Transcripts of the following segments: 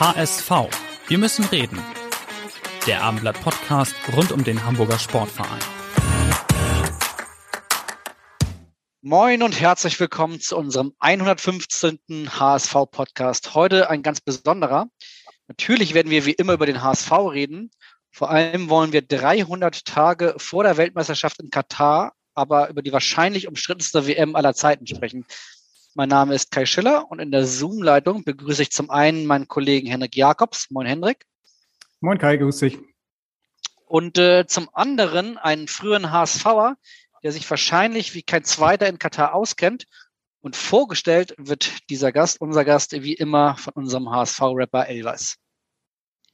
HSV. Wir müssen reden. Der Abendblatt Podcast rund um den Hamburger Sportverein. Moin und herzlich willkommen zu unserem 115. HSV-Podcast. Heute ein ganz besonderer. Natürlich werden wir wie immer über den HSV reden. Vor allem wollen wir 300 Tage vor der Weltmeisterschaft in Katar, aber über die wahrscheinlich umstrittenste WM aller Zeiten sprechen. Mein Name ist Kai Schiller und in der Zoom-Leitung begrüße ich zum einen meinen Kollegen Henrik Jakobs. Moin Henrik. Moin Kai, grüß dich. Und äh, zum anderen einen früheren HSVer, der sich wahrscheinlich wie kein zweiter in Katar auskennt. Und vorgestellt wird dieser Gast, unser Gast, wie immer von unserem HSV-Rapper Elvis.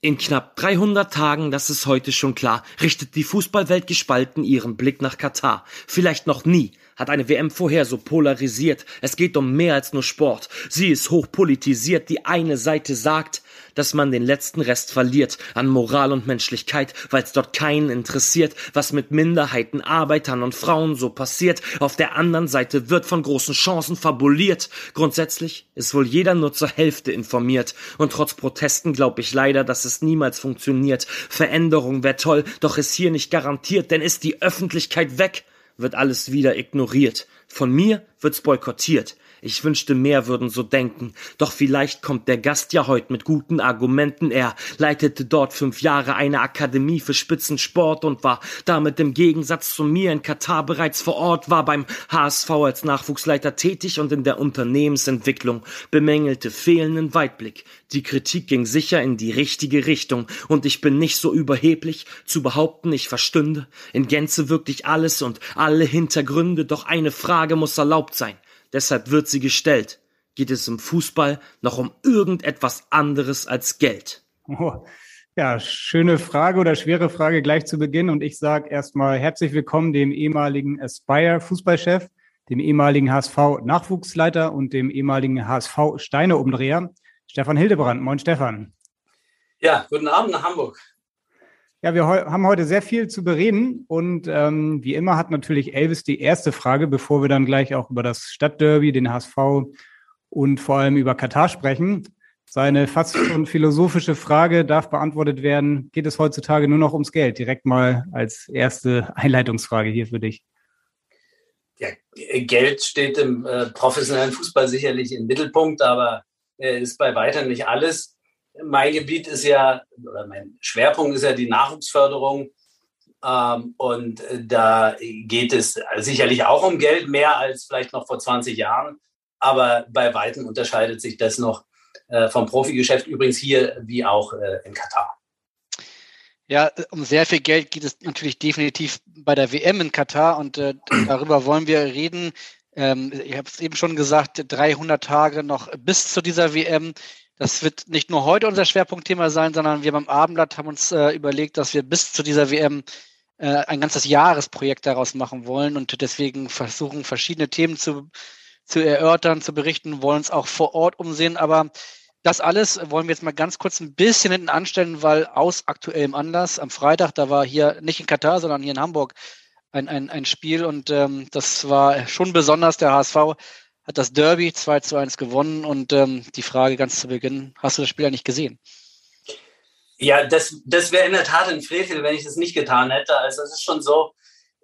In knapp 300 Tagen, das ist heute schon klar, richtet die Fußballwelt gespalten ihren Blick nach Katar. Vielleicht noch nie hat eine WM vorher so polarisiert. Es geht um mehr als nur Sport. Sie ist hochpolitisiert. Die eine Seite sagt, dass man den letzten Rest verliert an Moral und Menschlichkeit, weil es dort keinen interessiert, was mit Minderheiten, Arbeitern und Frauen so passiert. Auf der anderen Seite wird von großen Chancen fabuliert. Grundsätzlich ist wohl jeder nur zur Hälfte informiert. Und trotz Protesten glaube ich leider, dass es niemals funktioniert. Veränderung wäre toll, doch ist hier nicht garantiert, denn ist die Öffentlichkeit weg, wird alles wieder ignoriert. Von mir wird's boykottiert. Ich wünschte, mehr würden so denken. Doch vielleicht kommt der Gast ja heute mit guten Argumenten. Er leitete dort fünf Jahre eine Akademie für Spitzensport und war damit im Gegensatz zu mir in Katar bereits vor Ort, war beim HSV als Nachwuchsleiter tätig und in der Unternehmensentwicklung bemängelte fehlenden Weitblick. Die Kritik ging sicher in die richtige Richtung und ich bin nicht so überheblich zu behaupten, ich verstünde in Gänze wirklich alles und alle Hintergründe, doch eine Frage muss erlaubt sein. Deshalb wird sie gestellt. Geht es im Fußball noch um irgendetwas anderes als Geld? Oh, ja, schöne Frage oder schwere Frage gleich zu Beginn. Und ich sage erstmal herzlich willkommen dem ehemaligen Aspire Fußballchef, dem ehemaligen HSV Nachwuchsleiter und dem ehemaligen HSV Steine-Umdreher, Stefan Hildebrand. Moin, Stefan. Ja, guten Abend nach Hamburg. Ja, wir haben heute sehr viel zu bereden und ähm, wie immer hat natürlich Elvis die erste Frage, bevor wir dann gleich auch über das Stadtderby, den HSV und vor allem über Katar sprechen. Seine fast schon philosophische Frage darf beantwortet werden. Geht es heutzutage nur noch ums Geld? Direkt mal als erste Einleitungsfrage hier für dich. Ja, Geld steht im äh, professionellen Fußball sicherlich im Mittelpunkt, aber äh, ist bei weitem nicht alles mein Gebiet ist ja, oder mein Schwerpunkt ist ja die Nachwuchsförderung. Ähm, und da geht es sicherlich auch um Geld, mehr als vielleicht noch vor 20 Jahren. Aber bei weitem unterscheidet sich das noch äh, vom Profigeschäft, übrigens hier wie auch äh, in Katar. Ja, um sehr viel Geld geht es natürlich definitiv bei der WM in Katar und äh, darüber wollen wir reden. Ähm, ich habe es eben schon gesagt, 300 Tage noch bis zu dieser WM. Das wird nicht nur heute unser Schwerpunktthema sein, sondern wir beim Abendblatt haben uns äh, überlegt, dass wir bis zu dieser WM äh, ein ganzes Jahresprojekt daraus machen wollen und deswegen versuchen, verschiedene Themen zu, zu erörtern, zu berichten, wollen uns auch vor Ort umsehen. Aber das alles wollen wir jetzt mal ganz kurz ein bisschen hinten anstellen, weil aus aktuellem Anlass am Freitag, da war hier nicht in Katar, sondern hier in Hamburg ein, ein, ein Spiel und ähm, das war schon besonders. Der HSV hat das Derby 2 zu 1 gewonnen. Und ähm, die Frage ganz zu Beginn, hast du das Spiel ja nicht gesehen? Ja, das, das wäre in der Tat ein Frevel, wenn ich das nicht getan hätte. Also es ist schon so,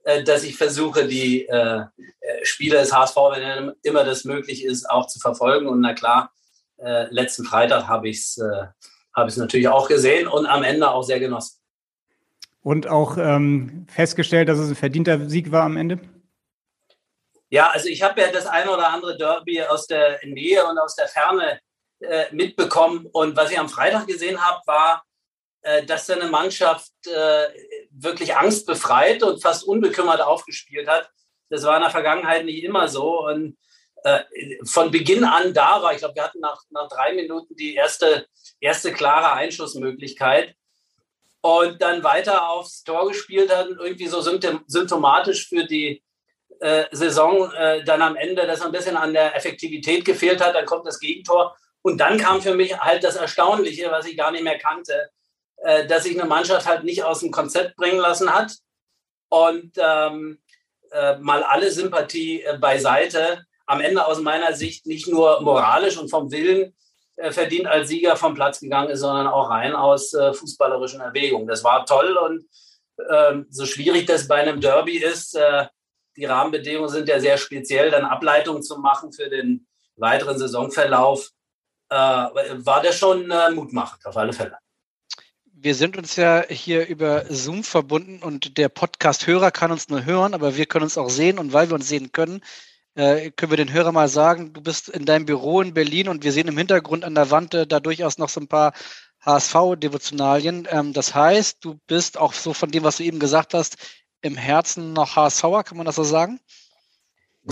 äh, dass ich versuche, die äh, äh Spieler des HSV, wenn immer das möglich ist, auch zu verfolgen. Und na klar, äh, letzten Freitag habe ich es äh, hab natürlich auch gesehen und am Ende auch sehr genossen. Und auch ähm, festgestellt, dass es ein verdienter Sieg war am Ende? Ja, also ich habe ja das eine oder andere Derby aus der Nähe und aus der Ferne äh, mitbekommen. Und was ich am Freitag gesehen habe, war, äh, dass seine Mannschaft äh, wirklich angstbefreit und fast unbekümmert aufgespielt hat. Das war in der Vergangenheit nicht immer so. Und äh, von Beginn an da war. Ich glaube, wir hatten nach, nach drei Minuten die erste, erste klare Einschussmöglichkeit und dann weiter aufs Tor gespielt hat, irgendwie so symptomatisch für die äh, Saison äh, dann am Ende, dass ein bisschen an der Effektivität gefehlt hat, dann kommt das Gegentor. Und dann kam für mich halt das Erstaunliche, was ich gar nicht mehr kannte, äh, dass sich eine Mannschaft halt nicht aus dem Konzept bringen lassen hat. Und ähm, äh, mal alle Sympathie äh, beiseite, am Ende aus meiner Sicht nicht nur moralisch und vom Willen verdient als Sieger vom Platz gegangen ist, sondern auch rein aus fußballerischen Erwägungen. Das war toll und ähm, so schwierig das bei einem Derby ist, die Rahmenbedingungen sind ja sehr speziell, dann Ableitungen zu machen für den weiteren Saisonverlauf, war das schon mutmachend, auf alle Fälle. Wir sind uns ja hier über Zoom verbunden und der Podcast-Hörer kann uns nur hören, aber wir können uns auch sehen und weil wir uns sehen können, äh, können wir den Hörer mal sagen, du bist in deinem Büro in Berlin und wir sehen im Hintergrund an der Wand äh, da durchaus noch so ein paar HSV-Devotionalien. Ähm, das heißt, du bist auch so von dem, was du eben gesagt hast, im Herzen noch HSVer, kann man das so sagen?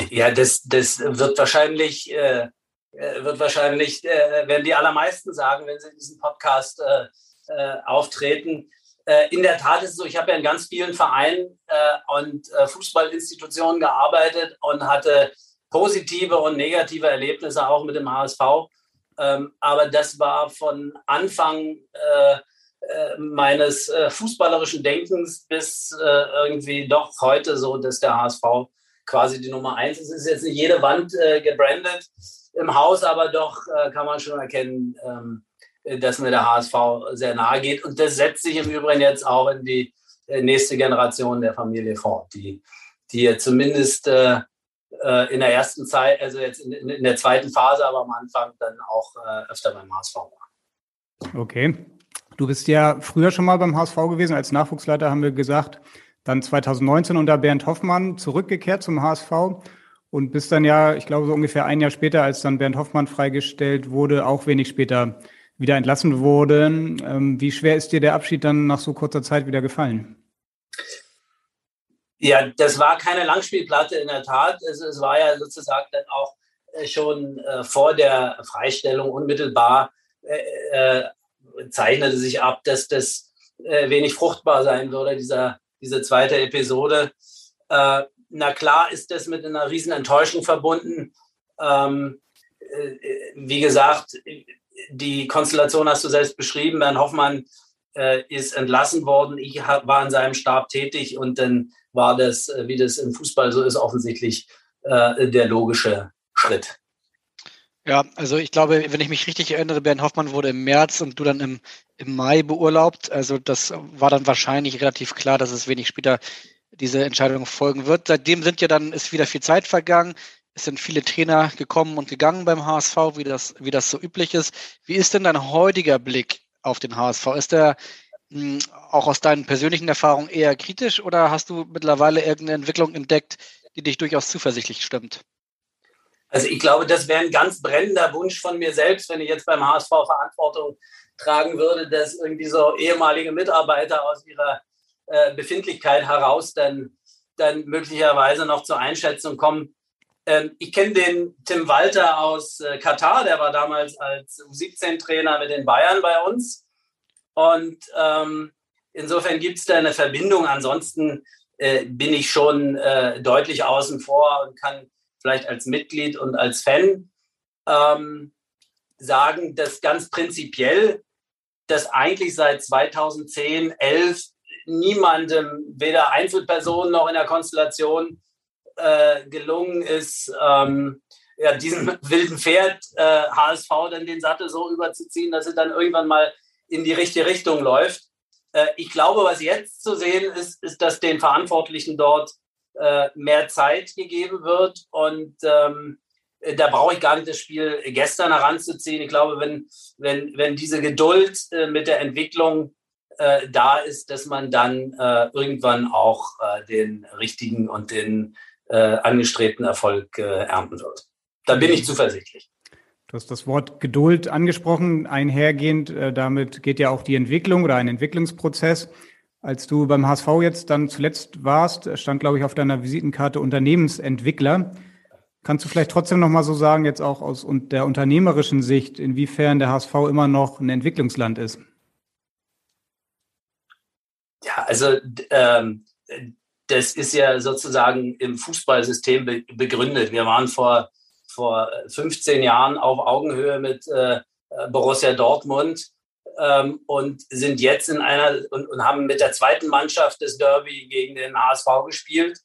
Ja, das, das wird wahrscheinlich, äh, äh wird wahrscheinlich, äh, werden die allermeisten sagen, wenn sie in diesem Podcast äh, äh auftreten. Äh, in der Tat ist es so, ich habe ja in ganz vielen Vereinen und Fußballinstitutionen gearbeitet und hatte positive und negative Erlebnisse auch mit dem HSV. Ähm, aber das war von Anfang meines fußballerischen Denkens bis irgendwie doch heute so, dass der HSV quasi die Nummer eins ist. Es ist jetzt nicht jede Wand gebrandet im Haus, aber doch kann man schon erkennen, ähm, dass mir der HSV sehr nahe geht. Und das setzt sich im Übrigen jetzt auch in die äh, nächste Generation der Familie fort, die, die zumindest äh, äh, in der ersten Zeit, also jetzt in, in, der zweiten Phase, aber am Anfang dann auch äh, öfter beim HSV war. Okay. Du bist ja früher schon mal beim HSV gewesen. Als Nachwuchsleiter haben wir gesagt, dann 2019 unter Bernd Hoffmann zurückgekehrt zum HSV und bist dann ja, ich glaube, so ungefähr ein Jahr später, als dann Bernd Hoffmann freigestellt wurde, auch wenig später wieder entlassen wurden. Ähm, wie schwer ist dir der Abschied dann nach so kurzer Zeit wieder gefallen? Ja, das war keine Langspielplatte in der Tat. Es, es war ja sozusagen dann auch äh, schon äh, vor der Freistellung unmittelbar äh, äh, zeichnete sich ab, dass das äh, wenig fruchtbar sein würde, dieser, diese zweite Episode. Äh, na klar ist das mit einer riesen Enttäuschung verbunden. Ähm, wie gesagt, die Konstellation hast du selbst beschrieben. Bernd Hoffmann äh, ist entlassen worden. Ich war in seinem Stab tätig und dann war das, äh, wie das im Fußball so ist, offensichtlich äh, der logische Schritt. Ja, also ich glaube, wenn ich mich richtig erinnere, Bernd Hoffmann wurde im März und du dann im, im Mai beurlaubt. Also das war dann wahrscheinlich relativ klar, dass es wenig später diese Entscheidung folgen wird. Seitdem sind ja dann, ist wieder viel Zeit vergangen. Es sind viele Trainer gekommen und gegangen beim HSV, wie das, wie das so üblich ist. Wie ist denn dein heutiger Blick auf den HSV? Ist der mh, hm, auch aus deinen persönlichen Erfahrungen eher kritisch oder hast du mittlerweile irgendeine Entwicklung entdeckt, die dich durchaus zuversichtlich stimmt? Also ich glaube, das wäre ein ganz brennender Wunsch von mir selbst, wenn ich jetzt beim HSV Verantwortung tragen würde, dass irgendwie so ehemalige Mitarbeiter aus ihrer äh, Befindlichkeit heraus dann, dann möglicherweise noch zur Einschätzung kommen, ähm, ich kenne den Tim Walter aus äh, Katar, der war damals als U17-Trainer mit den Bayern bei uns. Und ähm, insofern gibt es da eine Verbindung. Ansonsten äh, bin ich schon äh, deutlich außen vor und kann vielleicht als Mitglied und als Fan ähm, sagen, dass ganz prinzipiell, dass eigentlich seit 2010, 11 niemandem, weder Einzelpersonen noch in der Konstellation, äh, gelungen ist, ähm, ja, diesem wilden Pferd äh, HSV dann den Sattel so überzuziehen, dass es dann irgendwann mal in die richtige Richtung läuft. Äh, ich glaube, was jetzt zu sehen ist, ist, dass den Verantwortlichen dort mehr Zeit gegeben wird und ähm, da brauche ich gar nicht das Spiel gestern heranzuziehen. Ich glaube, wenn, wenn, wenn diese Geduld äh, mit der Entwicklung äh, da ist, dass man dann äh, irgendwann auch äh, den richtigen und den äh, angestrebten Erfolg äh, ernten wird. Da bin ich zuversichtlich. Du hast das Wort Geduld angesprochen. Einhergehend äh, damit geht ja auch die Entwicklung oder ein Entwicklungsprozess. Als du beim HSV jetzt dann zuletzt warst, stand, glaube ich, auf deiner Visitenkarte Unternehmensentwickler. Kannst du vielleicht trotzdem noch mal so sagen, jetzt auch aus der unternehmerischen Sicht, inwiefern der HSV immer noch ein Entwicklungsland ist? Ja, also ähm, das ist ja sozusagen im Fußballsystem be begründet. Wir waren vor, vor 15 Jahren auf Augenhöhe mit äh, Borussia Dortmund ähm, und sind jetzt in einer und, und haben mit der zweiten Mannschaft des Derby gegen den HSV gespielt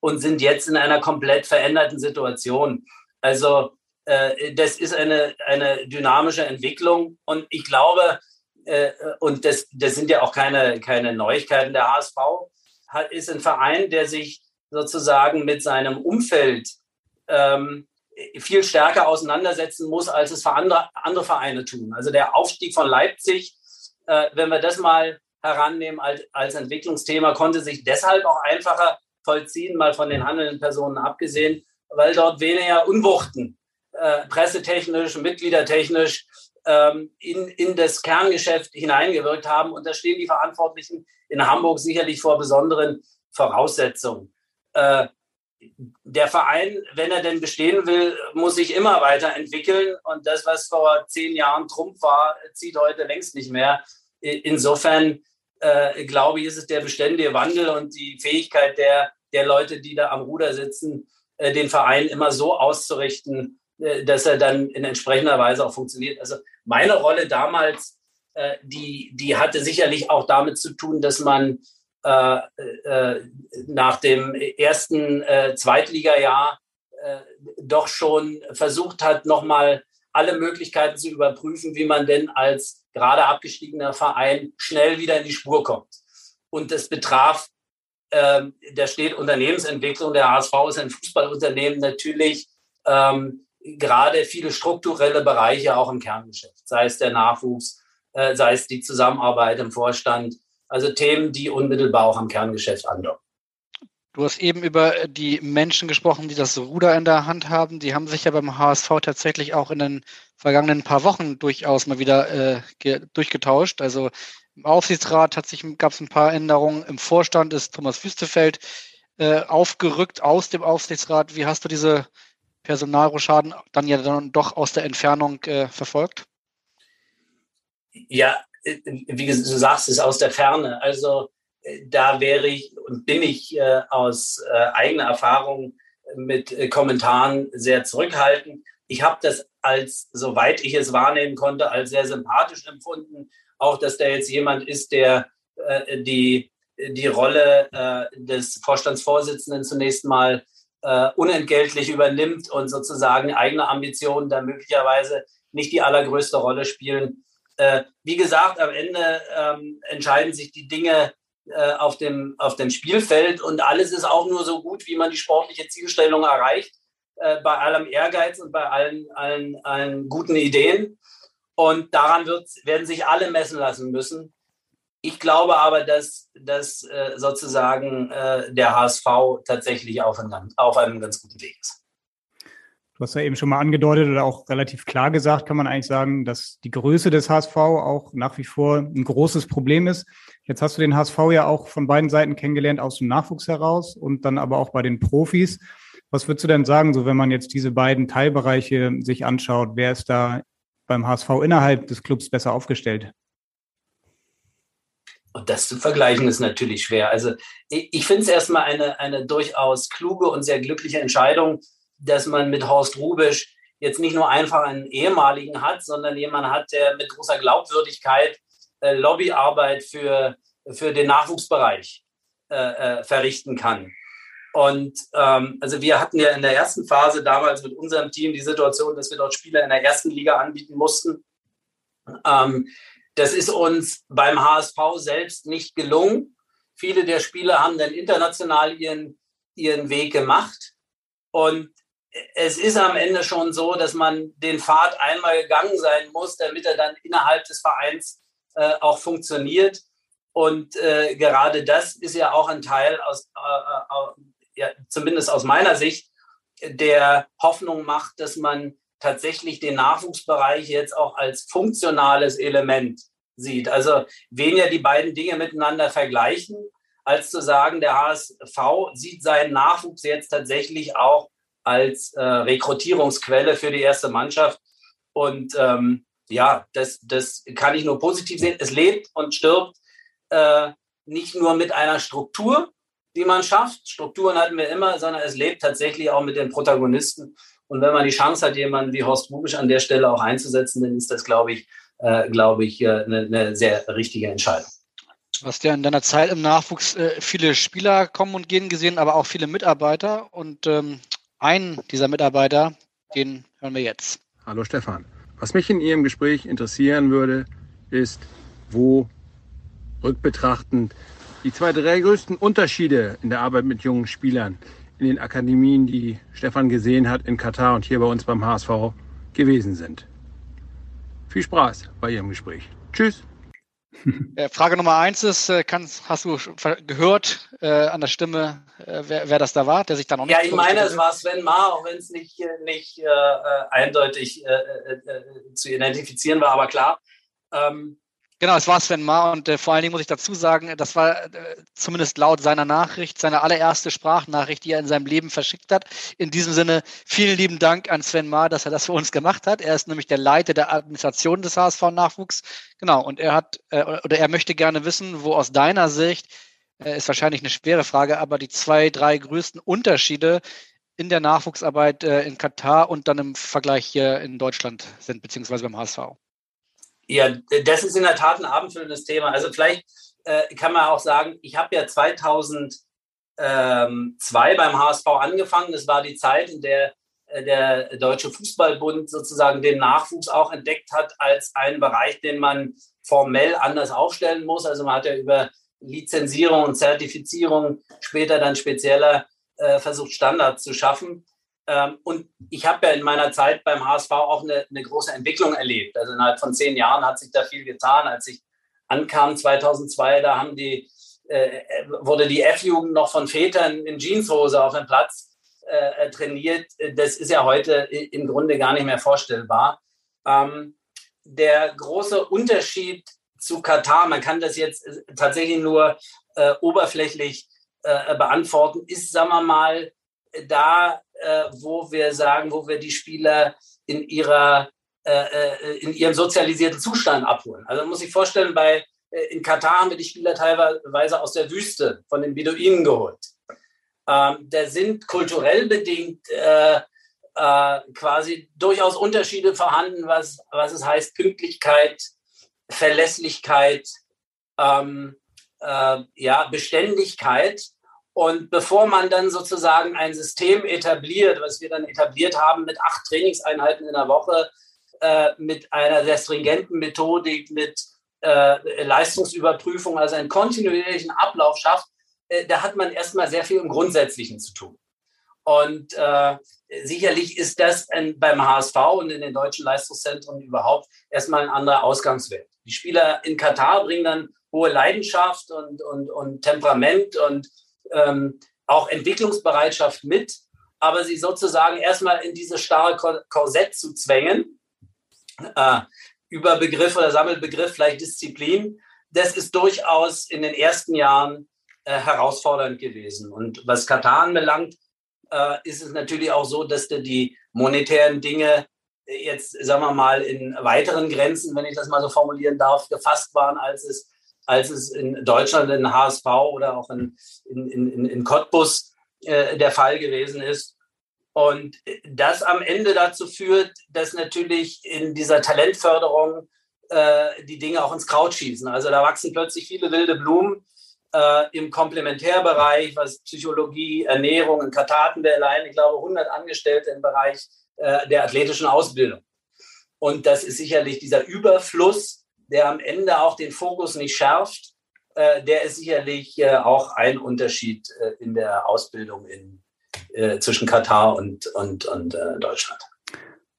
und sind jetzt in einer komplett veränderten Situation. Also äh, das ist eine, eine dynamische Entwicklung und ich glaube, äh, und das, das sind ja auch keine, keine Neuigkeiten, der HSV hat, ist ein Verein, der sich sozusagen mit seinem Umfeld ähm, viel stärker auseinandersetzen muss, als es andere, andere Vereine tun. Also der Aufstieg von Leipzig, äh, wenn wir das mal herannehmen als, als Entwicklungsthema, konnte sich deshalb auch einfacher vollziehen, mal von den handelnden Personen abgesehen, weil dort weniger Unwuchten, äh, pressetechnisch, mitgliedertechnisch, ähm, in, in das Kerngeschäft hineingewirkt haben. Und da stehen die Verantwortlichen in Hamburg sicherlich vor besonderen Voraussetzungen. Äh, der Verein, wenn er denn bestehen will, muss sich immer weiterentwickeln. Und das, was vor zehn Jahren Trumpf war, zieht heute längst nicht mehr. Insofern äh, glaube ich, ist es der beständige Wandel und die Fähigkeit der, der Leute, die da am Ruder sitzen, äh, den Verein immer so auszurichten, äh, dass er dann in entsprechender Weise auch funktioniert. Also meine Rolle damals, äh, die, die hatte sicherlich auch damit zu tun, dass man äh, äh, nach dem ersten äh, Zweitligajahr äh, doch schon versucht hat, nochmal alle Möglichkeiten zu überprüfen, wie man denn als gerade abgestiegener Verein schnell wieder in die Spur kommt. Und das betraf, ähm, da steht Unternehmensentwicklung, der HSV ist ein Fußballunternehmen natürlich, ähm, gerade viele strukturelle Bereiche auch im Kerngeschäft, sei es der Nachwuchs, äh, sei es die Zusammenarbeit im Vorstand, also Themen, die unmittelbar auch am Kerngeschäft andocken. Du hast eben über die Menschen gesprochen, die das Ruder in der Hand haben. Die haben sich ja beim HSV tatsächlich auch in den vergangenen paar Wochen durchaus mal wieder äh, durchgetauscht. Also im Aufsichtsrat hat sich, gab es ein paar Änderungen. Im Vorstand ist Thomas Wüstefeld äh, aufgerückt aus dem Aufsichtsrat. Wie hast du diese Personalroschaden dann ja dann doch aus der Entfernung äh, verfolgt? Ja, wie du sagst, ist aus der Ferne. Also äh, da wäre ich und bin ich äh, aus äh, eigener Erfahrung mit äh, Kommentaren sehr zurückhaltend. Ich habe das als, soweit ich es wahrnehmen konnte, als sehr sympathisch empfunden. Auch, dass da jetzt jemand ist, der äh, die, die Rolle äh, des Vorstandsvorsitzenden zunächst mal unentgeltlich übernimmt und sozusagen eigene Ambitionen da möglicherweise nicht die allergrößte Rolle spielen äh, wie gesagt, am Ende ähm, entscheiden sich die Dinge äh, auf, dem, auf dem Spielfeld und alles ist auch nur so gut, wie man die sportliche Zielstellung erreicht, äh, bei allem Ehrgeiz und bei allen, allen, allen guten Ideen. Und daran wird, werden sich alle messen lassen müssen. Ich glaube aber, dass, dass äh, sozusagen äh, der HSV tatsächlich auf einem, auf einem ganz guten Weg ist. Du hast ja eben schon mal angedeutet oder auch relativ klar gesagt, kann man eigentlich sagen, dass die Größe des HSV auch nach wie vor ein großes Problem ist. Jetzt hast du den HSV ja auch von beiden Seiten kennengelernt, aus dem Nachwuchs heraus und dann aber auch bei den Profis. Was würdest du denn sagen, so wenn man jetzt diese beiden Teilbereiche sich anschaut, wer ist da beim HSV innerhalb des Clubs besser aufgestellt? Und das zu vergleichen ist natürlich schwer. Also ich, ich finde es erstmal eine, eine durchaus kluge und sehr glückliche Entscheidung, dass man mit Horst Rubisch jetzt nicht nur einfach einen ehemaligen hat, sondern jemanden hat, der mit großer Glaubwürdigkeit äh, Lobbyarbeit für, für den Nachwuchsbereich äh, äh, verrichten kann. Und ähm, also wir hatten ja in der ersten Phase damals mit unserem Team die Situation, dass wir dort Spieler in der ersten Liga anbieten mussten. Ähm, das ist uns beim HSV selbst nicht gelungen. Viele der Spieler haben dann international ihren, ihren Weg gemacht. Und es ist am Ende schon so, dass man den Pfad einmal gegangen sein muss, damit er dann innerhalb des Vereins äh, auch funktioniert. Und äh, gerade das ist ja auch ein Teil aus, äh, äh ja, zumindest aus meiner Sicht, der Hoffnung macht, dass man tatsächlich den Nachwuchsbereich jetzt auch als funktionales Element sieht. Also weniger die beiden Dinge miteinander vergleichen, als zu sagen, der HSV sieht seinen Nachwuchs jetzt tatsächlich auch als äh, Rekrutierungsquelle für die erste Mannschaft. Und ähm, ja, das, das kann ich nur positiv sehen. Es lebt und stirbt äh, nicht nur mit einer Struktur, die man schafft. Strukturen hatten wir immer, sondern es lebt tatsächlich auch mit den Protagonisten. Und wenn man die Chance hat, jemanden wie Horst Rubisch an der Stelle auch einzusetzen, dann ist das, glaube ich, äh, glaube ich, äh, eine, eine sehr richtige Entscheidung. Du hast ja in deiner Zeit im Nachwuchs äh, viele Spieler kommen und gehen gesehen, aber auch viele Mitarbeiter. Und ähm, einen dieser Mitarbeiter, den hören wir jetzt. Hallo Stefan. Was mich in Ihrem Gespräch interessieren würde, ist, wo rückbetrachtend die zwei, drei größten Unterschiede in der Arbeit mit jungen Spielern in den Akademien, die Stefan gesehen hat in Katar und hier bei uns beim HSV gewesen sind. Viel Spaß bei Ihrem Gespräch. Tschüss. Frage Nummer eins ist, äh, kannst, hast du gehört äh, an der Stimme, äh, wer, wer, das da war, der sich dann noch nicht Ja, ich meine, es war Sven Ma, auch wenn es nicht, äh, nicht äh, eindeutig äh, zu identifizieren war, aber klar. Ähm, Genau, es war Sven Ma und äh, vor allen Dingen muss ich dazu sagen, das war äh, zumindest laut seiner Nachricht, seine allererste Sprachnachricht, die er in seinem Leben verschickt hat. In diesem Sinne, vielen lieben Dank an Sven Ma, dass er das für uns gemacht hat. Er ist nämlich der Leiter der Administration des HSV-Nachwuchs. Genau, und er hat, äh, oder er möchte gerne wissen, wo aus deiner Sicht, äh, ist wahrscheinlich eine schwere Frage, aber die zwei, drei größten Unterschiede in der Nachwuchsarbeit äh, in Katar und dann im Vergleich hier in Deutschland sind, beziehungsweise beim HSV. Ja, das ist in der Tat ein abendfüllendes Thema. Also vielleicht äh, kann man auch sagen, ich habe ja 2002 beim HSV angefangen. Das war die Zeit, in der äh, der Deutsche Fußballbund sozusagen den Nachwuchs auch entdeckt hat als einen Bereich, den man formell anders aufstellen muss. Also man hat ja über Lizenzierung und Zertifizierung später dann spezieller äh, versucht, Standards zu schaffen. Ähm, und ich habe ja in meiner Zeit beim HSV auch eine, eine, große Entwicklung erlebt. Also innerhalb von zehn Jahren hat sich da viel getan. Als ich ankam 2002, da haben die, äh, wurde die F-Jugend noch von Vätern in Jeanshose auf dem Platz äh, trainiert. Das ist ja heute im Grunde gar nicht mehr vorstellbar. Ähm, der große Unterschied zu Katar, man kann das jetzt tatsächlich nur äh, oberflächlich äh, beantworten, ist, sagen wir mal, da äh, wo wir sagen, wo wir die Spieler in ihrer äh, äh, in ihrem sozialisierten Zustand abholen. Also man muss sich vorstellen, bei äh, in Katar haben wir die Spieler teilweise aus der Wüste von den Beduinen geholt. Ähm, da sind kulturell bedingt äh, äh, quasi durchaus Unterschiede vorhanden, was, was es heißt, Pünktlichkeit, Verlässlichkeit, ähm, äh, ja, Beständigkeit. Und bevor man dann sozusagen ein System etabliert, was wir dann etabliert haben mit acht Trainingseinheiten in der Woche, äh, mit einer sehr stringenten Methodik, mit äh, Leistungsüberprüfung, also einen kontinuierlichen Ablauf schafft, äh, da hat man erstmal sehr viel im Grundsätzlichen zu tun. Und äh, sicherlich ist das ein, beim HSV und in den deutschen Leistungszentren überhaupt erstmal ein anderer Ausgangswert. Die Spieler in Katar bringen dann hohe Leidenschaft und, und, und Temperament und ähm, auch Entwicklungsbereitschaft mit, aber sie sozusagen erstmal in dieses starre Korsett zu zwängen, äh, über Begriff oder Sammelbegriff, vielleicht Disziplin, das ist durchaus in den ersten Jahren äh, herausfordernd gewesen. Und was Katar anbelangt, äh, ist es natürlich auch so, dass die monetären Dinge jetzt, sagen wir mal, in weiteren Grenzen, wenn ich das mal so formulieren darf, gefasst waren, als es als es in Deutschland in HSV oder auch in, in, in, in Cottbus äh, der Fall gewesen ist. Und das am Ende dazu führt, dass natürlich in dieser Talentförderung äh, die Dinge auch ins Kraut schießen. Also da wachsen plötzlich viele wilde Blumen äh, im Komplementärbereich, was Psychologie, Ernährung, in wir allein, ich glaube, 100 Angestellte im Bereich äh, der athletischen Ausbildung. Und das ist sicherlich dieser Überfluss der am Ende auch den Fokus nicht schärft, äh, der ist sicherlich äh, auch ein Unterschied äh, in der Ausbildung in, zwischen Katar und, und, und Deutschland.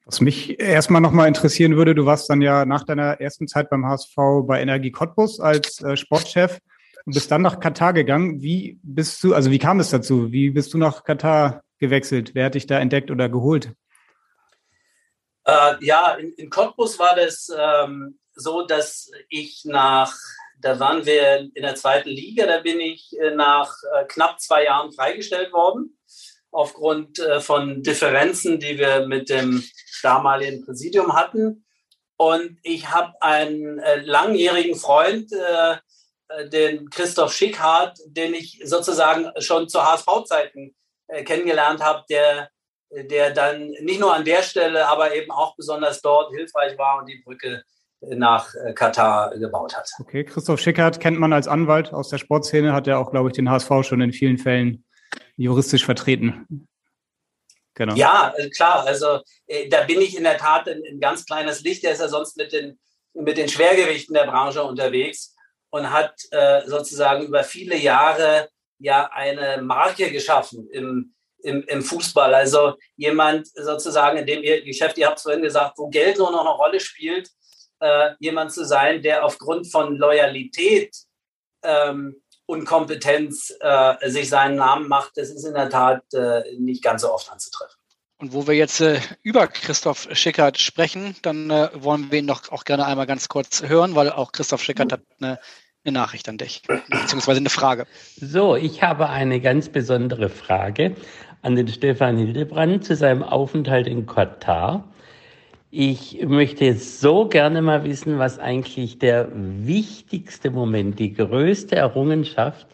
Was mich erstmal nochmal interessieren würde, du warst dann ja nach deiner ersten Zeit beim HSV bei Energie Cottbus als Sportchef und bist dann nach Katar gegangen. Wie bist du, also wie kam es dazu? Wie bist du nach Katar gewechselt? Wer hat dich da entdeckt oder geholt? Äh, ja, in, in Cottbus war das ähm, so, dass ich nach, da waren wir in der zweiten Liga, da bin ich äh, nach äh, knapp zwei Jahren freigestellt worden aufgrund äh, von Differenzen, die wir mit dem damaligen Präsidium hatten. Und ich habe einen äh, langjährigen Freund, den Christoph Schickhardt, den ich sozusagen schon zu HSV-Zeiten kennengelernt habe, der, der dann nicht nur an der Stelle, aber eben auch besonders dort hilfreich war und die Brücke nach äh, Katar gebaut hat. Okay, Christoph Schickhardt kennt man als Anwalt aus der Sportszene, hat er auch, glaube ich, den HSV schon in vielen Fällen juristisch vertreten. Genau. Ja, klar. Also äh, da bin ich in der Tat ein, ein, ganz kleines Licht. Der ist ja sonst mit den, mit den Schwergewichten der Branche unterwegs und hat äh, sozusagen über viele Jahre ja eine Marke geschaffen im, im, im Fußball. Also jemand sozusagen in dem ihr Geschäft, ihr habt es vorhin gesagt, wo Geld nur noch eine Rolle spielt, äh, jemand zu sein, der aufgrund von Loyalität ähm, und Kompetenz äh, sich seinen Namen macht, das ist in der Tat äh, nicht ganz so oft anzutreffen. Und wo wir jetzt äh, über Christoph Schickert sprechen, dann äh, wollen wir ihn doch auch gerne einmal ganz kurz hören, weil auch Christoph Schickert hat eine eine Nachricht an dich, beziehungsweise eine Frage. So, ich habe eine ganz besondere Frage an den Stefan Hildebrand zu seinem Aufenthalt in Katar. Ich möchte so gerne mal wissen, was eigentlich der wichtigste Moment, die größte Errungenschaft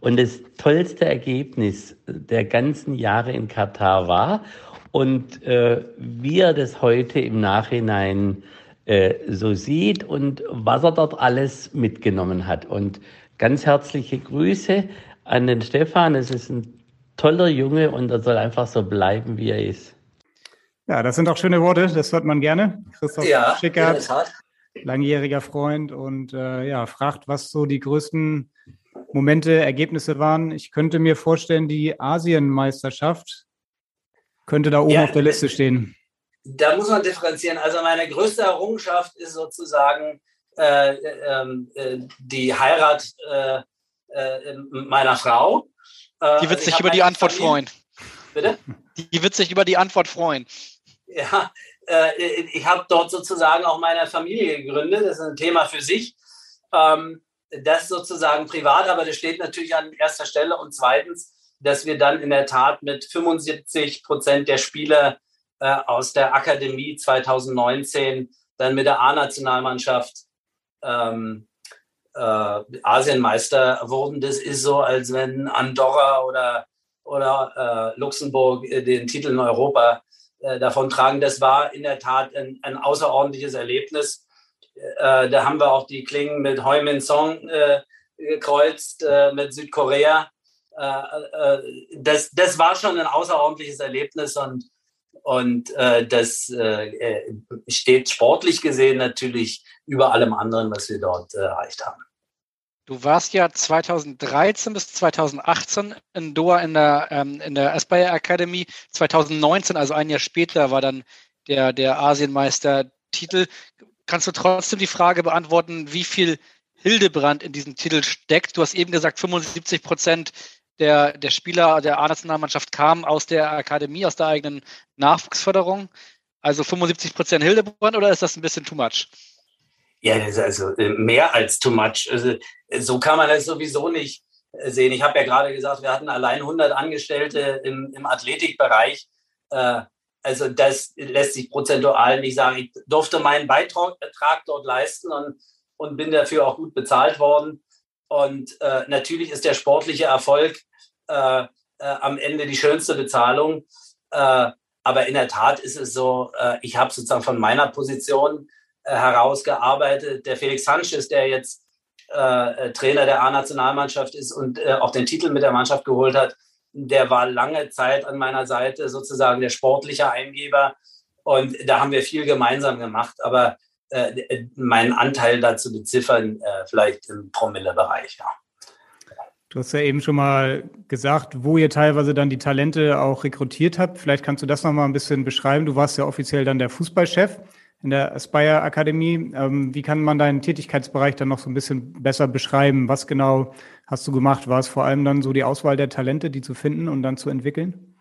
und das tollste Ergebnis der ganzen Jahre in Katar war und äh, wie er das heute im Nachhinein äh, so sieht und was er dort alles mitgenommen hat. Und ganz herzliche Grüße an den Stefan. Es ist ein toller Junge und er soll einfach so bleiben, wie er ist. Ja, das sind auch schöne Worte, das hört man gerne. Christoph ja, Schickert, langjähriger Freund und äh, ja, fragt, was so die größten Momente, Ergebnisse waren. Ich könnte mir vorstellen, die Asienmeisterschaft könnte da oben ja, auf der Liste stehen da muss man differenzieren. Also meine größte Errungenschaft ist sozusagen äh, ähm, äh, die Heirat äh, äh meiner Frau. Äh, die wird also sich über die Antwort Familie. freuen. Bitte? Die wird sich über die Antwort freuen. Ja, äh, ich habe dort sozusagen auch meine Familie gegründet. Das ist ein Thema für sich. Ähm, das sozusagen privat, aber das steht natürlich an erster Stelle. Und zweitens, dass wir dann in der Tat mit 75 Prozent der Spieler äh, aus der Akademie 2019 dann mit der A-Nationalmannschaft ähm, äh, Asienmeister wurden. Das ist so, als wenn Andorra oder, oder äh, Luxemburg äh, den Titel in Europa äh, davon tragen. Das war in der Tat ein, ein außerordentliches Erlebnis. Äh, da haben wir auch die Klingen mit Hoi Min Song gekreuzt, mit Südkorea. das, das war schon ein außerordentliches Erlebnis und und äh, das äh, äh, steht sportlich gesehen natürlich über allem anderen, was wir dort äh, erreicht haben. Du warst ja 2013 bis 2018 in Doha in der, ähm, in der Aspire Academy. 2019, also ein Jahr später, war dann der, der Asienmeister-Titel. Kannst du trotzdem die Frage beantworten, wie viel Hildebrand in diesem Titel steckt? Du hast eben gesagt, 75 Prozent der, der Spieler der A-Nationalmannschaft kam aus der Akademie, aus der eigenen Nachwuchsförderung. Also 75 Prozent Hildebrand oder ist das ein bisschen too much? Ja, das ist also äh, mehr als too much. Also, so kann man das sowieso nicht äh, sehen. Ich habe ja gerade gesagt, wir hatten allein 100 Angestellte im, im Athletikbereich. Äh, also das lässt sich prozentual nicht sagen. Ich durfte meinen Beitrag dort leisten und, und bin dafür auch gut bezahlt worden. Und äh, natürlich ist der sportliche Erfolg äh, äh, am Ende die schönste Bezahlung. Äh, aber in der Tat ist es so, äh, ich habe sozusagen von meiner Position äh, herausgearbeitet. Der Felix Sanchez, der jetzt Trainer der A-Nationalmannschaft ist und auch den Titel mit der Mannschaft geholt hat, der war lange Zeit an meiner Seite sozusagen der sportliche Eingeber. Und da haben wir viel gemeinsam gemacht. Aber äh, meinen Anteil dazu beziffern, äh, vielleicht im Promille-Bereich, ja. Du hast ja eben schon mal gesagt, wo ihr teilweise dann die Talente auch rekrutiert habt. Vielleicht kannst du das noch mal ein bisschen beschreiben. Du warst ja offiziell dann der Fußballchef in der Aspire Akademie. Ähm, wie kann man deinen Tätigkeitsbereich dann noch so ein bisschen besser beschreiben? Was genau hast du gemacht? War es vor allem dann so die Auswahl der Talente, die zu finden und dann zu entwickeln?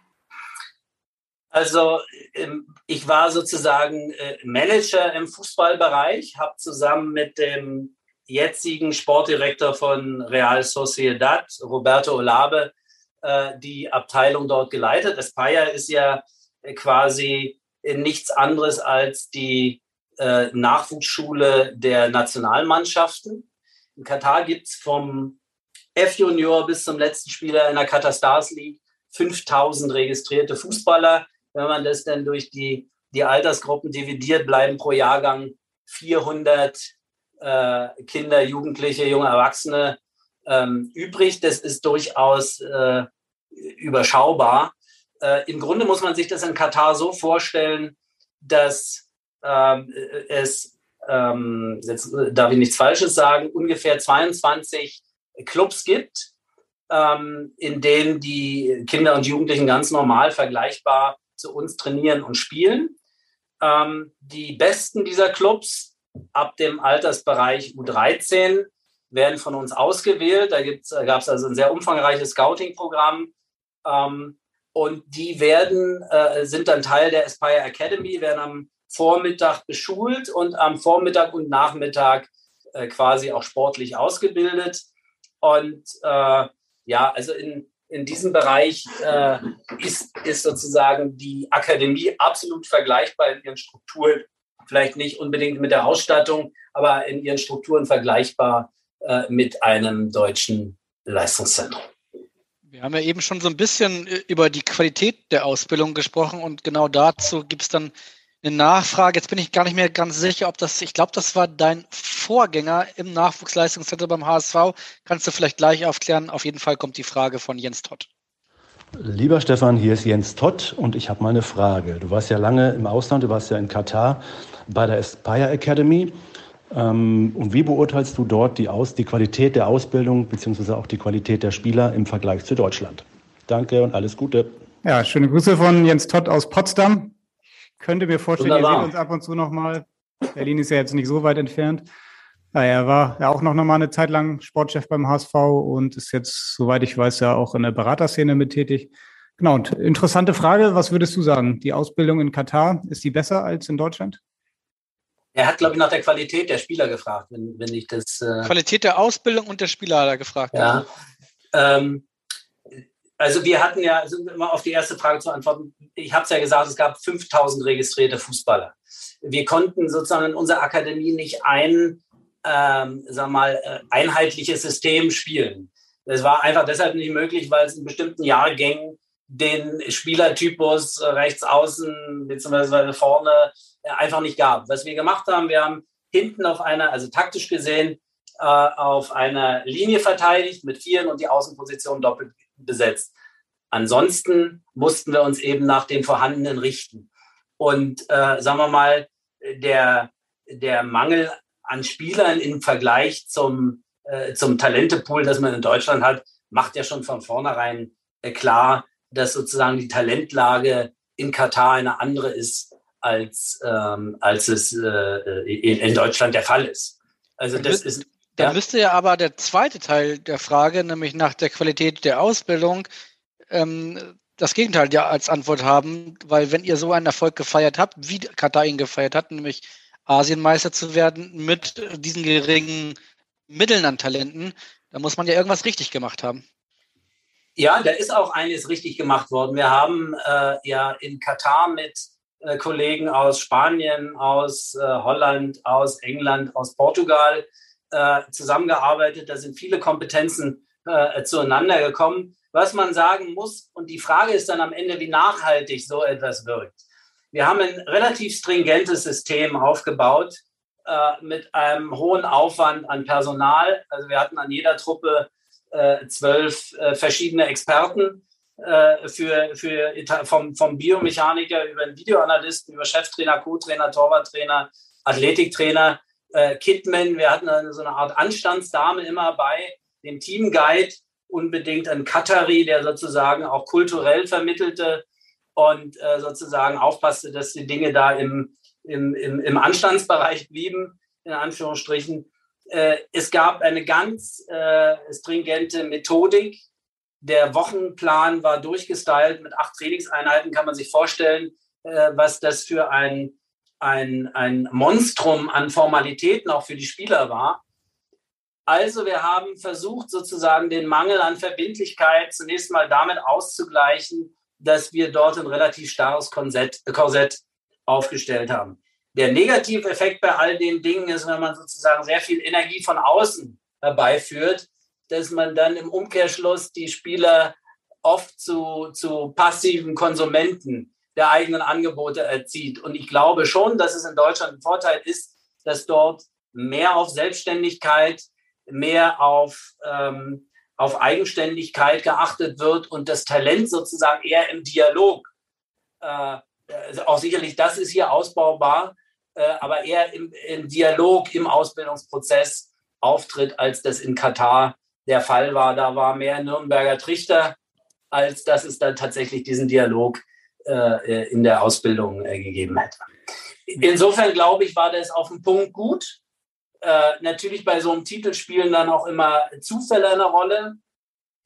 Also ähm, ich war sozusagen äh, Manager im Fußballbereich, habe zusammen mit dem jetzigen Sportdirektor von Real Sociedad, Roberto Olabe, äh, die Abteilung dort geleitet. Aspire ist ja quasi nichts anderes als die äh, Nachwuchsschule der Nationalmannschaften. In Katar gibt es vom F-Junior bis zum letzten Spieler in der Qatar Stars League 5000 registrierte Fußballer. Wenn man das dann durch die, die Altersgruppen dividiert, bleiben pro Jahrgang 400 äh, Kinder, Jugendliche, junge Erwachsene ähm, übrig. Das ist durchaus äh, überschaubar. Äh, Im Grunde muss man sich das in Katar so vorstellen, dass ähm, es, ähm, jetzt darf ich nichts Falsches sagen, ungefähr 22 Clubs gibt, ähm, in denen die Kinder und Jugendlichen ganz normal vergleichbar zu uns trainieren und spielen. Ähm, die besten dieser Clubs ab dem Altersbereich U13 werden von uns ausgewählt. Da gab es also ein sehr umfangreiches Scouting-Programm. Ähm, und die werden, äh, sind dann Teil der Aspire Academy, werden am Vormittag beschult und am Vormittag und Nachmittag äh, quasi auch sportlich ausgebildet. Und äh, ja, also in, in diesem Bereich äh, ist, ist sozusagen die Akademie absolut vergleichbar in ihren Strukturen. Vielleicht nicht unbedingt mit der Ausstattung, aber in ihren Strukturen vergleichbar äh, mit einem deutschen Leistungszentrum. Wir haben ja eben schon so ein bisschen äh, über die Qualität der Ausbildung gesprochen und genau dazu gibt es dann eine Nachfrage. Jetzt bin ich gar nicht mehr ganz sicher, ob das, ich glaube, das war dein Vorgänger im Nachwuchsleistungszentrum beim HSV. Kannst du vielleicht gleich aufklären? Auf jeden Fall kommt die Frage von Jens Todd. Lieber Stefan, hier ist Jens Todd und ich habe mal eine Frage. Du warst ja lange im Ausland, du warst ja in Katar bei der Aspire Academy. Ähm, und wie beurteilst du dort die, Aus die Qualität der Ausbildung bzw. auch die Qualität der Spieler im Vergleich zu Deutschland? Danke und alles Gute. Ja, schöne Grüße von Jens Todd aus Potsdam könnte mir vorstellen, Wunderbar. ihr seht uns ab und zu nochmal. Berlin ist ja jetzt nicht so weit entfernt. Ja, er war ja auch noch mal eine Zeit lang Sportchef beim HSV und ist jetzt, soweit ich weiß, ja auch in der Beraterszene mit tätig. Genau, und interessante Frage, was würdest du sagen? Die Ausbildung in Katar, ist die besser als in Deutschland? Er hat, glaube ich, nach der Qualität der Spieler gefragt, wenn, wenn ich das. Äh Qualität der Ausbildung und der Spieler hat er gefragt. Ja. Ähm, also wir hatten ja, also immer auf die erste Frage zu antworten, ich habe es ja gesagt, es gab 5000 registrierte Fußballer. Wir konnten sozusagen in unserer Akademie nicht ein, ähm, sag mal, äh, einheitliches System spielen. Das war einfach deshalb nicht möglich, weil es in bestimmten Jahrgängen den Spielertypus rechts außen bzw. vorne äh, einfach nicht gab. Was wir gemacht haben, wir haben hinten auf einer, also taktisch gesehen, äh, auf einer Linie verteidigt mit Vieren und die Außenposition doppelt besetzt. Ansonsten mussten wir uns eben nach dem Vorhandenen richten. Und äh, sagen wir mal, der, der Mangel an Spielern im Vergleich zum, äh, zum Talentepool, das man in Deutschland hat, macht ja schon von vornherein äh, klar, dass sozusagen die Talentlage in Katar eine andere ist, als, ähm, als es äh, in, in Deutschland der Fall ist. Also das ist ja. müsste ja aber der zweite Teil der Frage, nämlich nach der Qualität der Ausbildung, ähm, das Gegenteil ja als Antwort haben, weil wenn ihr so einen Erfolg gefeiert habt, wie Katar ihn gefeiert hat, nämlich Asienmeister zu werden mit diesen geringen Mitteln an Talenten, dann muss man ja irgendwas richtig gemacht haben. Ja, da ist auch eines richtig gemacht worden. Wir haben äh, ja in Katar mit äh, Kollegen aus Spanien, aus äh, Holland, aus England, aus Portugal äh, zusammengearbeitet, da sind viele Kompetenzen äh, zueinander gekommen. Was man sagen muss, und die Frage ist dann am Ende, wie nachhaltig so etwas wirkt. Wir haben ein relativ stringentes System aufgebaut mit einem hohen Aufwand an Personal. Also wir hatten an jeder Truppe zwölf verschiedene Experten äh, für, für vom, vom Biomechaniker über den Videoanalysten, über Cheftrainer, Co-Trainer, Torwarttrainer, Athletiktrainer äh, Kidman, wir hatten eine, so eine Art Anstandsdame immer bei, dem Teamguide, unbedingt ein Katari, der sozusagen auch kulturell vermittelte und äh, sozusagen aufpasste, dass die Dinge da im, im, im, im Anstandsbereich blieben, in Anführungsstrichen. Äh, es gab eine ganz äh, stringente Methodik. Der Wochenplan war durchgestylt mit acht Trainingseinheiten, kann man sich vorstellen, äh, was das für ein ein, ein Monstrum an Formalitäten auch für die Spieler war. Also wir haben versucht, sozusagen den Mangel an Verbindlichkeit zunächst mal damit auszugleichen, dass wir dort ein relativ starres Korsett, Korsett aufgestellt haben. Der Negativeffekt bei all den Dingen ist, wenn man sozusagen sehr viel Energie von außen herbeiführt, dass man dann im Umkehrschluss die Spieler oft zu, zu passiven Konsumenten der eigenen Angebote erzieht. Und ich glaube schon, dass es in Deutschland ein Vorteil ist, dass dort mehr auf Selbstständigkeit, mehr auf, ähm, auf Eigenständigkeit geachtet wird und das Talent sozusagen eher im Dialog, äh, also auch sicherlich das ist hier ausbaubar, äh, aber eher im, im Dialog, im Ausbildungsprozess auftritt, als das in Katar der Fall war. Da war mehr Nürnberger Trichter, als dass es dann tatsächlich diesen Dialog äh, in der Ausbildung äh, gegeben hätte. Insofern glaube ich, war das auf den Punkt gut. Äh, natürlich bei so einem Titel spielen dann auch immer Zufälle eine Rolle.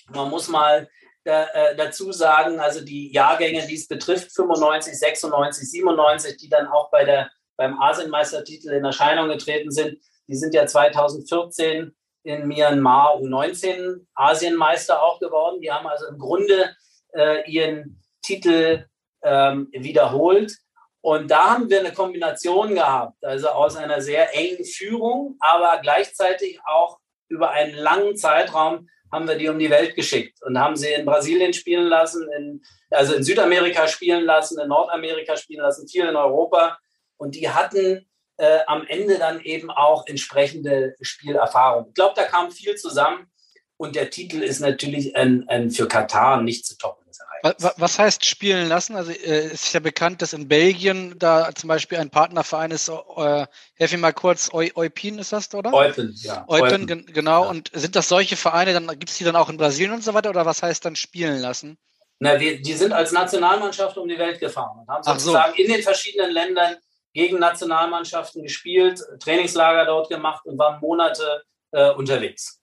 Man muss mal äh, dazu sagen, also die Jahrgänge, die es betrifft, 95, 96, 97, die dann auch bei der beim Asienmeistertitel in Erscheinung getreten sind. Die sind ja 2014 in Myanmar U19 Asienmeister auch geworden. Die haben also im Grunde äh, ihren Titel ähm, wiederholt. Und da haben wir eine Kombination gehabt, also aus einer sehr engen Führung, aber gleichzeitig auch über einen langen Zeitraum haben wir die um die Welt geschickt und haben sie in Brasilien spielen lassen, in, also in Südamerika spielen lassen, in Nordamerika spielen lassen, viel in Europa. Und die hatten äh, am Ende dann eben auch entsprechende Spielerfahrung. Ich glaube, da kam viel zusammen und der Titel ist natürlich ein, ein für Katar nicht zu toppen. Was heißt spielen lassen? Also äh, ist ja bekannt, dass in Belgien da zum Beispiel ein Partnerverein ist, äh, helf mir mal kurz, Eu Eupin ist das, oder? Eupen, ja. Eupen, Eupen. genau. Ja. Und sind das solche Vereine, dann gibt es die dann auch in Brasilien und so weiter, oder was heißt dann spielen lassen? Na, wir, die sind als Nationalmannschaft um die Welt gefahren und haben sozusagen so. in den verschiedenen Ländern gegen Nationalmannschaften gespielt, Trainingslager dort gemacht und waren Monate äh, unterwegs.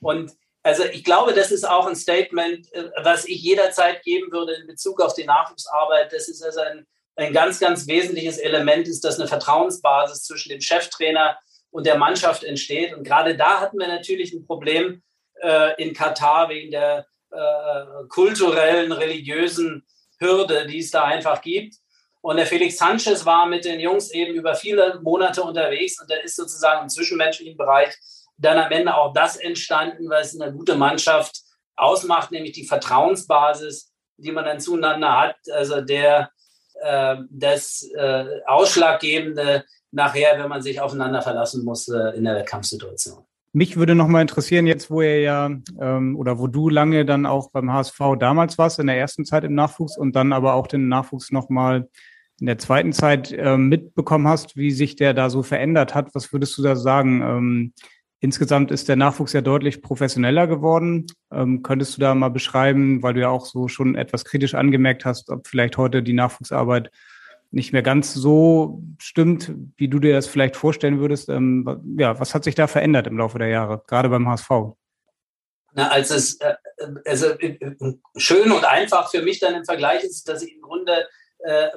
Und also ich glaube, das ist auch ein Statement, äh, was ich jederzeit geben würde in Bezug auf die Nachwuchsarbeit. Das ist also ein, ein ganz, ganz wesentliches Element, ist, dass eine Vertrauensbasis zwischen dem Cheftrainer und der Mannschaft entsteht. Und gerade da hatten wir natürlich ein Problem äh, in Katar wegen der äh, kulturellen, religiösen Hürde, die es da einfach gibt. Und der Felix Sanchez war mit den Jungs eben über viele Monate unterwegs und da ist sozusagen im zwischenmenschlichen Bereich dann am Ende auch das entstanden, was eine gute Mannschaft ausmacht, nämlich die Vertrauensbasis, die man dann zueinander hat. Also der äh, das äh, Ausschlaggebende nachher, wenn man sich aufeinander verlassen muss äh, in der Wettkampfsituation. Mich würde noch mal interessieren, jetzt wo ihr ja ähm, oder wo du lange dann auch beim HSV damals warst, in der ersten Zeit im Nachwuchs und dann aber auch den Nachwuchs noch mal in der zweiten Zeit äh, mitbekommen hast, wie sich der da so verändert hat. Was würdest du da sagen? Ähm, insgesamt ist der Nachwuchs ja deutlich professioneller geworden. Ähm, könntest du da mal beschreiben, weil du ja auch so schon etwas kritisch angemerkt hast, ob vielleicht heute die Nachwuchsarbeit nicht mehr ganz so stimmt, wie du dir das vielleicht vorstellen würdest. Ähm, ja, was hat sich da verändert im Laufe der Jahre, gerade beim HSV? Na, als es äh, also äh, schön und einfach für mich dann im Vergleich ist, dass ich im Grunde äh,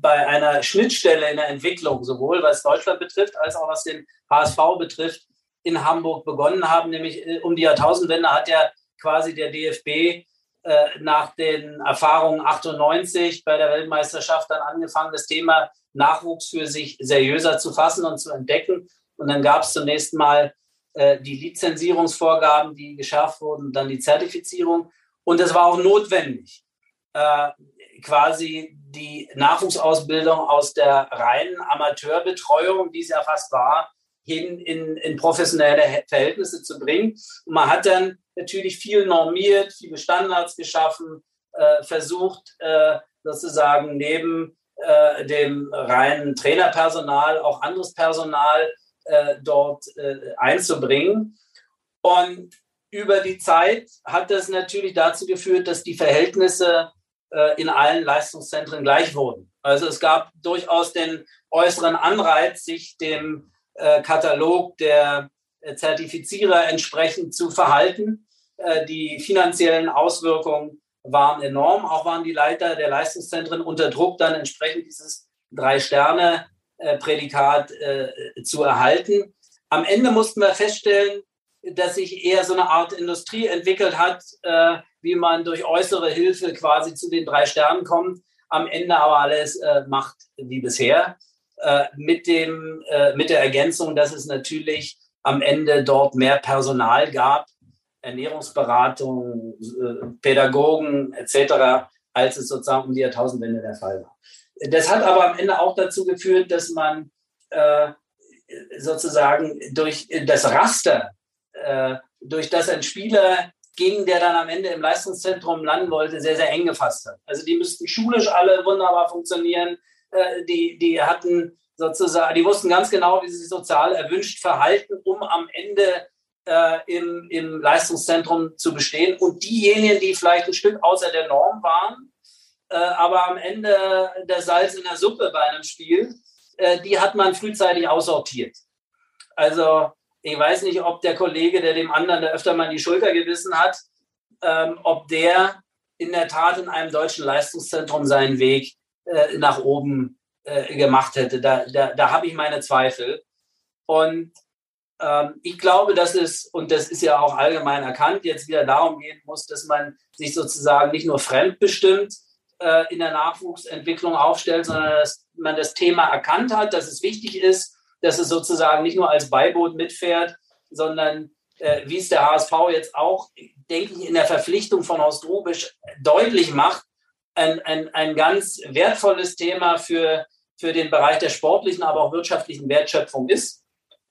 bei einer Schnittstelle in der Entwicklung, sowohl was Deutschland betrifft, als auch was den HSV betrifft, in Hamburg begonnen haben. Nämlich äh, um die Jahrtausendwende hat ja quasi der DFB nach den Erfahrungen 98 bei der Weltmeisterschaft dann angefangen, das Thema Nachwuchs für sich seriöser zu fassen und zu entdecken. Und dann gab es zunächst mal äh, die Lizenzierungsvorgaben, die geschärft wurden, dann die Zertifizierung. Und es war auch notwendig, äh, quasi die Nachwuchsausbildung aus der reinen Amateurbetreuung, die es ja fast war, hin in, in professionelle Verhältnisse zu bringen. Und man hat dann natürlich viel normiert, viele Standards geschaffen, äh, versucht äh, sozusagen neben äh, dem reinen Trainerpersonal auch anderes Personal äh, dort äh, einzubringen. Und über die Zeit hat das natürlich dazu geführt, dass die Verhältnisse äh, in allen Leistungszentren gleich wurden. Also es gab durchaus den äußeren Anreiz, sich dem Katalog der äh, Zertifizierer entsprechend zu verhalten. Die finanziellen Auswirkungen waren enorm. Auch waren die Leiter der Leistungszentren unter Druck, dann entsprechend dieses Drei-Sterne-Prädikat zu erhalten. Am Ende mussten wir feststellen, dass sich eher so eine Art Industrie entwickelt hat, äh, wie man durch äußere Hilfe quasi zu den drei Sternen kommt, am Ende aber alles äh, macht wie bisher. Äh, mit, dem, äh, mit der Ergänzung, dass es natürlich am Ende dort mehr Personal gab, Ernährungsberatung, äh, Pädagogen etc., als es sozusagen um die Jahrtausendwende der Fall war. Das hat aber am Ende auch dazu geführt, dass man äh, sozusagen durch das Raster, äh, durch das ein Spieler ging, der dann am Ende im Leistungszentrum landen wollte, sehr, sehr eng gefasst hat. Also die müssten schulisch alle wunderbar funktionieren. Äh, die, die hatten sozusagen, die wussten ganz genau, wie sie sich sozial erwünscht verhalten, um am Ende äh, im, im Leistungszentrum zu bestehen. Und diejenigen, die vielleicht ein Stück außer der Norm waren, äh, aber am Ende der Salz in der Suppe bei einem Spiel, äh, die hat man frühzeitig aussortiert. Also ich weiß nicht, ob der Kollege, der dem anderen der öfter mal in die Schulter gewissen hat, ähm, ob der in der Tat in einem deutschen Leistungszentrum seinen Weg äh, nach oben äh, gemacht hätte. Da, da, da habe ich meine Zweifel. Und ähm, ich glaube, dass es, und das ist ja auch allgemein erkannt, jetzt wieder darum gehen muss, dass man sich sozusagen nicht nur fremdbestimmt äh, in der Nachwuchsentwicklung aufstellt, sondern dass man das Thema erkannt hat, dass es wichtig ist, dass es sozusagen nicht nur als Beiboot mitfährt, sondern äh, wie es der HSV jetzt auch, denke ich, in der Verpflichtung von Horst Rubisch deutlich macht, ein, ein, ein ganz wertvolles Thema für, für den Bereich der sportlichen, aber auch wirtschaftlichen Wertschöpfung ist.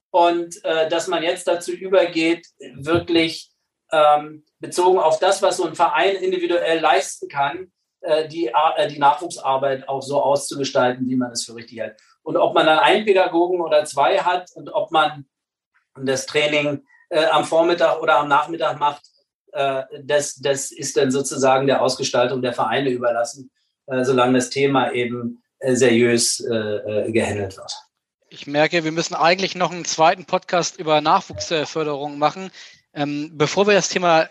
Und äh, dass man jetzt dazu übergeht, wirklich ähm, bezogen auf das, was so ein Verein individuell leisten kann, äh, die, äh, die Nachwuchsarbeit auch so auszugestalten, wie man es für richtig hält. Und ob man dann einen Pädagogen oder zwei hat und ob man das Training äh, am Vormittag oder am Nachmittag macht, äh, das, das ist dann sozusagen der Ausgestaltung der Vereine überlassen, äh, solange das Thema eben äh, seriös gehandelt wird. Ich merke, wir müssen eigentlich noch einen zweiten Podcast über Nachwuchsförderung machen. Ähm, bevor wir das Thema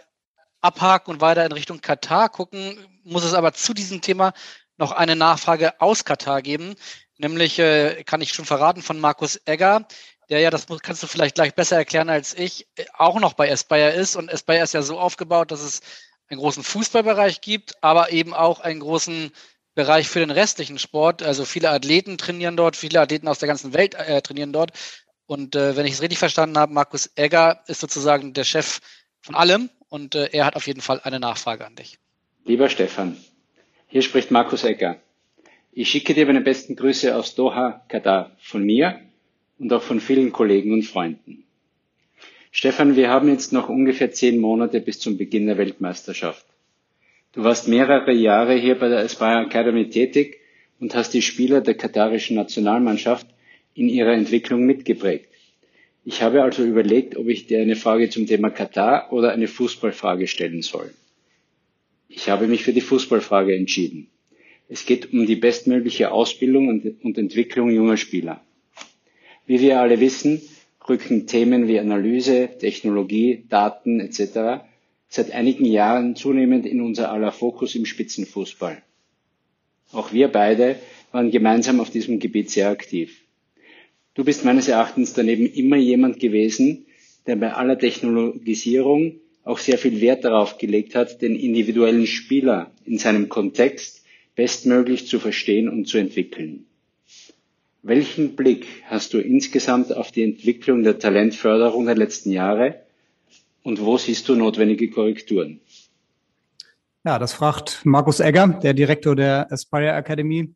abhaken und weiter in Richtung Katar gucken, muss es aber zu diesem Thema noch eine Nachfrage aus Katar geben. Nämlich, äh, kann ich schon verraten, von Markus Egger, der ja, das kannst du vielleicht gleich besser erklären als ich, auch noch bei Aspire ist. Und Aspire ist ja so aufgebaut, dass es einen großen Fußballbereich gibt, aber eben auch einen großen Bereich für den restlichen Sport. Also viele Athleten trainieren dort, viele Athleten aus der ganzen Welt äh, trainieren dort. Und äh, wenn ich es richtig verstanden habe, Markus Egger ist sozusagen der Chef von allem und äh, er hat auf jeden Fall eine Nachfrage an dich. Lieber Stefan, hier spricht Markus Egger. Ich schicke dir meine besten Grüße aus Doha, Katar, von mir und auch von vielen Kollegen und Freunden. Stefan, wir haben jetzt noch ungefähr zehn Monate bis zum Beginn der Weltmeisterschaft. Du warst mehrere Jahre hier bei der Aspire Academy tätig und hast die Spieler der katarischen Nationalmannschaft in ihrer Entwicklung mitgeprägt. Ich habe also überlegt, ob ich dir eine Frage zum Thema Katar oder eine Fußballfrage stellen soll. Ich habe mich für die Fußballfrage entschieden. Es geht um die bestmögliche Ausbildung und, Entwicklung junger Spieler. Wie wir alle wissen, rücken Themen wie Analyse, Technologie, Daten etc seit einigen Jahren zunehmend in unser aller Fokus im Spitzenfußball. Auch wir beide waren gemeinsam auf diesem Gebiet sehr aktiv. Du bist meines Erachtens daneben immer jemand gewesen, der bei aller Technologisierung auch sehr viel Wert darauf gelegt hat, den individuellen Spieler in seinem Kontext bestmöglich zu verstehen und zu entwickeln. Welchen Blick hast du insgesamt auf die Entwicklung der Talentförderung der letzten Jahre und wo siehst du notwendige Korrekturen? Ja, das fragt Markus Egger, der Direktor der Aspire Academy,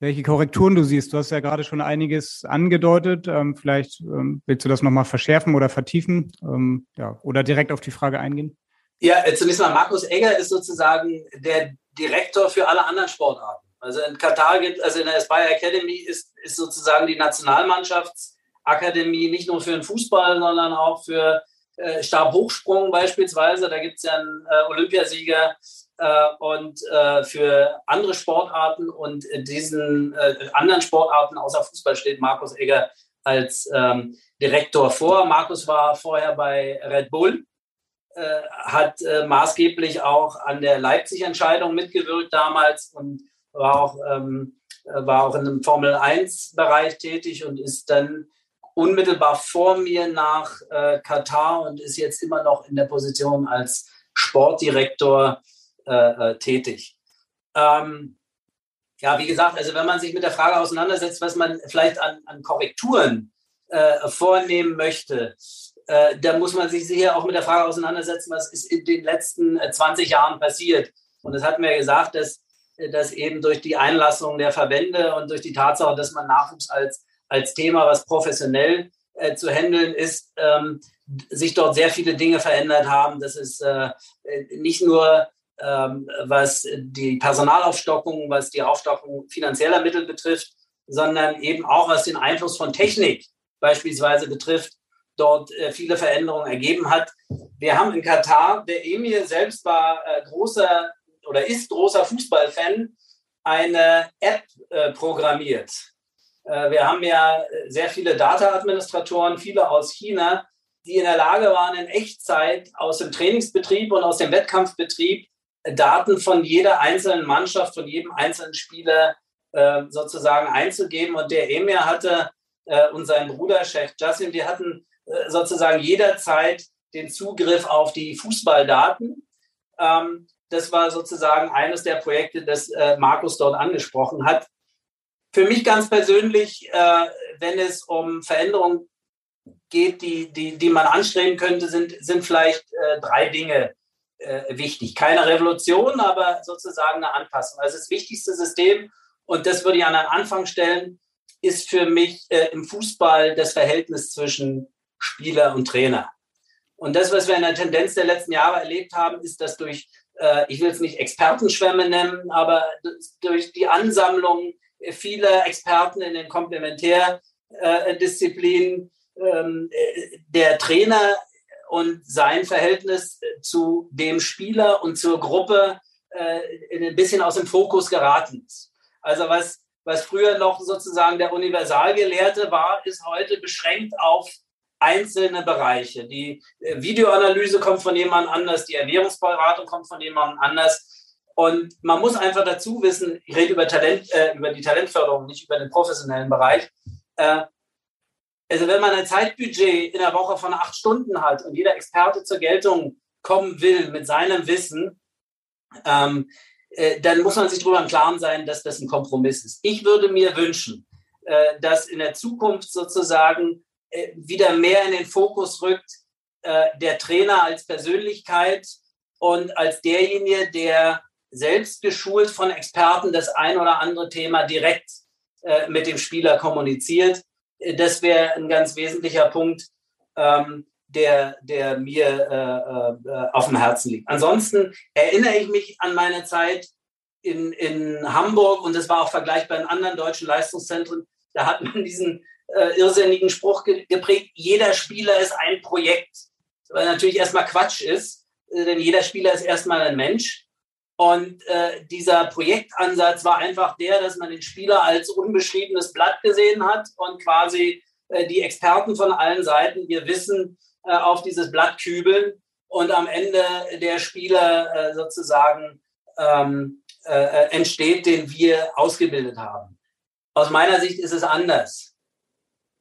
welche Korrekturen du siehst. Du hast ja gerade schon einiges angedeutet. Ähm, vielleicht ähm, willst du das nochmal verschärfen oder vertiefen ähm, ja, oder direkt auf die Frage eingehen? Ja, äh, zunächst mal, Markus Egger ist sozusagen der Direktor für alle anderen Sportarten. Also in Katar gibt, also in der Aspire Academy ist, ist sozusagen die Nationalmannschaftsakademie nicht nur für den Fußball, sondern auch für äh, Stabhochsprung beispielsweise, da gibt es ja einen äh, Olympiasieger äh, und äh, für andere Sportarten. Und diesen äh, anderen Sportarten außer Fußball steht Markus Egger als ähm, Direktor vor. Markus war vorher bei Red Bull, äh, hat maßgeblich auch an der Leipzig-Entscheidung mitgewirkt damals. Und war auch, ähm, war auch in einem Formel-1-Bereich tätig und ist dann unmittelbar vor mir nach äh, Katar und ist jetzt immer noch in der Position als Sportdirektor äh, äh, tätig. Ähm, ja, wie gesagt, also wenn man sich mit der Frage auseinandersetzt, was man vielleicht an, an Korrekturen äh, vornehmen möchte, äh, dann muss man sich sicher auch mit der Frage auseinandersetzen, was ist in den letzten 20 äh, Jahren passiert. Und das hatten wir ja gesagt, dass, äh, dass eben durch die Einlassung der Verbände und durch die Tatsache, dass man Nachwuchs als, als Thema, was professionell äh, zu handeln ist, ähm, sich dort sehr viele Dinge verändert haben. Das ist äh, nicht nur ähm, was die Personalaufstockung, was die Aufstockung finanzieller Mittel betrifft, sondern eben auch was den Einfluss von Technik beispielsweise betrifft, dort äh, viele Veränderungen ergeben hat. Wir haben in Katar, der Emir selbst war äh, großer oder ist großer Fußballfan, eine App äh, programmiert. Äh, wir haben ja äh, sehr viele Data-Administratoren, viele aus China, die in der Lage waren, in Echtzeit aus dem Trainingsbetrieb und aus dem Wettkampfbetrieb äh, Daten von jeder einzelnen Mannschaft, von jedem einzelnen Spieler sozusagen einzugeben. Und der Emir hatte und sein Bruder Sheikh Jassim, die hatten äh, sozusagen jederzeit den Zugriff auf die Fußballdaten. Ähm, das war sozusagen eines der Projekte, das äh, Markus dort angesprochen hat. Für mich ganz persönlich, äh, wenn es um Veränderungen geht, die, die, die man anstreben könnte, sind, sind vielleicht drei Dinge wichtig. Keine Revolution, aber sozusagen eine Anpassung. Also das wichtigste System, und das würde ich an den Anfang stellen, ist für mich im Fußball das Verhältnis zwischen Spieler und Trainer. Und das, was wir in der Tendenz der letzten Jahre erlebt haben, ist, dass durch, äh, ich will es nicht Expertenschwämme nennen, aber durch die Ansammlung vieler Experten in den Komplementärdisziplinen ähm, äh, der Trainer und sein Verhältnis zu dem Spieler und zur Gruppe äh, ein bisschen aus dem Fokus geraten ist. Also was, was früher noch sozusagen der Universalgelehrte war, ist heute beschränkt auf einzelne Bereiche. Die äh, Videoanalyse kommt von jemand anders, die Ernährungsberatung kommt von jemand anders. Und man muss einfach dazu wissen, ich rede über Talent, äh, über die Talentförderung, nicht über den professionellen Bereich. Äh, also wenn man ein Zeitbudget in der Woche von acht Stunden hat und jeder Experte zur Geltung kommen will mit seinem Wissen, ähm, äh, dann muss man sich darüber im Klaren sein, dass das ein Kompromiss ist. Ich würde mir wünschen, äh, dass in der Zukunft sozusagen wieder mehr in den Fokus rückt, äh, der Trainer als Persönlichkeit und als derjenige, der selbst geschult von Experten das ein oder andere Thema direkt äh, mit dem Spieler kommuniziert. Das wäre ein ganz wesentlicher Punkt, ähm, der, der mir auf dem Herzen liegt. Ansonsten erinnere ich mich an meine Zeit in, in Hamburg und das war auch vergleichbar in anderen deutschen Leistungszentren. Da hat man diesen äh, irrsinnigen Spruch ge geprägt, jeder Spieler ist ein Projekt. Was natürlich erstmal Quatsch ist, äh, denn jeder Spieler ist erstmal ein Mensch. Und äh, dieser Projektansatz war einfach der, dass man den Spieler als unbeschriebenes Blatt gesehen hat und quasi äh, die Experten von allen Seiten ihr Wissen äh, auf dieses Blatt kübeln und am Ende der Spieler sozusagen ähm, äh, äh entsteht, den wir ausgebildet haben. Aus meiner Sicht ist es anders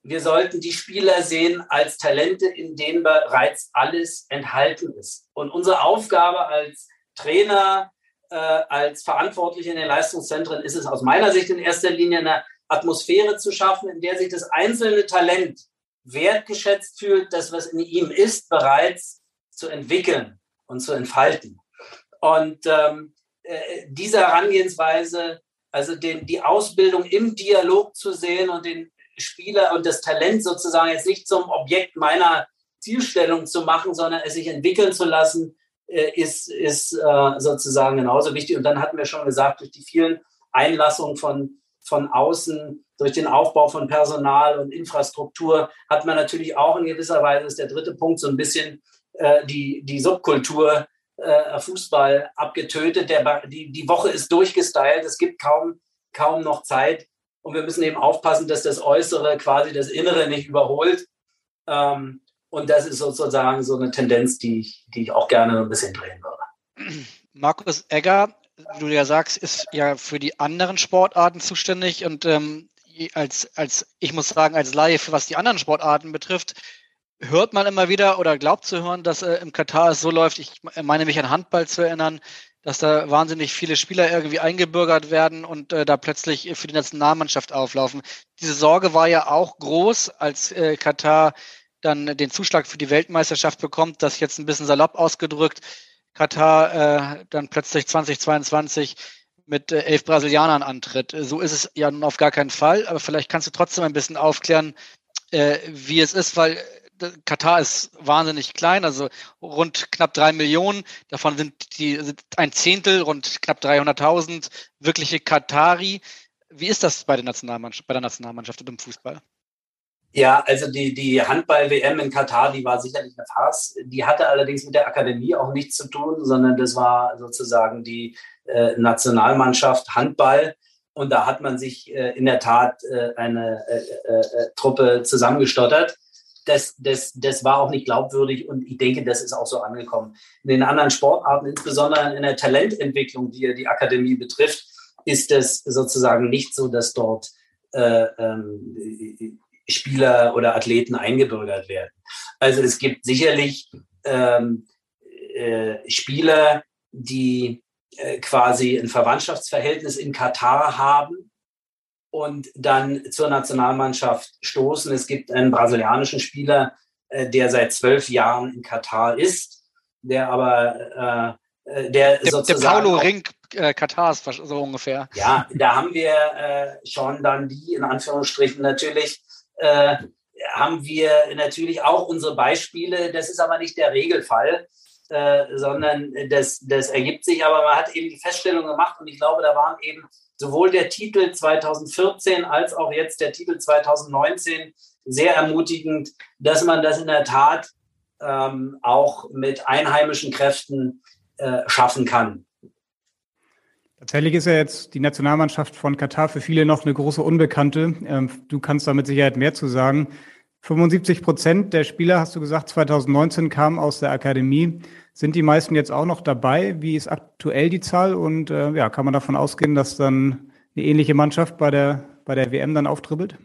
wir sollten die Spieler sehen als Talente, in denen bereits alles enthalten ist. Und unsere Aufgabe als Trainer, äh, als Verantwortliche in den Leistungszentren ist es aus meiner Sicht in erster Linie eine Atmosphäre zu schaffen, in der sich das einzelne Talent wertgeschätzt fühlt, das, was in ihm ist, bereits zu entwickeln und zu entfalten. Und ähm, äh, diese Herangehensweise, also den, die Ausbildung im Dialog zu sehen und den Spieler und das Talent sozusagen jetzt nicht zum Objekt meiner Zielstellung zu machen, sondern es sich entwickeln zu lassen, äh, ist, ist äh, sozusagen genauso wichtig. Und dann hatten wir schon gesagt, durch die vielen Einlassungen von, von außen, durch den Aufbau von Personal und Infrastruktur hat man natürlich auch in gewisser Weise, ist der dritte Punkt, so ein bisschen äh, die, die Subkultur Fußball abgetötet. Der, die, die Woche ist durchgestylt, es gibt kaum, kaum noch Zeit und wir müssen eben aufpassen, dass das Äußere quasi das Innere nicht überholt. Ähm, und das ist sozusagen so eine Tendenz, die ich, die ich auch gerne ein bisschen drehen würde. Markus Egger, wie du ja sagst, ist ja für die anderen Sportarten zuständig und ähm, als, als, ich muss sagen, als Laie, was die anderen Sportarten betrifft, hört man immer wieder oder glaubt zu hören, dass äh, im Katar es so läuft. Ich meine mich an Handball zu erinnern, dass da wahnsinnig viele Spieler irgendwie eingebürgert werden und äh, da plötzlich für die Nationalmannschaft auflaufen. Diese Sorge war ja auch groß, als äh, Katar dann den Zuschlag für die Weltmeisterschaft bekommt, das jetzt ein bisschen salopp ausgedrückt, Katar äh, dann plötzlich 2022 mit äh, elf Brasilianern antritt. So ist es ja nun auf gar keinen Fall, aber vielleicht kannst du trotzdem ein bisschen aufklären, äh, wie es ist, weil Katar ist wahnsinnig klein, also rund knapp drei Millionen. Davon sind die sind ein Zehntel, rund knapp 300.000 wirkliche Katari. Wie ist das bei der Nationalmannschaft, bei der Nationalmannschaft und im Fußball? Ja, also die, die Handball-WM in Katar, die war sicherlich eine Farce. Die hatte allerdings mit der Akademie auch nichts zu tun, sondern das war sozusagen die äh, Nationalmannschaft Handball. Und da hat man sich äh, in der Tat äh, eine äh, äh, äh, Truppe zusammengestottert. Das, das, das war auch nicht glaubwürdig und ich denke, das ist auch so angekommen. In den anderen Sportarten, insbesondere in der Talententwicklung, die die Akademie betrifft, ist es sozusagen nicht so, dass dort ähm, Spieler oder Athleten eingebürgert werden. Also es gibt sicherlich ähm, äh, Spieler, die äh, quasi ein Verwandtschaftsverhältnis in Katar haben und dann zur Nationalmannschaft stoßen. Es gibt einen brasilianischen Spieler, äh, der seit zwölf Jahren in Katar ist, der aber äh, äh der, der sozusagen. Der Paulo Rink äh, Katars, so ungefähr. Ja, da haben wir äh, schon dann die, in Anführungsstrichen natürlich, äh, haben wir natürlich auch unsere Beispiele. Das ist aber nicht der Regelfall, äh, sondern das, das ergibt sich. Aber man hat eben die Feststellung gemacht und ich glaube, da waren eben sowohl der Titel 2014 als auch jetzt der Titel 2019 sehr ermutigend, dass man das in der Tat ähm, auch mit einheimischen Kräften äh, schaffen kann. Tatsächlich ist ja jetzt die Nationalmannschaft von Katar für viele noch eine große Unbekannte. Ähm, du kannst da mit Sicherheit mehr zu sagen. 75 Prozent der Spieler, hast du gesagt, 2019 kamen aus der Akademie. Sind die meisten jetzt auch noch dabei? Wie ist aktuell die Zahl? Und äh, ja, kann man davon ausgehen, dass dann eine ähnliche Mannschaft bei der, bei der WM dann auftribbelt?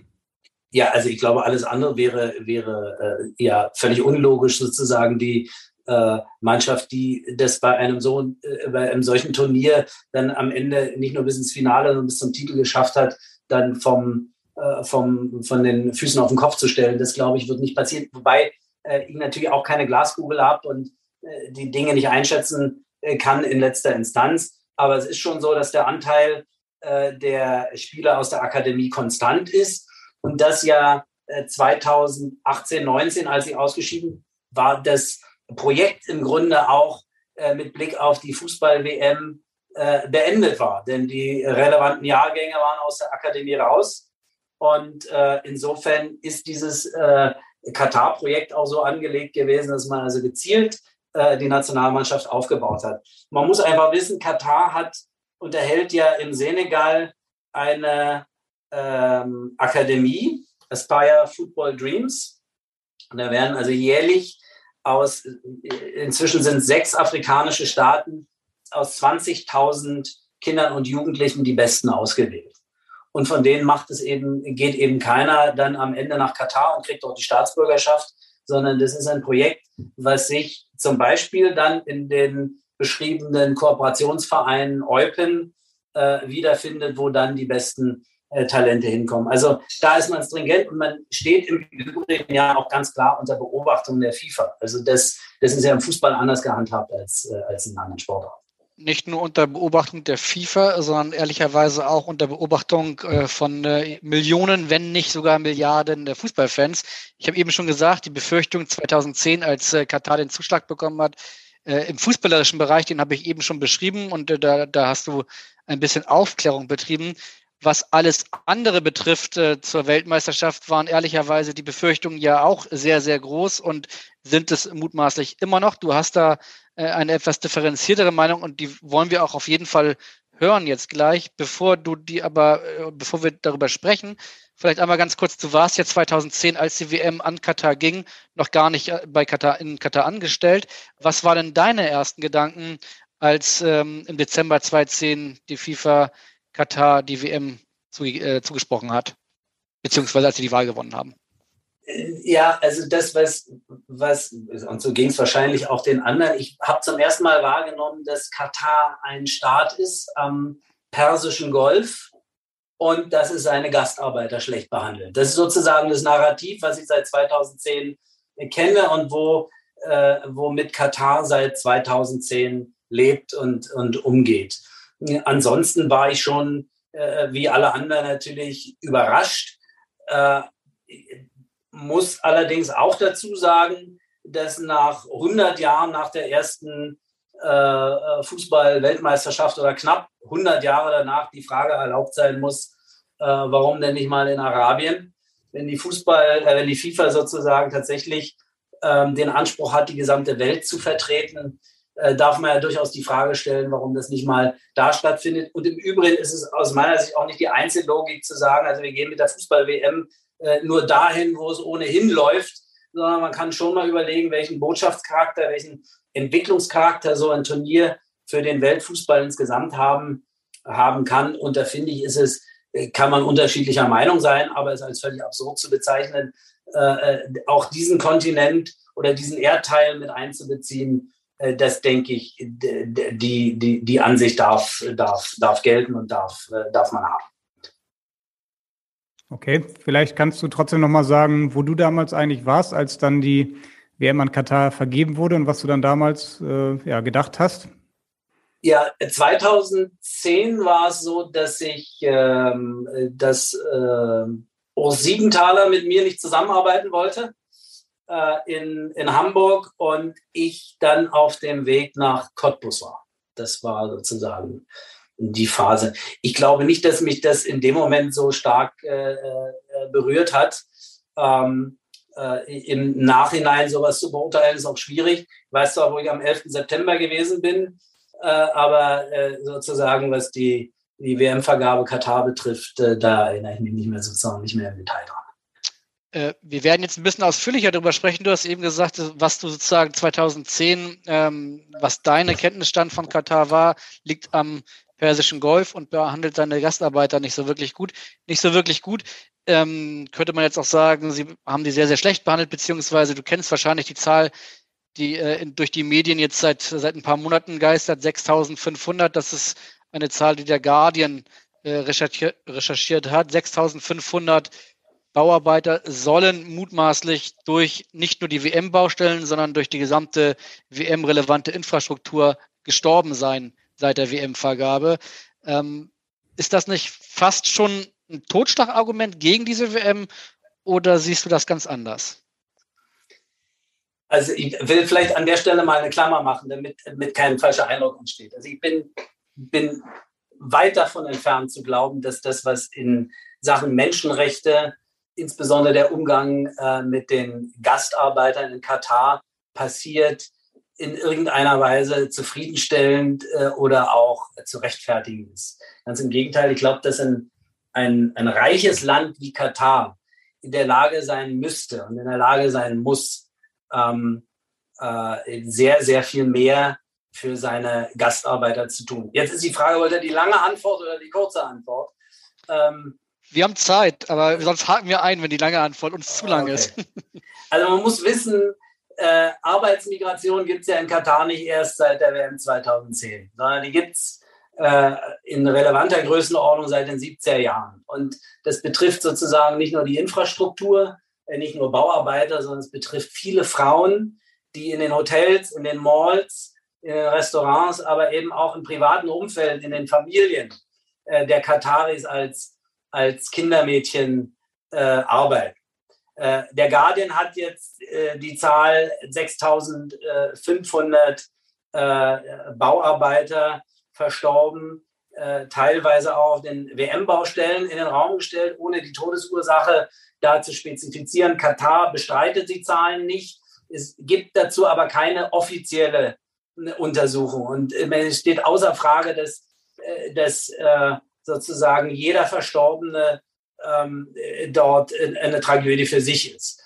Ja, also ich glaube, alles andere wäre, wäre äh, ja völlig unlogisch sozusagen. Die äh, Mannschaft, die das bei einem so äh, bei einem solchen Turnier dann am Ende nicht nur bis ins Finale, sondern bis zum Titel geschafft hat, dann vom, äh, vom von den Füßen auf den Kopf zu stellen. Das glaube ich wird nicht passieren. Wobei äh, ich natürlich auch keine Glaskugel habe und die Dinge nicht einschätzen äh, kann in letzter Instanz. Aber es ist schon so, dass der Anteil äh, der Spieler aus der Akademie konstant ist und das ja 2018, 19, als sie ausgeschieden war, das Projekt im Grunde auch äh, mit Blick auf die Fußball-WM äh, beendet war. Denn die relevanten Jahrgänge waren aus der Akademie raus. Und äh, insofern ist dieses äh, Katar-Projekt auch so angelegt gewesen, dass man also gezielt äh, die Nationalmannschaft aufgebaut hat. Man muss einfach wissen, Katar hat unterhält ja im Senegal eine ähm, Akademie, Aspire Football Dreams. Und da werden also jährlich aus, inzwischen sind sechs afrikanische Staaten aus 20.000 Kindern und Jugendlichen die Besten ausgewählt. Und von denen macht es eben, geht eben keiner dann am Ende nach Katar und kriegt dort die Staatsbürgerschaft, sondern das ist ein Projekt, was sich zum Beispiel dann in den beschriebenen Kooperationsvereinen Eupen äh, wiederfindet, wo dann die besten äh, Talente hinkommen. Also da ist man stringent und man steht im Übrigen ja auch ganz klar unter Beobachtung der FIFA. Also das, das ist ja im Fußball anders gehandhabt als, äh, als in anderen Sportarten nicht nur unter Beobachtung der FIFA, sondern ehrlicherweise auch unter Beobachtung äh, von äh, Millionen, wenn nicht sogar Milliarden der Fußballfans. Ich habe eben schon gesagt, die Befürchtung 2010, als äh, Katar den Zuschlag bekommen hat, äh, im fußballerischen Bereich, den habe ich eben schon beschrieben und äh, da, da hast du ein bisschen Aufklärung betrieben. Was alles andere betrifft äh, zur Weltmeisterschaft, waren ehrlicherweise die Befürchtungen ja auch sehr, sehr groß und sind es mutmaßlich immer noch. Du hast da äh, eine etwas differenziertere Meinung und die wollen wir auch auf jeden Fall hören jetzt gleich. Bevor du die aber, äh, bevor wir darüber sprechen, vielleicht einmal ganz kurz, du warst ja 2010, als die WM an Katar ging, noch gar nicht äh, bei Katar, in Katar angestellt. Was waren denn deine ersten Gedanken, als ähm, im Dezember 2010 die FIFA Katar die WM zu, äh, zugesprochen hat. beziehungsweise als sie die Wahl gewonnen haben. Ja, also das, was, was und so ging es wahrscheinlich auch den anderen. Ich habe zum ersten Mal wahrgenommen, dass Katar ein Staat ist am Persischen Golf und dass es seine Gastarbeiter schlecht behandelt. Das ist sozusagen das Narrativ, was ich seit 2010 kenne und wo, äh, womit Katar seit 2010 lebt und, und umgeht. Ansonsten war ich schon, äh, wie alle anderen natürlich, überrascht. Äh, muss allerdings auch dazu sagen, dass nach 100 Jahren nach der ersten äh, Fußball-Weltmeisterschaft oder knapp 100 Jahre danach die Frage erlaubt sein muss, äh, warum denn nicht mal in Arabien, wenn die Fußball, äh, wenn die FIFA sozusagen tatsächlich ähm, den Anspruch hat, die gesamte Welt zu vertreten, äh, darf man ja durchaus die Frage stellen, warum das nicht mal da stattfindet. Und im Übrigen ist es aus meiner Sicht auch nicht die Einzellogik zu sagen, also wir gehen mit der Fußball-WM äh, nur dahin, wo es ohnehin läuft, sondern man kann schon mal überlegen, welchen Botschaftscharakter, welchen Entwicklungscharakter so ein Turnier für den Weltfußball insgesamt haben, haben kann. Und da finde ich, ist es, äh, kann man unterschiedlicher Meinung sein, aber es als völlig absurd zu bezeichnen, auch diesen Kontinent oder diesen Erdteil mit einzubeziehen, das denke ich, die, die, die Ansicht darf, darf, darf gelten und darf, äh, darf man haben. Okay, vielleicht kannst du trotzdem nochmal sagen, wo du damals eigentlich warst, als dann die WM an Katar vergeben wurde und was du dann damals äh, ja, gedacht hast. Ja, 2010 war es so, dass ich, ähm, dass äh, Urs Siegenthaler mit mir nicht zusammenarbeiten wollte äh, in, in Hamburg und ich dann auf dem Weg nach Cottbus war. Das war sozusagen die Phase. Ich glaube nicht, dass mich das in dem Moment so stark äh, äh, berührt hat. Ähm, äh, Im Nachhinein sowas zu beurteilen, ist auch schwierig. Ich weiß zwar, wo ich am 11. September gewesen bin, äh, aber äh, sozusagen, was die, die WM-Vergabe Katar betrifft, äh, da erinnere ich mich nicht mehr sozusagen nicht mehr im Detail dran. Äh, wir werden jetzt ein bisschen ausführlicher darüber sprechen. Du hast eben gesagt, was du sozusagen 2010, ähm, was deine Kenntnisstand von Katar war, liegt am Persischen Golf und behandelt seine Gastarbeiter nicht so wirklich gut. Nicht so wirklich gut. Ähm, könnte man jetzt auch sagen, sie haben die sehr, sehr schlecht behandelt, beziehungsweise du kennst wahrscheinlich die Zahl, die äh, in, durch die Medien jetzt seit, seit ein paar Monaten geistert, 6500. Das ist eine Zahl, die der Guardian äh, recherchiert, recherchiert hat. 6500 Bauarbeiter sollen mutmaßlich durch nicht nur die WM-Baustellen, sondern durch die gesamte WM-relevante Infrastruktur gestorben sein seit der WM-Vergabe. Ähm, ist das nicht fast schon ein Totschlagargument gegen diese WM oder siehst du das ganz anders? Also ich will vielleicht an der Stelle mal eine Klammer machen, damit, damit kein falscher Eindruck entsteht. Also ich bin, bin weit davon entfernt zu glauben, dass das, was in Sachen Menschenrechte insbesondere der Umgang äh, mit den Gastarbeitern in Katar passiert, in irgendeiner Weise zufriedenstellend äh, oder auch äh, zu rechtfertigen ist. Ganz im Gegenteil, ich glaube, dass ein, ein, ein reiches Land wie Katar in der Lage sein müsste und in der Lage sein muss, ähm, äh, sehr, sehr viel mehr für seine Gastarbeiter zu tun. Jetzt ist die Frage, wollt ihr die lange Antwort oder die kurze Antwort? Ähm, wir haben Zeit, aber sonst haken wir ein, wenn die lange Antwort uns zu lang okay. ist. Also man muss wissen, äh, Arbeitsmigration gibt es ja in Katar nicht erst seit der WM 2010, sondern die gibt es äh, in relevanter Größenordnung seit den 70er Jahren. Und das betrifft sozusagen nicht nur die Infrastruktur, äh, nicht nur Bauarbeiter, sondern es betrifft viele Frauen, die in den Hotels, in den Malls, in den Restaurants, aber eben auch im privaten Umfeld, in den Familien äh, der Kataris als als Kindermädchen äh, arbeiten. Äh, der Guardian hat jetzt äh, die Zahl 6500 äh, Bauarbeiter verstorben, äh, teilweise auch auf den WM-Baustellen in den Raum gestellt, ohne die Todesursache da zu spezifizieren. Katar bestreitet die Zahlen nicht. Es gibt dazu aber keine offizielle äh, Untersuchung. Und es steht außer Frage, dass, dass sozusagen jeder Verstorbene ähm, dort eine Tragödie für sich ist.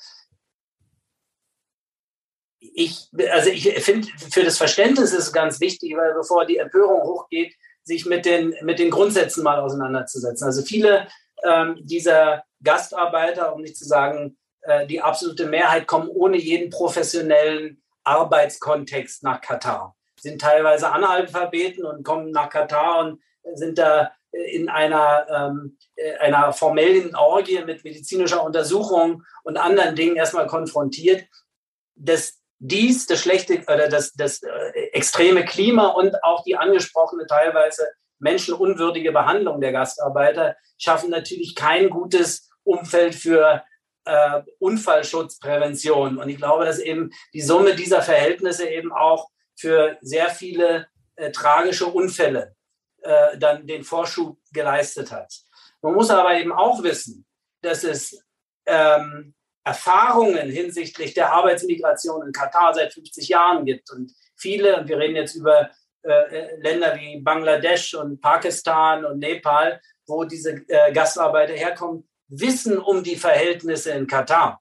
Ich, also ich finde, für das Verständnis ist es ganz wichtig, weil bevor die Empörung hochgeht, sich mit den, mit den Grundsätzen mal auseinanderzusetzen. Also viele ähm, dieser Gastarbeiter, um nicht zu sagen, äh, die absolute Mehrheit kommen ohne jeden professionellen Arbeitskontext nach Katar. Sind teilweise Analphabeten und kommen nach Katar und sind da in einer, ähm, äh, einer formellen Orgie mit medizinischer Untersuchung und anderen Dingen erstmal konfrontiert. Das, dies, das schlechte oder das, das äh, extreme Klima und auch die angesprochene teilweise menschenunwürdige Behandlung der Gastarbeiter schaffen natürlich kein gutes Umfeld für äh, Unfallschutzprävention. Und ich glaube, dass eben die Summe dieser Verhältnisse eben auch für sehr viele äh, tragische Unfälle äh, dann den Vorschub geleistet hat. Man muss aber eben auch wissen, dass es ähm, Erfahrungen hinsichtlich der Arbeitsmigration in Katar seit 50 Jahren gibt und viele, und wir reden jetzt über äh, äh, Länder wie Bangladesch und Pakistan und Nepal, wo diese äh, Gastarbeiter herkommen, wissen um die Verhältnisse in Katar.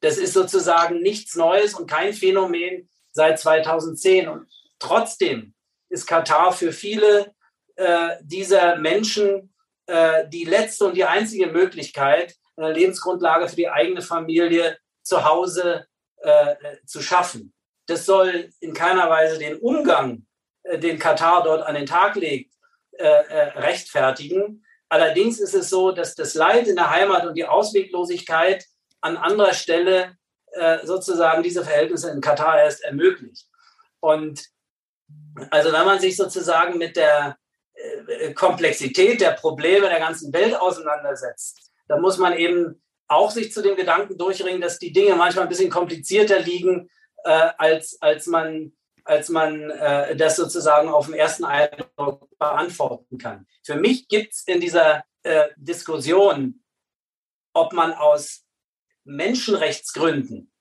Das ist sozusagen nichts Neues und kein Phänomen seit 2010. Und trotzdem ist Katar für viele äh, dieser Menschen äh, die letzte und die einzige Möglichkeit, eine Lebensgrundlage für die eigene Familie zu Hause äh, zu schaffen. Das soll in keiner Weise den Umgang, äh, den Katar dort an den Tag legt, äh, rechtfertigen. Allerdings ist es so, dass das Leid in der Heimat und die Ausweglosigkeit an anderer Stelle sozusagen diese Verhältnisse in Katar erst ermöglicht. Und also wenn man sich sozusagen mit der Komplexität der Probleme der ganzen Welt auseinandersetzt, dann muss man eben auch sich zu dem Gedanken durchringen, dass die Dinge manchmal ein bisschen komplizierter liegen, äh, als, als man, als man äh, das sozusagen auf den ersten Eindruck beantworten kann. Für mich gibt es in dieser äh, Diskussion, ob man aus Menschenrechtsgründen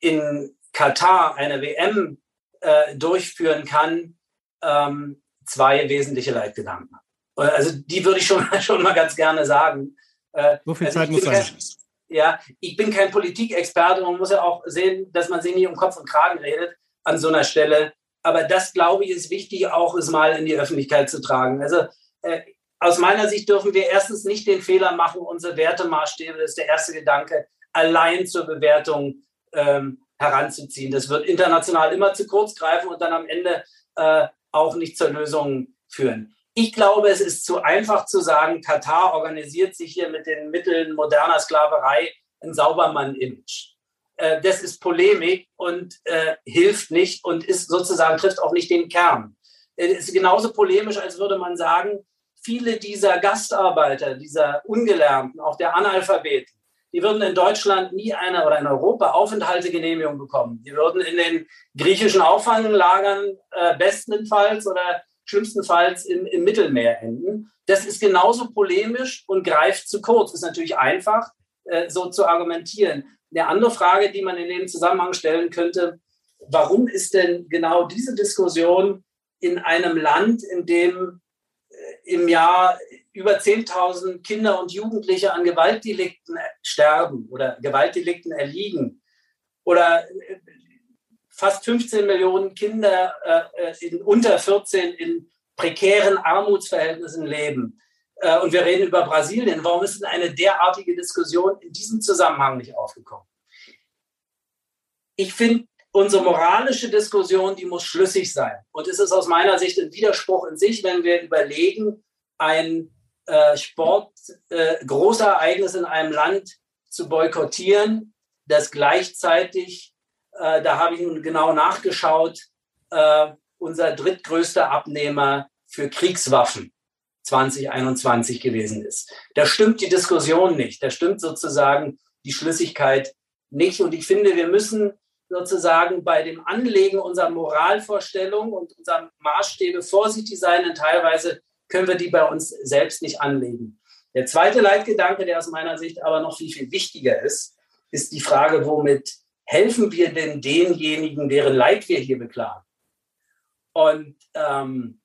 in Katar eine WM äh, durchführen kann, ähm, zwei wesentliche Leitgedanken. Also die würde ich schon, schon mal ganz gerne sagen. Äh, so viel also Zeit muss sein. ja, ich bin kein Politikexperte. Man muss ja auch sehen, dass man sich nicht um Kopf und Kragen redet an so einer Stelle. Aber das, glaube ich, ist wichtig, auch es mal in die Öffentlichkeit zu tragen. Also äh, aus meiner Sicht dürfen wir erstens nicht den Fehler machen, unsere Wertemaßstäbe, das ist der erste Gedanke, allein zur Bewertung ähm, heranzuziehen. Das wird international immer zu kurz greifen und dann am Ende äh, auch nicht zur Lösung führen. Ich glaube, es ist zu einfach zu sagen, Katar organisiert sich hier mit den Mitteln moderner Sklaverei ein Saubermann-Image. Äh, das ist Polemik und äh, hilft nicht und ist sozusagen trifft auch nicht den Kern. Es ist genauso polemisch, als würde man sagen, viele dieser Gastarbeiter, dieser Ungelernten, auch der Analphabeten, die würden in Deutschland nie eine oder in Europa Aufenthaltegenehmigung bekommen. Die würden in den griechischen Auffanglagern äh, bestenfalls oder schlimmstenfalls im, im Mittelmeer enden. Das ist genauso polemisch und greift zu kurz. Ist natürlich einfach, äh, so zu argumentieren. Eine andere Frage, die man in dem Zusammenhang stellen könnte, warum ist denn genau diese Diskussion in einem Land, in dem äh, im Jahr über 10.000 Kinder und Jugendliche an Gewaltdelikten sterben oder Gewaltdelikten erliegen oder äh, fast 15 Millionen Kinder äh, in unter 14 in prekären Armutsverhältnissen leben. Äh, und wir reden über Brasilien. Warum ist denn eine derartige Diskussion in diesem Zusammenhang nicht aufgekommen? Ich finde, unsere moralische Diskussion, die muss schlüssig sein. Und es ist aus meiner Sicht ein Widerspruch in sich, wenn wir überlegen, ein äh, Sport, äh, Großereignis in einem Land zu boykottieren, das gleichzeitig, äh, da habe ich nun genau nachgeschaut, äh, unser drittgrößter Abnehmer für Kriegswaffen 2021 gewesen ist. Da stimmt die Diskussion nicht, da stimmt sozusagen die Schlüssigkeit nicht. Und ich finde, wir müssen sozusagen bei dem Anlegen unserer Moralvorstellung und unserer Maßstäbe vorsichtig sein, denn teilweise können wir die bei uns selbst nicht anlegen. Der zweite Leitgedanke, der aus meiner Sicht aber noch viel, viel wichtiger ist, ist die Frage, womit helfen wir denn denjenigen, deren Leid wir hier beklagen? Und ähm,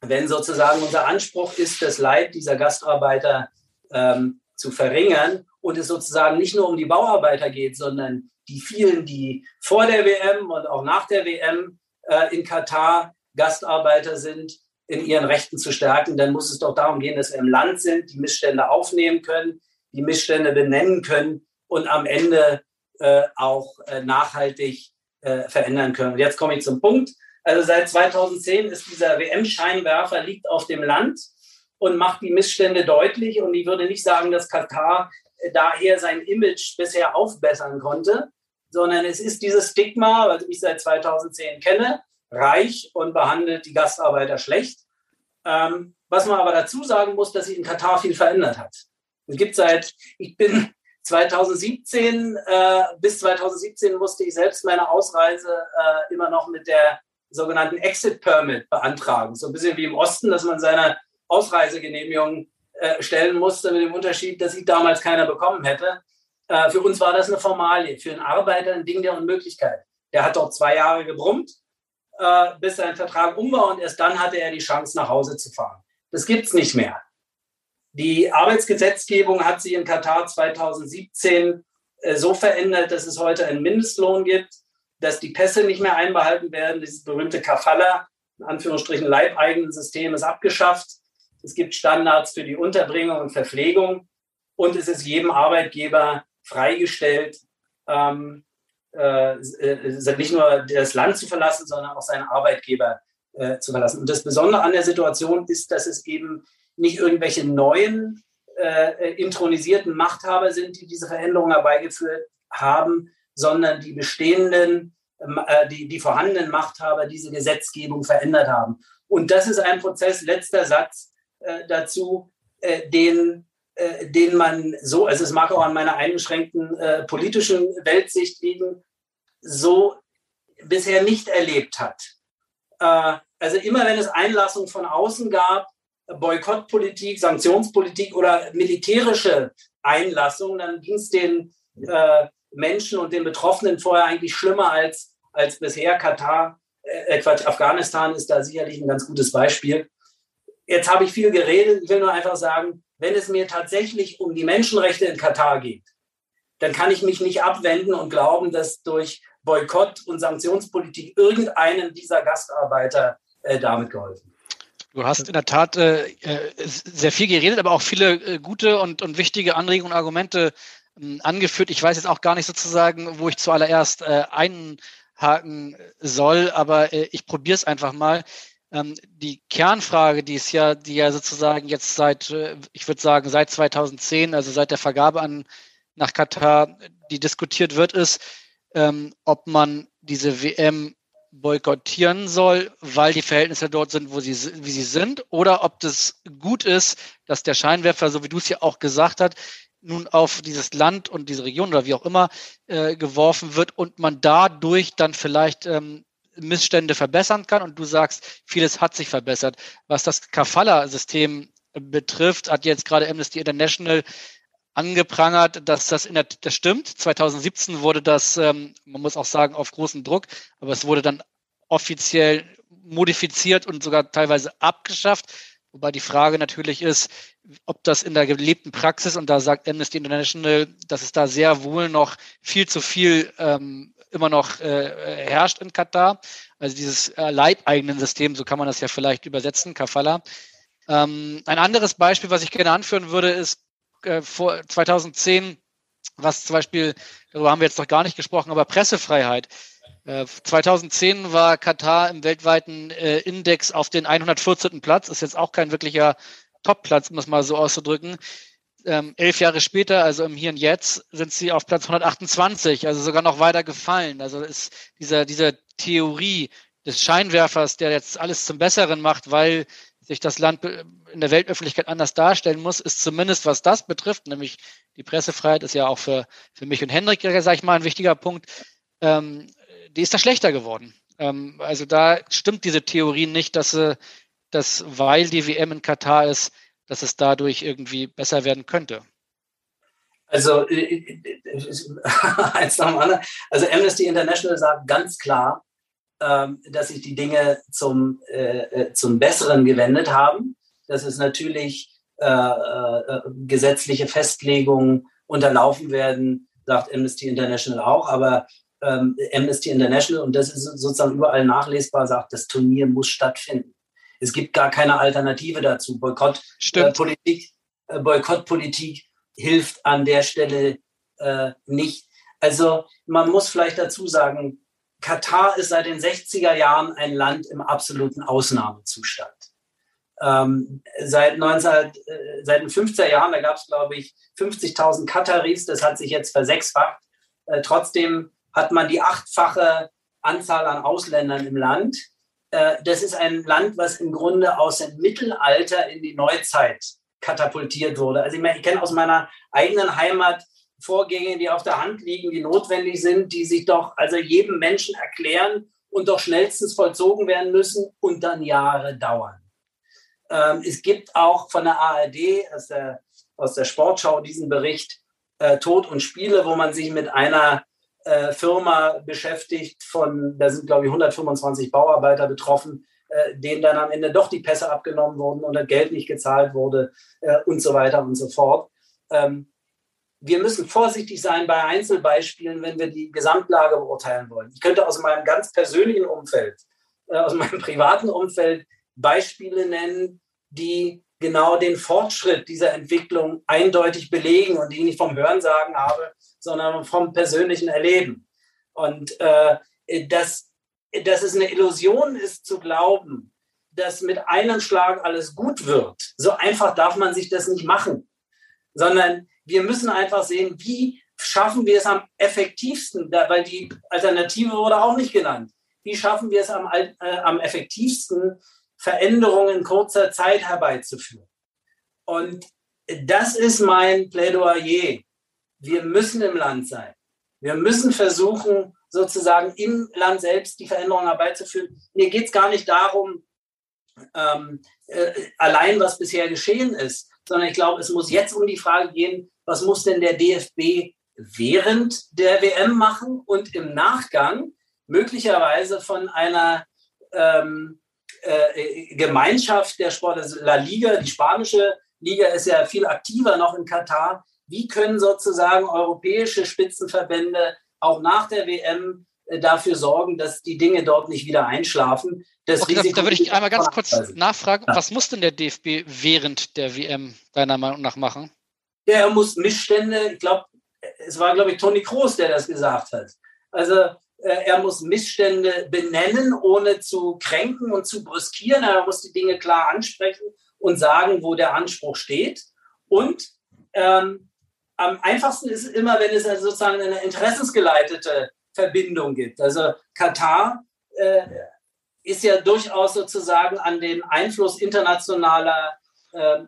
wenn sozusagen unser Anspruch ist, das Leid dieser Gastarbeiter ähm, zu verringern und es sozusagen nicht nur um die Bauarbeiter geht, sondern die vielen, die vor der WM und auch nach der WM äh, in Katar Gastarbeiter sind, in ihren Rechten zu stärken, dann muss es doch darum gehen, dass wir im Land sind, die Missstände aufnehmen können, die Missstände benennen können und am Ende äh, auch äh, nachhaltig äh, verändern können. Und jetzt komme ich zum Punkt. Also seit 2010 ist dieser WM-Scheinwerfer liegt auf dem Land und macht die Missstände deutlich. Und ich würde nicht sagen, dass Katar äh, daher sein Image bisher aufbessern konnte, sondern es ist dieses Stigma, was ich seit 2010 kenne, reich und behandelt die Gastarbeiter schlecht. Ähm, was man aber dazu sagen muss, dass sich in Katar viel verändert hat. Es gibt seit, ich bin 2017, äh, bis 2017 musste ich selbst meine Ausreise äh, immer noch mit der sogenannten Exit Permit beantragen. So ein bisschen wie im Osten, dass man seine Ausreisegenehmigung äh, stellen musste, mit dem Unterschied, dass ich damals keiner bekommen hätte. Äh, für uns war das eine Formalie, für einen Arbeiter ein Ding der Unmöglichkeit. Der hat dort zwei Jahre gebrummt, äh, bis sein Vertrag um war und erst dann hatte er die Chance, nach Hause zu fahren. Das gibt es nicht mehr. Die Arbeitsgesetzgebung hat sich in Katar 2017 äh, so verändert, dass es heute einen Mindestlohn gibt, dass die Pässe nicht mehr einbehalten werden. Dieses berühmte Kafala, in Anführungsstrichen leibeigenen System, ist abgeschafft. Es gibt Standards für die Unterbringung und Verpflegung und es ist jedem Arbeitgeber freigestellt, ähm, äh, äh, nicht nur das Land zu verlassen, sondern auch seinen Arbeitgeber äh, zu verlassen. Und das Besondere an der Situation ist, dass es eben nicht irgendwelche neuen äh, intronisierten Machthaber sind, die diese Veränderungen herbeigeführt haben, sondern die bestehenden, ähm, äh, die, die vorhandenen Machthaber diese Gesetzgebung verändert haben. Und das ist ein Prozess, letzter Satz äh, dazu, den, den man so, also es mag auch an meiner eingeschränkten äh, politischen Weltsicht liegen, so bisher nicht erlebt hat. Äh, also immer wenn es Einlassungen von außen gab, Boykottpolitik, Sanktionspolitik oder militärische Einlassungen, dann ging es den äh, Menschen und den Betroffenen vorher eigentlich schlimmer als, als bisher. Katar, äh, Quatsch, Afghanistan ist da sicherlich ein ganz gutes Beispiel. Jetzt habe ich viel geredet. Ich will nur einfach sagen, wenn es mir tatsächlich um die Menschenrechte in Katar geht, dann kann ich mich nicht abwenden und glauben, dass durch Boykott und Sanktionspolitik irgendeinem dieser Gastarbeiter äh, damit geholfen. Du hast in der Tat äh, äh, sehr viel geredet, aber auch viele äh, gute und, und wichtige Anregungen und Argumente äh, angeführt. Ich weiß jetzt auch gar nicht sozusagen, wo ich zuallererst äh, einhaken soll, aber äh, ich probiere es einfach mal. Ähm, die Kernfrage, die ist ja, die ja sozusagen jetzt seit, ich würde sagen, seit 2010, also seit der Vergabe an nach Katar, die diskutiert wird, ist, ähm, ob man diese WM boykottieren soll, weil die Verhältnisse dort sind, wo sie, wie sie sind, oder ob das gut ist, dass der Scheinwerfer, so wie du es ja auch gesagt hast, nun auf dieses Land und diese Region oder wie auch immer äh, geworfen wird und man dadurch dann vielleicht ähm, Missstände verbessern kann. Und du sagst, vieles hat sich verbessert. Was das Kafala-System betrifft, hat jetzt gerade Amnesty International angeprangert, dass das in der, das stimmt. 2017 wurde das, ähm, man muss auch sagen, auf großen Druck, aber es wurde dann offiziell modifiziert und sogar teilweise abgeschafft. Wobei die Frage natürlich ist, ob das in der gelebten Praxis, und da sagt Amnesty International, dass es da sehr wohl noch viel zu viel ähm, immer noch äh, herrscht in Katar. Also dieses äh, leibeigenen System, so kann man das ja vielleicht übersetzen, Kafala. Ähm, ein anderes Beispiel, was ich gerne anführen würde, ist äh, vor 2010, was zum Beispiel, darüber haben wir jetzt noch gar nicht gesprochen, aber Pressefreiheit. Äh, 2010 war Katar im weltweiten äh, Index auf den 114. Platz, ist jetzt auch kein wirklicher Top-Platz, um es mal so auszudrücken. Ähm, elf Jahre später, also im Hier und Jetzt, sind sie auf Platz 128, also sogar noch weiter gefallen. Also ist dieser, dieser Theorie des Scheinwerfers, der jetzt alles zum Besseren macht, weil sich das Land in der Weltöffentlichkeit anders darstellen muss, ist zumindest was das betrifft, nämlich die Pressefreiheit ist ja auch für, für mich und Hendrik, sage ich mal, ein wichtiger Punkt, ähm, die ist da schlechter geworden. Ähm, also da stimmt diese Theorie nicht, dass, äh, dass weil die WM in Katar ist, dass es dadurch irgendwie besser werden könnte. Also äh, äh, eins nach dem anderen. Also Amnesty International sagt ganz klar, dass sich die Dinge zum, äh, äh, zum Besseren gewendet haben. Dass es natürlich äh, äh, gesetzliche Festlegungen unterlaufen werden, sagt Amnesty International auch. Aber ähm, Amnesty International, und das ist sozusagen überall nachlesbar, sagt, das Turnier muss stattfinden. Es gibt gar keine Alternative dazu. Boykottpolitik, äh, Boykottpolitik hilft an der Stelle äh, nicht. Also man muss vielleicht dazu sagen, Katar ist seit den 60er Jahren ein Land im absoluten Ausnahmezustand. Ähm, seit, 19, äh, seit den 50er Jahren, da gab es, glaube ich, 50.000 Kataris, das hat sich jetzt versechsfacht. Äh, trotzdem hat man die achtfache Anzahl an Ausländern im Land. Äh, das ist ein Land, was im Grunde aus dem Mittelalter in die Neuzeit katapultiert wurde. Also ich, meine, ich kenne aus meiner eigenen Heimat Vorgänge, die auf der Hand liegen, die notwendig sind, die sich doch also jedem Menschen erklären und doch schnellstens vollzogen werden müssen und dann Jahre dauern. Ähm, es gibt auch von der ARD aus der, aus der Sportschau diesen Bericht äh, Tod und Spiele, wo man sich mit einer äh, Firma beschäftigt von, da sind glaube ich 125 Bauarbeiter betroffen, äh, denen dann am Ende doch die Pässe abgenommen wurden und das Geld nicht gezahlt wurde äh, und so weiter und so fort. Ähm, wir müssen vorsichtig sein bei Einzelbeispielen, wenn wir die Gesamtlage beurteilen wollen. Ich könnte aus meinem ganz persönlichen Umfeld, äh, aus meinem privaten Umfeld Beispiele nennen, die genau den Fortschritt dieser Entwicklung eindeutig belegen und die ich nicht vom Hörensagen habe, sondern vom persönlichen Erleben. Und äh, dass, dass es eine Illusion ist zu glauben, dass mit einem Schlag alles gut wird. So einfach darf man sich das nicht machen, sondern wir müssen einfach sehen, wie schaffen wir es am effektivsten, weil die Alternative wurde auch nicht genannt. Wie schaffen wir es am, äh, am effektivsten, Veränderungen in kurzer Zeit herbeizuführen? Und das ist mein Plädoyer. Wir müssen im Land sein. Wir müssen versuchen, sozusagen im Land selbst die Veränderungen herbeizuführen. Mir geht es gar nicht darum, ähm, äh, allein was bisher geschehen ist, sondern ich glaube, es muss jetzt um die Frage gehen, was muss denn der DFB während der WM machen und im Nachgang möglicherweise von einer ähm, äh, Gemeinschaft der Sport, also La Liga, die spanische Liga ist ja viel aktiver noch in Katar. Wie können sozusagen europäische Spitzenverbände auch nach der WM äh, dafür sorgen, dass die Dinge dort nicht wieder einschlafen? Das okay, Risiko da, würde ich einmal ganz kurz nachfragen, was muss denn der DFB während der WM deiner Meinung nach machen? Der muss Missstände, ich glaube, es war, glaube ich, Toni Kroos, der das gesagt hat. Also äh, er muss Missstände benennen, ohne zu kränken und zu brüskieren. Er muss die Dinge klar ansprechen und sagen, wo der Anspruch steht. Und ähm, am einfachsten ist es immer, wenn es also sozusagen eine interessensgeleitete Verbindung gibt. Also Katar äh, ist ja durchaus sozusagen an den Einfluss internationaler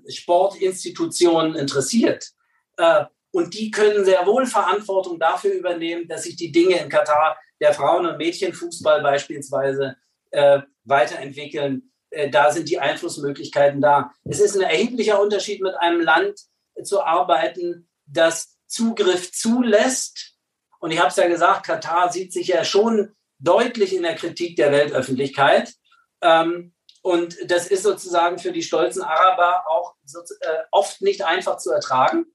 Sportinstitutionen interessiert. Äh, und die können sehr wohl Verantwortung dafür übernehmen, dass sich die Dinge in Katar, der Frauen- und Mädchenfußball beispielsweise, äh, weiterentwickeln. Äh, da sind die Einflussmöglichkeiten da. Es ist ein erheblicher Unterschied, mit einem Land zu arbeiten, das Zugriff zulässt. Und ich habe es ja gesagt, Katar sieht sich ja schon deutlich in der Kritik der Weltöffentlichkeit. Ähm, und das ist sozusagen für die stolzen Araber auch so, äh, oft nicht einfach zu ertragen.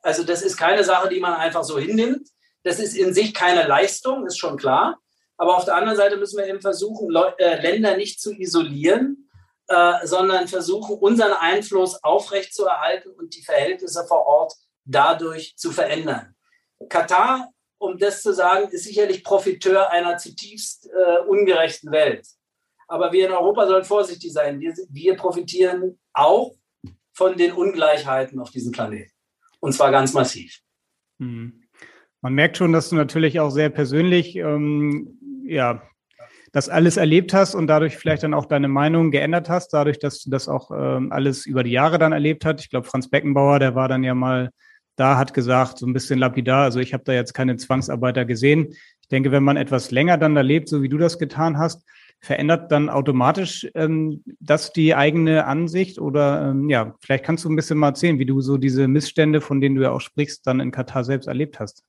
Also das ist keine Sache, die man einfach so hinnimmt. Das ist in sich keine Leistung, ist schon klar. Aber auf der anderen Seite müssen wir eben versuchen, Le äh, Länder nicht zu isolieren, äh, sondern versuchen, unseren Einfluss aufrechtzuerhalten und die Verhältnisse vor Ort dadurch zu verändern. Katar, um das zu sagen, ist sicherlich Profiteur einer zutiefst äh, ungerechten Welt. Aber wir in Europa sollen vorsichtig sein. Wir, wir profitieren auch von den Ungleichheiten auf diesem Planeten. Und zwar ganz massiv. Hm. Man merkt schon, dass du natürlich auch sehr persönlich ähm, ja, das alles erlebt hast und dadurch vielleicht dann auch deine Meinung geändert hast, dadurch, dass du das auch ähm, alles über die Jahre dann erlebt hast. Ich glaube, Franz Beckenbauer, der war dann ja mal da, hat gesagt, so ein bisschen lapidar, also ich habe da jetzt keine Zwangsarbeiter gesehen. Ich denke, wenn man etwas länger dann erlebt, so wie du das getan hast, verändert dann automatisch ähm, das die eigene Ansicht? Oder ähm, ja, vielleicht kannst du ein bisschen mal erzählen, wie du so diese Missstände, von denen du ja auch sprichst, dann in Katar selbst erlebt hast.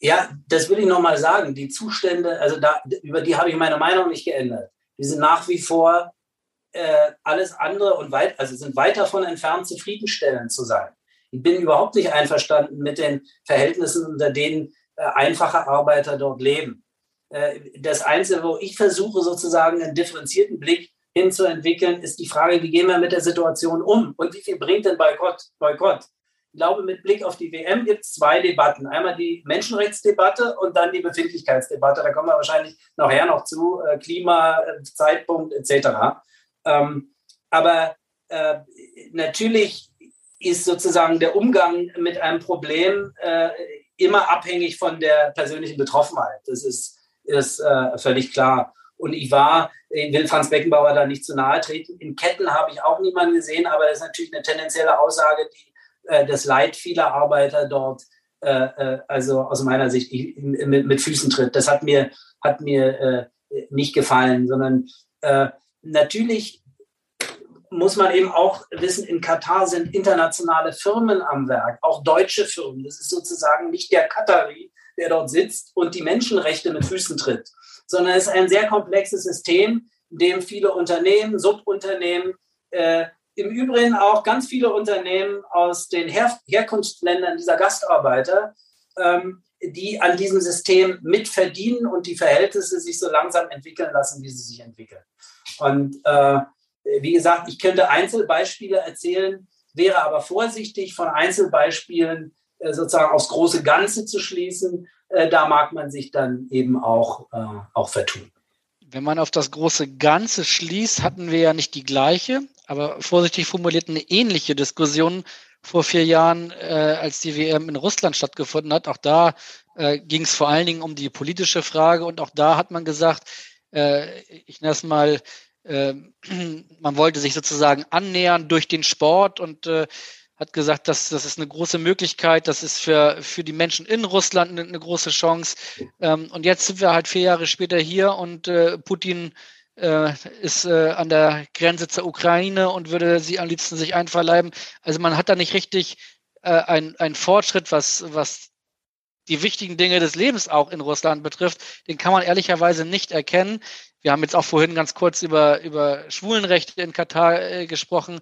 Ja, das will ich nochmal sagen. Die Zustände, also da, über die habe ich meine Meinung nicht geändert. Die sind nach wie vor äh, alles andere und weit, also sind weit davon entfernt, zufriedenstellend zu sein. Ich bin überhaupt nicht einverstanden mit den Verhältnissen, unter denen äh, einfache Arbeiter dort leben. Äh, das Einzige, wo ich versuche, sozusagen einen differenzierten Blick hinzuentwickeln, ist die Frage, wie gehen wir mit der Situation um und wie viel bringt denn Boykott? Boykott? ich glaube, mit Blick auf die WM gibt es zwei Debatten. Einmal die Menschenrechtsdebatte und dann die Befindlichkeitsdebatte. Da kommen wir wahrscheinlich nachher noch zu, äh, Klima, äh, Zeitpunkt etc. Ähm, aber natürlich ist sozusagen der Umgang mit einem Problem immer abhängig von der persönlichen Betroffenheit. Das ist, ist äh, völlig klar. Und ich war, ich will Franz Beckenbauer da nicht zu nahe treten. In Ketten habe ich auch niemanden gesehen, aber das ist natürlich eine tendenzielle Aussage, die äh, das Leid vieler Arbeiter dort, äh, äh also aus meiner Sicht, mit, mit, Füßen tritt. Das hat mir, hat mir äh, nicht gefallen, sondern äh, natürlich muss man eben auch wissen, in Katar sind internationale Firmen am Werk, auch deutsche Firmen. Das ist sozusagen nicht der Katari, der dort sitzt und die Menschenrechte mit Füßen tritt, sondern es ist ein sehr komplexes System, in dem viele Unternehmen, Subunternehmen, äh, im Übrigen auch ganz viele Unternehmen aus den Her Herkunftsländern dieser Gastarbeiter, ähm, die an diesem System mitverdienen und die Verhältnisse sich so langsam entwickeln lassen, wie sie sich entwickeln. Und äh, wie gesagt, ich könnte Einzelbeispiele erzählen, wäre aber vorsichtig, von Einzelbeispielen sozusagen aufs große Ganze zu schließen. Äh, da mag man sich dann eben auch, äh, auch vertun. Wenn man auf das große Ganze schließt, hatten wir ja nicht die gleiche, aber vorsichtig formuliert eine ähnliche Diskussion vor vier Jahren, äh, als die WM in Russland stattgefunden hat. Auch da äh, ging es vor allen Dingen um die politische Frage und auch da hat man gesagt, äh, ich nenne es mal, man wollte sich sozusagen annähern durch den Sport und äh, hat gesagt, dass das ist eine große Möglichkeit, das ist für, für die Menschen in Russland eine, eine große Chance. Ähm, und jetzt sind wir halt vier Jahre später hier und äh, Putin äh, ist äh, an der Grenze zur Ukraine und würde sie am liebsten sich einverleiben. Also man hat da nicht richtig äh, einen Fortschritt, was, was die wichtigen Dinge des Lebens auch in Russland betrifft, den kann man ehrlicherweise nicht erkennen. Wir haben jetzt auch vorhin ganz kurz über, über Schwulenrechte in Katar äh, gesprochen.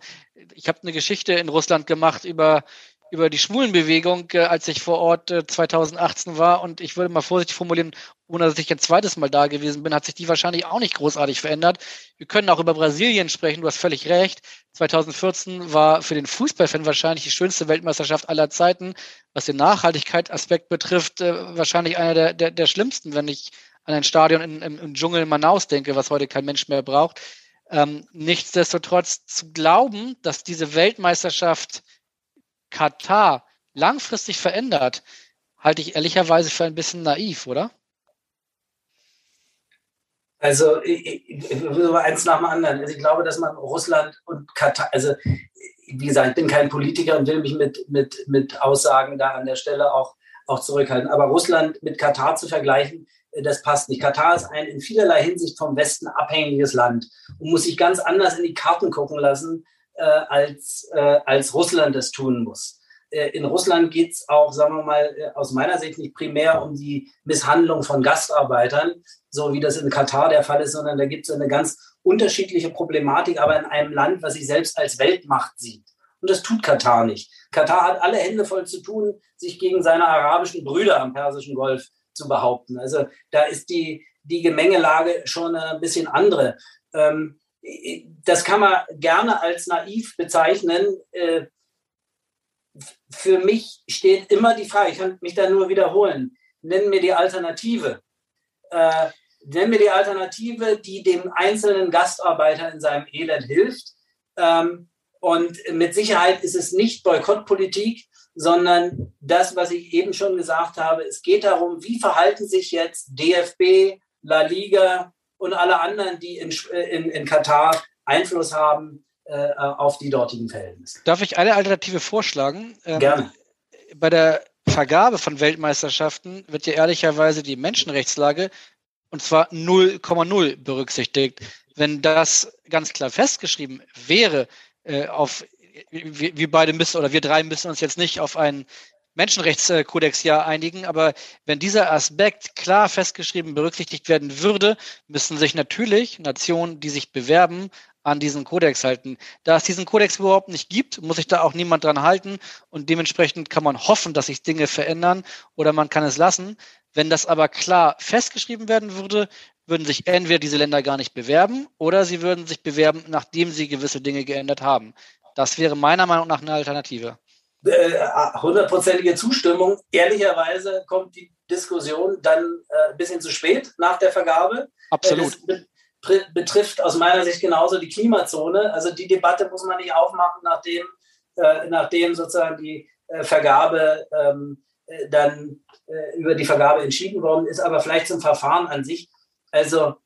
Ich habe eine Geschichte in Russland gemacht über, über die Schwulenbewegung, äh, als ich vor Ort äh, 2018 war. Und ich würde mal vorsichtig formulieren, ohne dass ich ein zweites Mal da gewesen bin, hat sich die wahrscheinlich auch nicht großartig verändert. Wir können auch über Brasilien sprechen, du hast völlig recht. 2014 war für den Fußballfan wahrscheinlich die schönste Weltmeisterschaft aller Zeiten. Was den Nachhaltigkeitsaspekt betrifft, äh, wahrscheinlich einer der, der, der schlimmsten, wenn ich an ein Stadion in, im, im Dschungel Manaus denke, was heute kein Mensch mehr braucht. Ähm, nichtsdestotrotz zu glauben, dass diese Weltmeisterschaft Katar langfristig verändert, halte ich ehrlicherweise für ein bisschen naiv, oder? Also ich, ich, eins nach dem anderen. Also ich glaube, dass man Russland und Katar, also wie gesagt, ich bin kein Politiker und will mich mit, mit, mit Aussagen da an der Stelle auch, auch zurückhalten. Aber Russland mit Katar zu vergleichen, das passt nicht. Katar ist ein in vielerlei Hinsicht vom Westen abhängiges Land und muss sich ganz anders in die Karten gucken lassen, äh, als, äh, als Russland das tun muss. Äh, in Russland geht es auch, sagen wir mal, äh, aus meiner Sicht nicht primär um die Misshandlung von Gastarbeitern, so wie das in Katar der Fall ist, sondern da gibt es eine ganz unterschiedliche Problematik, aber in einem Land, was sich selbst als Weltmacht sieht. Und das tut Katar nicht. Katar hat alle Hände voll zu tun, sich gegen seine arabischen Brüder am Persischen Golf zu behaupten. Also da ist die, die Gemengelage schon ein bisschen andere. Ähm, das kann man gerne als naiv bezeichnen. Äh, für mich steht immer die Frage, ich kann mich da nur wiederholen, nennen mir die Alternative. Äh, mir die Alternative, die dem einzelnen Gastarbeiter in seinem Elend hilft. Ähm, und mit Sicherheit ist es nicht Boykottpolitik, sondern das, was ich eben schon gesagt habe, es geht darum, wie verhalten sich jetzt DFB, La Liga und alle anderen, die in, in, in Katar Einfluss haben äh, auf die dortigen Verhältnisse. Darf ich eine Alternative vorschlagen? Ähm, Gerne. Bei der Vergabe von Weltmeisterschaften wird ja ehrlicherweise die Menschenrechtslage und zwar 0,0 berücksichtigt. Wenn das ganz klar festgeschrieben wäre, äh, auf wir, wir beide müssen oder wir drei müssen uns jetzt nicht auf einen Menschenrechtskodex ja einigen, aber wenn dieser Aspekt klar festgeschrieben berücksichtigt werden würde, müssen sich natürlich Nationen, die sich bewerben, an diesen Kodex halten. Da es diesen Kodex überhaupt nicht gibt, muss sich da auch niemand dran halten und dementsprechend kann man hoffen, dass sich Dinge verändern oder man kann es lassen. Wenn das aber klar festgeschrieben werden würde, würden sich entweder diese Länder gar nicht bewerben oder sie würden sich bewerben, nachdem sie gewisse Dinge geändert haben. Das wäre meiner Meinung nach eine Alternative. hundertprozentige Zustimmung. Ehrlicherweise kommt die Diskussion dann ein bisschen zu spät nach der Vergabe. Absolut. Das betrifft aus meiner Sicht genauso die Klimazone. Also die Debatte muss man nicht aufmachen, nachdem, äh, nachdem sozusagen die äh, Vergabe ähm, äh, dann äh, über die Vergabe entschieden worden ist, aber vielleicht zum Verfahren an sich. Also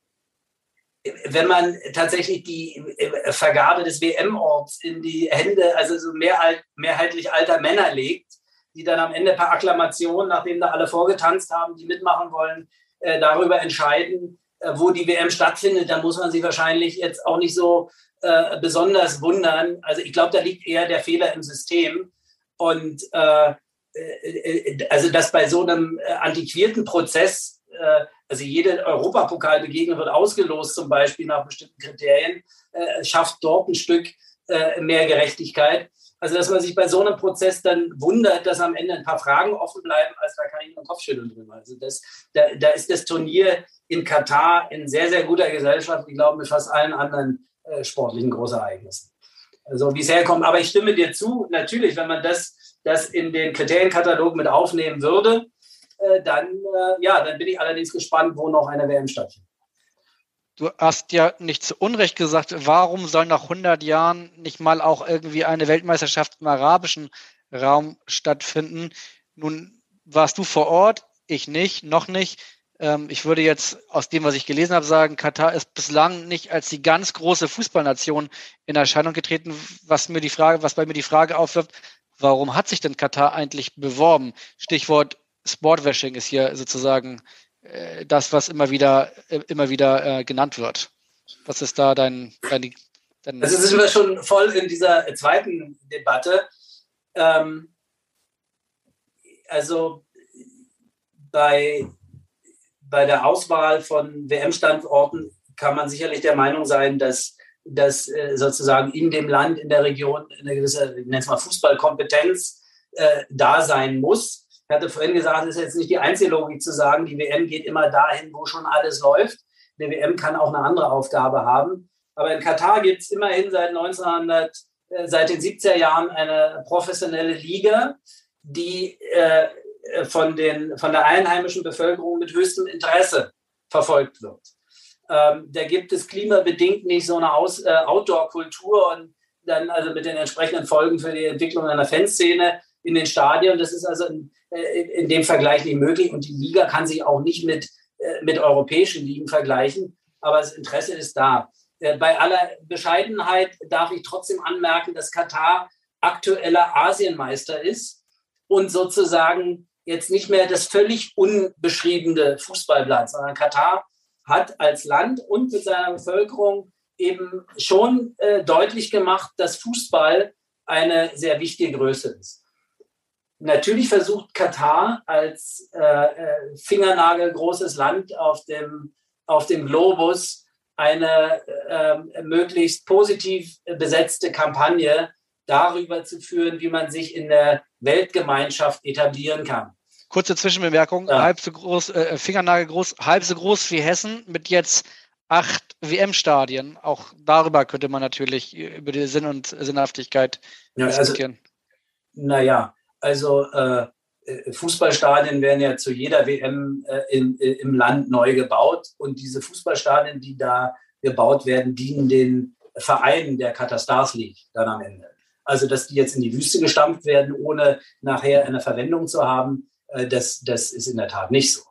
wenn man tatsächlich die äh, Vergabe des WM-Orts in die Hände, also so mehrheit, mehrheitlich alter Männer legt, die dann am Ende per Akklamation, nachdem da alle vorgetanzt haben, die mitmachen wollen, äh, darüber entscheiden, äh, wo die WM stattfindet, da muss man sich wahrscheinlich jetzt auch nicht so äh, besonders wundern. Also ich glaube, da liegt eher der Fehler im System. Und äh, also dass bei so einem antiquierten Prozess, also jede Europapokalbegegnung wird ausgelost, zum Beispiel nach bestimmten Kriterien, schafft dort ein Stück mehr Gerechtigkeit. Also, dass man sich bei so einem Prozess dann wundert, dass am Ende ein paar Fragen offen bleiben, also da kann ich nur den Kopf schütteln. Also, das, da, da ist das Turnier in Katar in sehr, sehr guter Gesellschaft, ich glaube, mit fast allen anderen äh, sportlichen Großereignissen. Also, wie es herkommt. Aber ich stimme dir zu, natürlich, wenn man das, das in den Kriterienkatalog mit aufnehmen würde, äh, dann, äh, ja, dann bin ich allerdings gespannt, wo noch eine WM stattfindet. Du hast ja nicht zu Unrecht gesagt, warum soll nach 100 Jahren nicht mal auch irgendwie eine Weltmeisterschaft im arabischen Raum stattfinden? Nun warst du vor Ort, ich nicht, noch nicht. Ähm, ich würde jetzt aus dem, was ich gelesen habe, sagen, Katar ist bislang nicht als die ganz große Fußballnation in Erscheinung getreten, was mir die Frage, was bei mir die Frage aufwirft, warum hat sich denn Katar eigentlich beworben? Stichwort Sportwashing ist hier sozusagen äh, das, was immer wieder, äh, immer wieder äh, genannt wird. Was ist da dein, dein, dein Also sind wir schon voll in dieser zweiten Debatte. Ähm, also bei, bei der Auswahl von WM-Standorten kann man sicherlich der Meinung sein, dass, dass äh, sozusagen in dem Land, in der Region eine gewisse, ich nenne es mal Fußballkompetenz äh, da sein muss. Ich hatte vorhin gesagt, es ist jetzt nicht die einzige Logik zu sagen, die WM geht immer dahin, wo schon alles läuft. Eine WM kann auch eine andere Aufgabe haben. Aber in Katar gibt es immerhin seit 1900, äh, seit den 70er Jahren eine professionelle Liga, die äh, von, den, von der einheimischen Bevölkerung mit höchstem Interesse verfolgt wird. Ähm, da gibt es klimabedingt nicht so eine äh, Outdoor-Kultur und dann also mit den entsprechenden Folgen für die Entwicklung einer Fanszene in den Stadien. Das ist also in, äh, in dem Vergleich nicht möglich. Und die Liga kann sich auch nicht mit, äh, mit europäischen Ligen vergleichen. Aber das Interesse ist da. Äh, bei aller Bescheidenheit darf ich trotzdem anmerken, dass Katar aktueller Asienmeister ist und sozusagen jetzt nicht mehr das völlig unbeschriebene Fußballblatt, sondern Katar hat als Land und mit seiner Bevölkerung eben schon äh, deutlich gemacht, dass Fußball eine sehr wichtige Größe ist. Natürlich versucht Katar als äh, äh, fingernagelgroßes Land auf dem, auf dem Globus eine äh, möglichst positiv besetzte Kampagne darüber zu führen, wie man sich in der Weltgemeinschaft etablieren kann. Kurze Zwischenbemerkung, ja. halb so groß, äh, Fingernagelgroß, halb so groß wie Hessen mit jetzt acht WM-Stadien. Auch darüber könnte man natürlich über die Sinn und Sinnhaftigkeit ja, also diskutieren. Also, naja, also äh, Fußballstadien werden ja zu jeder WM äh, in, äh, im Land neu gebaut und diese Fußballstadien, die da gebaut werden, dienen den Vereinen der Katastars League dann am Ende. Also, dass die jetzt in die Wüste gestampft werden, ohne nachher eine Verwendung zu haben, äh, das, das ist in der Tat nicht so.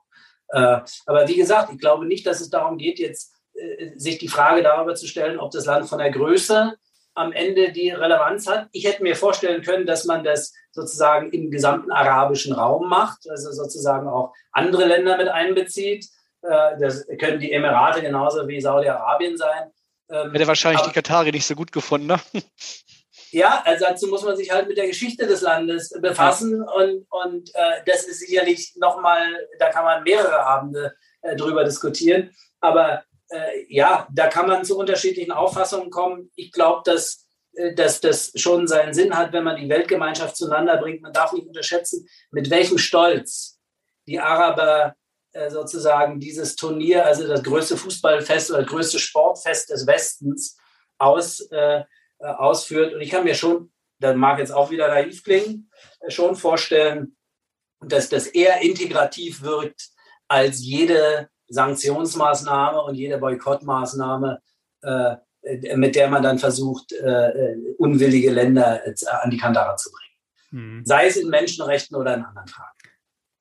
Äh, aber wie gesagt, ich glaube nicht, dass es darum geht, jetzt äh, sich die Frage darüber zu stellen, ob das Land von der Größe am Ende die Relevanz hat. Ich hätte mir vorstellen können, dass man das sozusagen im gesamten arabischen Raum macht, also sozusagen auch andere Länder mit einbezieht. Äh, das können die Emirate genauso wie Saudi-Arabien sein. Ähm, hätte wahrscheinlich Aber, die Katari nicht so gut gefunden, ne? Ja, also dazu muss man sich halt mit der Geschichte des Landes befassen und, und äh, das ist sicherlich nochmal, da kann man mehrere Abende äh, drüber diskutieren. Aber äh, ja, da kann man zu unterschiedlichen Auffassungen kommen. Ich glaube, dass, äh, dass das schon seinen Sinn hat, wenn man die Weltgemeinschaft zueinander bringt. Man darf nicht unterschätzen, mit welchem Stolz die Araber äh, sozusagen dieses Turnier, also das größte Fußballfest oder das größte Sportfest des Westens, aus, äh, ausführt. Und ich kann mir schon das mag jetzt auch wieder naiv klingen, schon vorstellen, dass das eher integrativ wirkt als jede Sanktionsmaßnahme und jede Boykottmaßnahme, äh, mit der man dann versucht, äh, unwillige Länder an die Kandare zu bringen. Mhm. Sei es in Menschenrechten oder in anderen Fragen.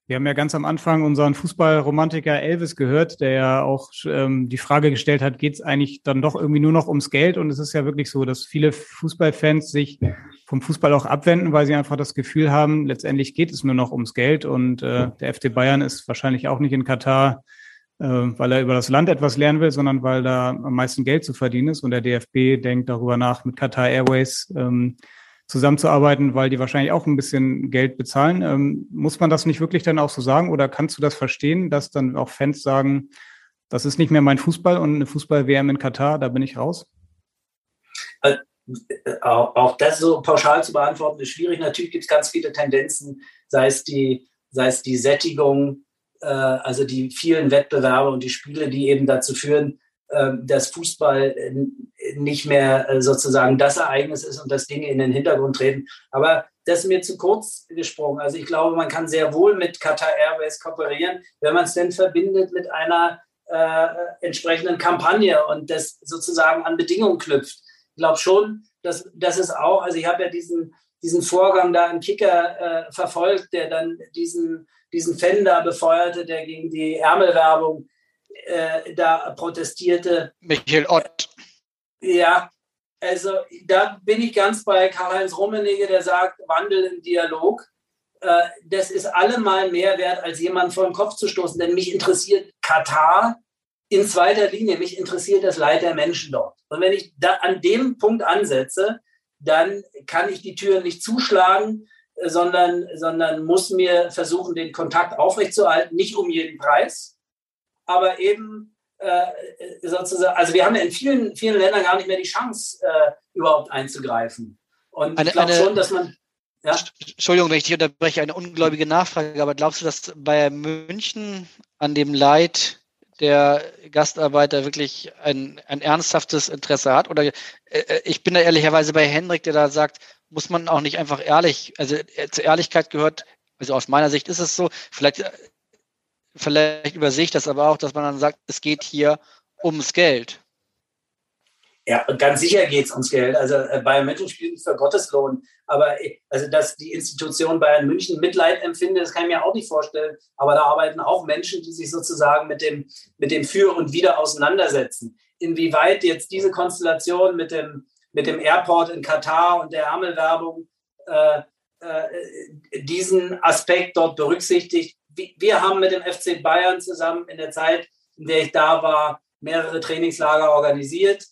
Wir haben ja ganz am Anfang unseren Fußballromantiker Elvis gehört, der ja auch ähm, die Frage gestellt hat, geht es eigentlich dann doch irgendwie nur noch ums Geld? Und es ist ja wirklich so, dass viele Fußballfans sich vom Fußball auch abwenden, weil sie einfach das Gefühl haben, letztendlich geht es nur noch ums Geld. Und äh, der FC Bayern ist wahrscheinlich auch nicht in Katar, äh, weil er über das Land etwas lernen will, sondern weil da am meisten Geld zu verdienen ist. Und der DFB denkt darüber nach, mit Qatar Airways ähm, zusammenzuarbeiten, weil die wahrscheinlich auch ein bisschen Geld bezahlen. Ähm, muss man das nicht wirklich dann auch so sagen oder kannst du das verstehen, dass dann auch Fans sagen, das ist nicht mehr mein Fußball und eine Fußball-WM in Katar, da bin ich raus? Also, auch, auch, das so pauschal zu beantworten ist schwierig. Natürlich gibt es ganz viele Tendenzen, sei es die, sei es die Sättigung, äh, also die vielen Wettbewerbe und die Spiele, die eben dazu führen, ähm, dass Fußball äh, nicht mehr äh, sozusagen das Ereignis ist und dass Dinge in den Hintergrund treten. Aber das ist mir zu kurz gesprungen. Also ich glaube, man kann sehr wohl mit Qatar Airways kooperieren, wenn man es denn verbindet mit einer äh, entsprechenden Kampagne und das sozusagen an Bedingungen knüpft. Ich glaube schon, dass das ist auch, also ich habe ja diesen, diesen Vorgang da im Kicker äh, verfolgt, der dann diesen, diesen Fan da befeuerte, der gegen die Ärmelwerbung äh, da protestierte. Michael Ott. Ja, also da bin ich ganz bei Karl-Heinz Rummenigge, der sagt, Wandel im Dialog. Äh, das ist allemal mehr wert, als jemanden vor den Kopf zu stoßen. Denn mich interessiert Katar in zweiter Linie. Mich interessiert das Leid der Menschen dort. Und wenn ich da an dem Punkt ansetze, dann kann ich die Türen nicht zuschlagen, sondern, sondern muss mir versuchen, den Kontakt aufrechtzuerhalten, nicht um jeden Preis aber eben äh, sozusagen, also wir haben ja in vielen, vielen Ländern gar nicht mehr die Chance, äh, überhaupt einzugreifen. Und eine, ich glaube schon, dass man. Ja? Entschuldigung, wenn ich dich unterbreche, eine ungläubige Nachfrage, aber glaubst du, dass bei München an dem Leid der Gastarbeiter wirklich ein, ein ernsthaftes Interesse hat? Oder äh, ich bin da ehrlicherweise bei Hendrik, der da sagt, muss man auch nicht einfach ehrlich, also äh, zur Ehrlichkeit gehört, also aus meiner Sicht ist es so, vielleicht vielleicht übersehe ich das aber auch, dass man dann sagt, es geht hier ums Geld. Ja, ganz sicher geht es ums Geld. Also äh, Bayern München spielt für Gotteslohn. Aber äh, also, dass die Institution Bayern München Mitleid empfindet, das kann ich mir auch nicht vorstellen. Aber da arbeiten auch Menschen, die sich sozusagen mit dem, mit dem Für und Wider auseinandersetzen. Inwieweit jetzt diese Konstellation mit dem, mit dem Airport in Katar und der Hammelwerbung äh, äh, diesen Aspekt dort berücksichtigt, wir haben mit dem FC Bayern zusammen in der Zeit, in der ich da war, mehrere Trainingslager organisiert.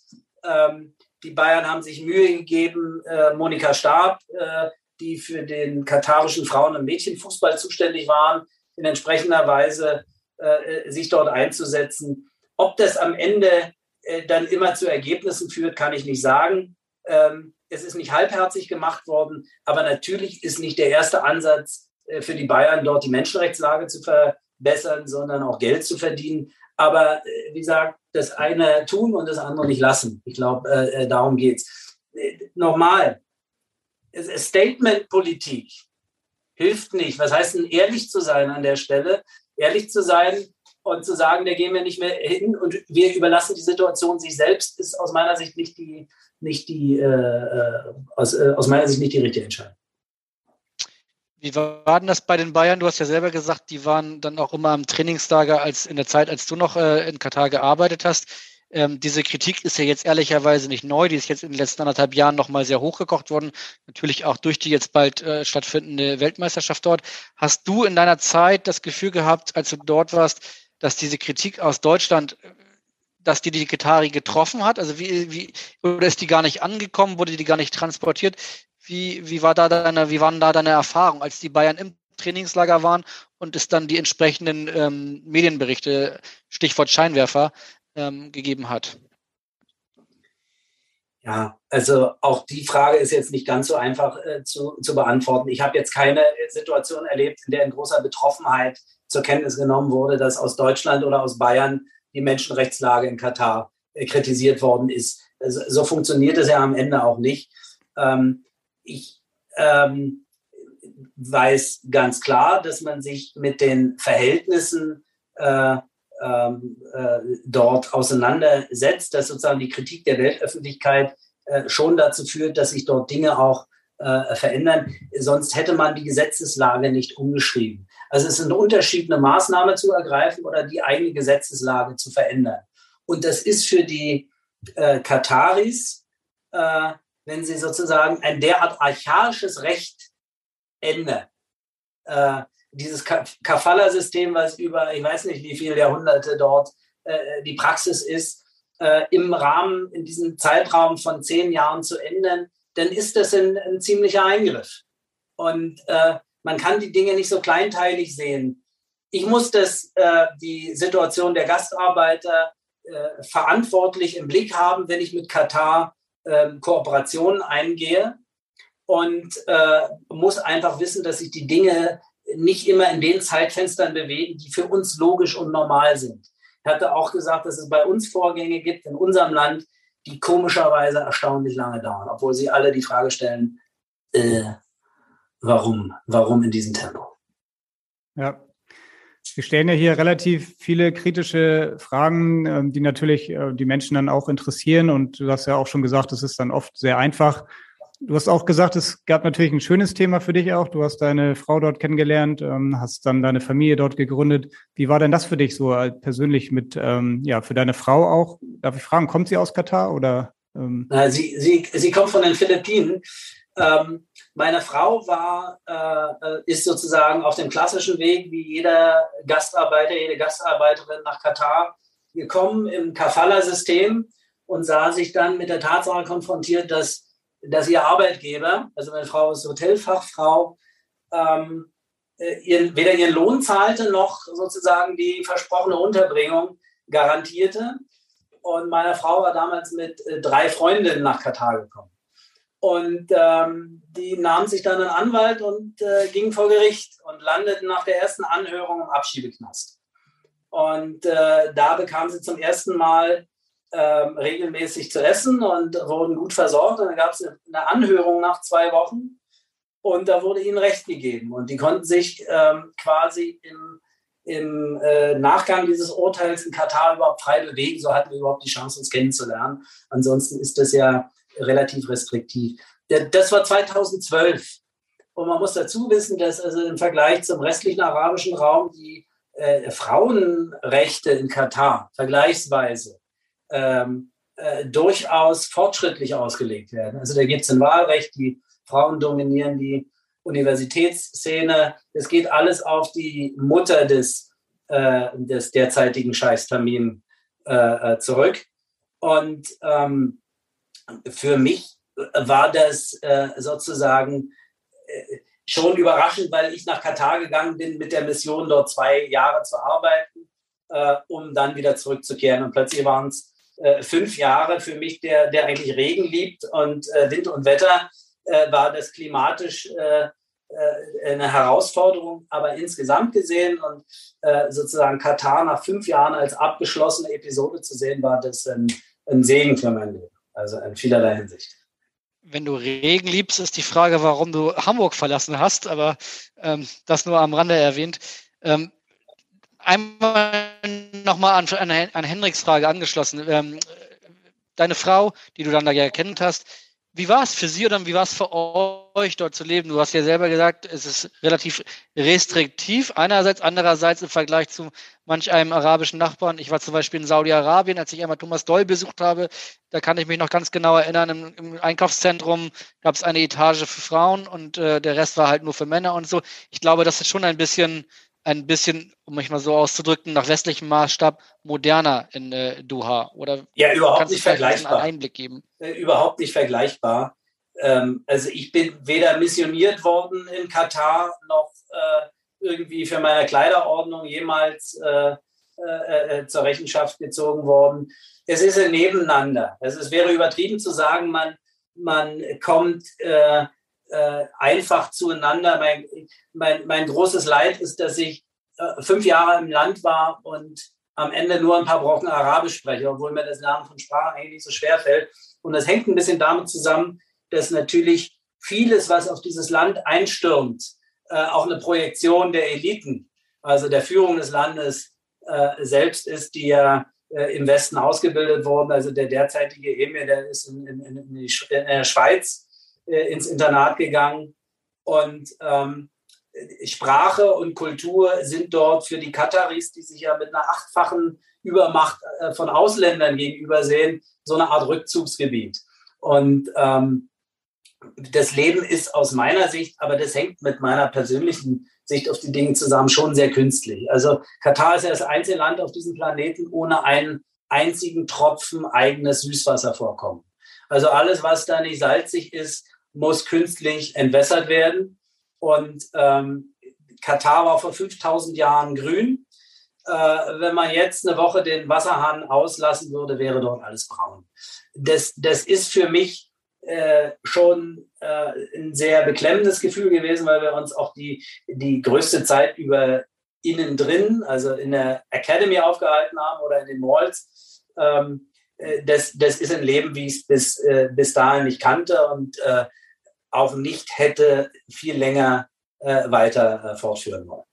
Ähm, die Bayern haben sich Mühe gegeben, äh, Monika Stab, äh, die für den katarischen Frauen- und Mädchenfußball zuständig waren, in entsprechender Weise äh, sich dort einzusetzen. Ob das am Ende äh, dann immer zu Ergebnissen führt, kann ich nicht sagen. Ähm, es ist nicht halbherzig gemacht worden, aber natürlich ist nicht der erste Ansatz, äh, für die Bayern dort die Menschenrechtslage zu verbessern, sondern auch Geld zu verdienen. Aber äh, wie gesagt, das eine tun und das andere nicht lassen. Ich glaube, äh, darum geht es. Nochmal, Statement-Politik hilft nicht. Was heißt denn ehrlich zu sein an der Stelle? Ehrlich zu sein und zu sagen, da gehen wir nicht mehr hin und wir überlassen die Situation sich selbst, ist aus meiner Sicht nicht die, nicht die äh, aus, äh, aus meiner Sicht nicht die richtige Entscheidung. Wie war denn das bei den Bayern? Du hast ja selber gesagt, die waren dann auch immer am Trainingslager als in der Zeit, als du noch äh, in Katar gearbeitet hast. Ähm, diese Kritik ist ja jetzt ehrlicherweise nicht neu, die ist jetzt in den letzten anderthalb Jahren nochmal sehr hochgekocht worden. Natürlich auch durch die jetzt bald äh, stattfindende Weltmeisterschaft dort. Hast du in deiner Zeit das Gefühl gehabt, als du dort warst, dass diese Kritik aus Deutschland, dass die die Katari getroffen hat? Also wie, wie, oder ist die gar nicht angekommen, wurde die gar nicht transportiert? Wie, wie, war da deine, wie waren da deine Erfahrungen, als die Bayern im Trainingslager waren und es dann die entsprechenden ähm, Medienberichte, Stichwort Scheinwerfer, ähm, gegeben hat? Ja, also auch die Frage ist jetzt nicht ganz so einfach äh, zu, zu beantworten. Ich habe jetzt keine Situation erlebt, in der in großer Betroffenheit zur Kenntnis genommen wurde, dass aus Deutschland oder aus Bayern die Menschenrechtslage in Katar äh, kritisiert worden ist. Also, so funktioniert es ja am Ende auch nicht. Ähm, ich ähm, weiß ganz klar, dass man sich mit den Verhältnissen äh, ähm, äh, dort auseinandersetzt, dass sozusagen die Kritik der Weltöffentlichkeit äh, schon dazu führt, dass sich dort Dinge auch äh, verändern. Sonst hätte man die Gesetzeslage nicht umgeschrieben. Also es ist ein Unterschied, eine Maßnahme zu ergreifen oder die eigene Gesetzeslage zu verändern. Und das ist für die äh, Kataris, äh, wenn sie sozusagen ein derart archaisches Recht ändern, äh, dieses Kafala-System, was über, ich weiß nicht, wie viele Jahrhunderte dort äh, die Praxis ist, äh, im Rahmen, in diesem Zeitraum von zehn Jahren zu ändern, dann ist das ein, ein ziemlicher Eingriff. Und äh, man kann die Dinge nicht so kleinteilig sehen. Ich muss das, äh, die Situation der Gastarbeiter äh, verantwortlich im Blick haben, wenn ich mit Katar äh, Kooperationen eingehe und äh, muss einfach wissen, dass sich die Dinge nicht immer in den Zeitfenstern bewegen, die für uns logisch und normal sind. Er hatte auch gesagt, dass es bei uns Vorgänge gibt in unserem Land, die komischerweise erstaunlich lange dauern, obwohl sie alle die Frage stellen, äh, warum, warum in diesem Tempo? Ja. Wir stellen ja hier relativ viele kritische Fragen, ähm, die natürlich äh, die Menschen dann auch interessieren. Und du hast ja auch schon gesagt, es ist dann oft sehr einfach, Du hast auch gesagt, es gab natürlich ein schönes Thema für dich auch. Du hast deine Frau dort kennengelernt, ähm, hast dann deine Familie dort gegründet. Wie war denn das für dich so äh, persönlich mit, ähm, ja, für deine Frau auch? Darf ich fragen, kommt sie aus Katar oder? Sie, sie, sie kommt von den Philippinen. Meine Frau war, äh, äh, ist sozusagen auf dem klassischen Weg, wie jeder Gastarbeiter, jede Gastarbeiterin nach Katar gekommen im Kafala-System und sah sich dann mit der Tatsache konfrontiert, dass dass ihr Arbeitgeber, also meine Frau ist Hotelfachfrau, ähm, äh, ihren, weder ihren Lohn zahlte noch sozusagen die versprochene Unterbringung garantierte. Und meine Frau war damals mit äh, drei Freundinnen nach Katar gekommen. Und ähm, die nahmen sich dann einen Anwalt und äh, gingen vor Gericht und landeten nach der ersten Anhörung im Abschiebeknast. Und äh, da bekam sie zum ersten Mal ähm, regelmäßig zu essen und wurden gut versorgt. Und dann gab es eine Anhörung nach zwei Wochen und da wurde ihnen Recht gegeben. Und die konnten sich ähm, quasi im, im äh, Nachgang dieses Urteils in Katar überhaupt frei bewegen. So hatten wir überhaupt die Chance, uns kennenzulernen. Ansonsten ist das ja relativ restriktiv. Das war 2012. Und man muss dazu wissen, dass also im Vergleich zum restlichen arabischen Raum die äh, Frauenrechte in Katar vergleichsweise ähm, äh, durchaus fortschrittlich ausgelegt werden. Also da gibt es ein Wahlrecht, die Frauen dominieren die Universitätsszene. Es geht alles auf die Mutter des, äh, des derzeitigen Scheichs Tamim äh, äh, zurück. Und ähm, für mich war das äh, sozusagen äh, schon überraschend, weil ich nach Katar gegangen bin mit der Mission, dort zwei Jahre zu arbeiten, um dann wieder zurückzukehren. Und plötzlich waren es äh, fünf Jahre für mich, der, der eigentlich Regen liebt und äh, Wind und Wetter, äh, war das klimatisch äh, äh, eine Herausforderung. Aber insgesamt gesehen und äh, sozusagen Katar nach fünf Jahren als abgeschlossene Episode zu sehen, war das ein, ein Segen für mein Leben. Also in vielerlei Hinsicht wenn du Regen liebst, ist die Frage, warum du Hamburg verlassen hast, aber ähm, das nur am Rande erwähnt. Ähm, einmal nochmal an, an, an Henriks Frage angeschlossen. Ähm, deine Frau, die du dann da ja kennt hast, wie war es für sie oder wie war es für euch dort zu leben? Du hast ja selber gesagt, es ist relativ restriktiv. Einerseits, andererseits im Vergleich zu manch einem arabischen Nachbarn. Ich war zum Beispiel in Saudi-Arabien, als ich einmal Thomas Doll besucht habe. Da kann ich mich noch ganz genau erinnern. Im, im Einkaufszentrum gab es eine Etage für Frauen und äh, der Rest war halt nur für Männer und so. Ich glaube, das ist schon ein bisschen ein bisschen, um mich mal so auszudrücken, nach westlichem Maßstab moderner in äh, Doha? Oder ja, überhaupt nicht vergleichbar. Einen Einblick geben? Äh, überhaupt nicht vergleichbar. Ähm, also ich bin weder missioniert worden in Katar noch äh, irgendwie für meine Kleiderordnung jemals äh, äh, äh, zur Rechenschaft gezogen worden. Es ist ein Nebeneinander. Also es wäre übertrieben zu sagen, man, man kommt äh, einfach zueinander. Mein, mein, mein großes Leid ist, dass ich äh, fünf Jahre im Land war und am Ende nur ein paar Brocken Arabisch spreche, obwohl mir das Lernen von Sprachen eigentlich nicht so schwer fällt. Und das hängt ein bisschen damit zusammen, dass natürlich vieles, was auf dieses Land einstürmt, äh, auch eine Projektion der Eliten, also der Führung des Landes äh, selbst ist, die ja äh, im Westen ausgebildet wurden. Also der derzeitige Emir, der ist in, in, in, in der Schweiz äh, ins Internat gegangen. Und ähm, Sprache und Kultur sind dort für die Kataris, die sich ja mit einer achtfachen Übermacht äh, von Ausländern gegenüber sehen, so eine Art Rückzugsgebiet. Und ähm, das Leben ist aus meiner Sicht, aber das hängt mit meiner persönlichen Sicht auf die Dinge zusammen, schon sehr künstlich. Also Katar ist ja das einzige Land auf diesem Planeten ohne einen einzigen Tropfen eigenes Süßwasservorkommen. Also alles, was da nicht salzig ist, muss künstlich entwässert werden. Und ähm, Katar war vor 5000 Jahren grün. Äh, wenn man jetzt eine Woche den Wasserhahn auslassen würde, wäre dort alles braun. Das, das ist für mich äh, schon äh, ein sehr beklemmendes Gefühl gewesen, weil wir uns auch die, die größte Zeit über innen drin, also in der Academy aufgehalten haben oder in den Malls. Ähm, äh, das, das ist ein Leben, wie ich es bis, äh, bis dahin nicht kannte und äh, auch nicht hätte viel länger äh, weiter äh, fortführen wollen.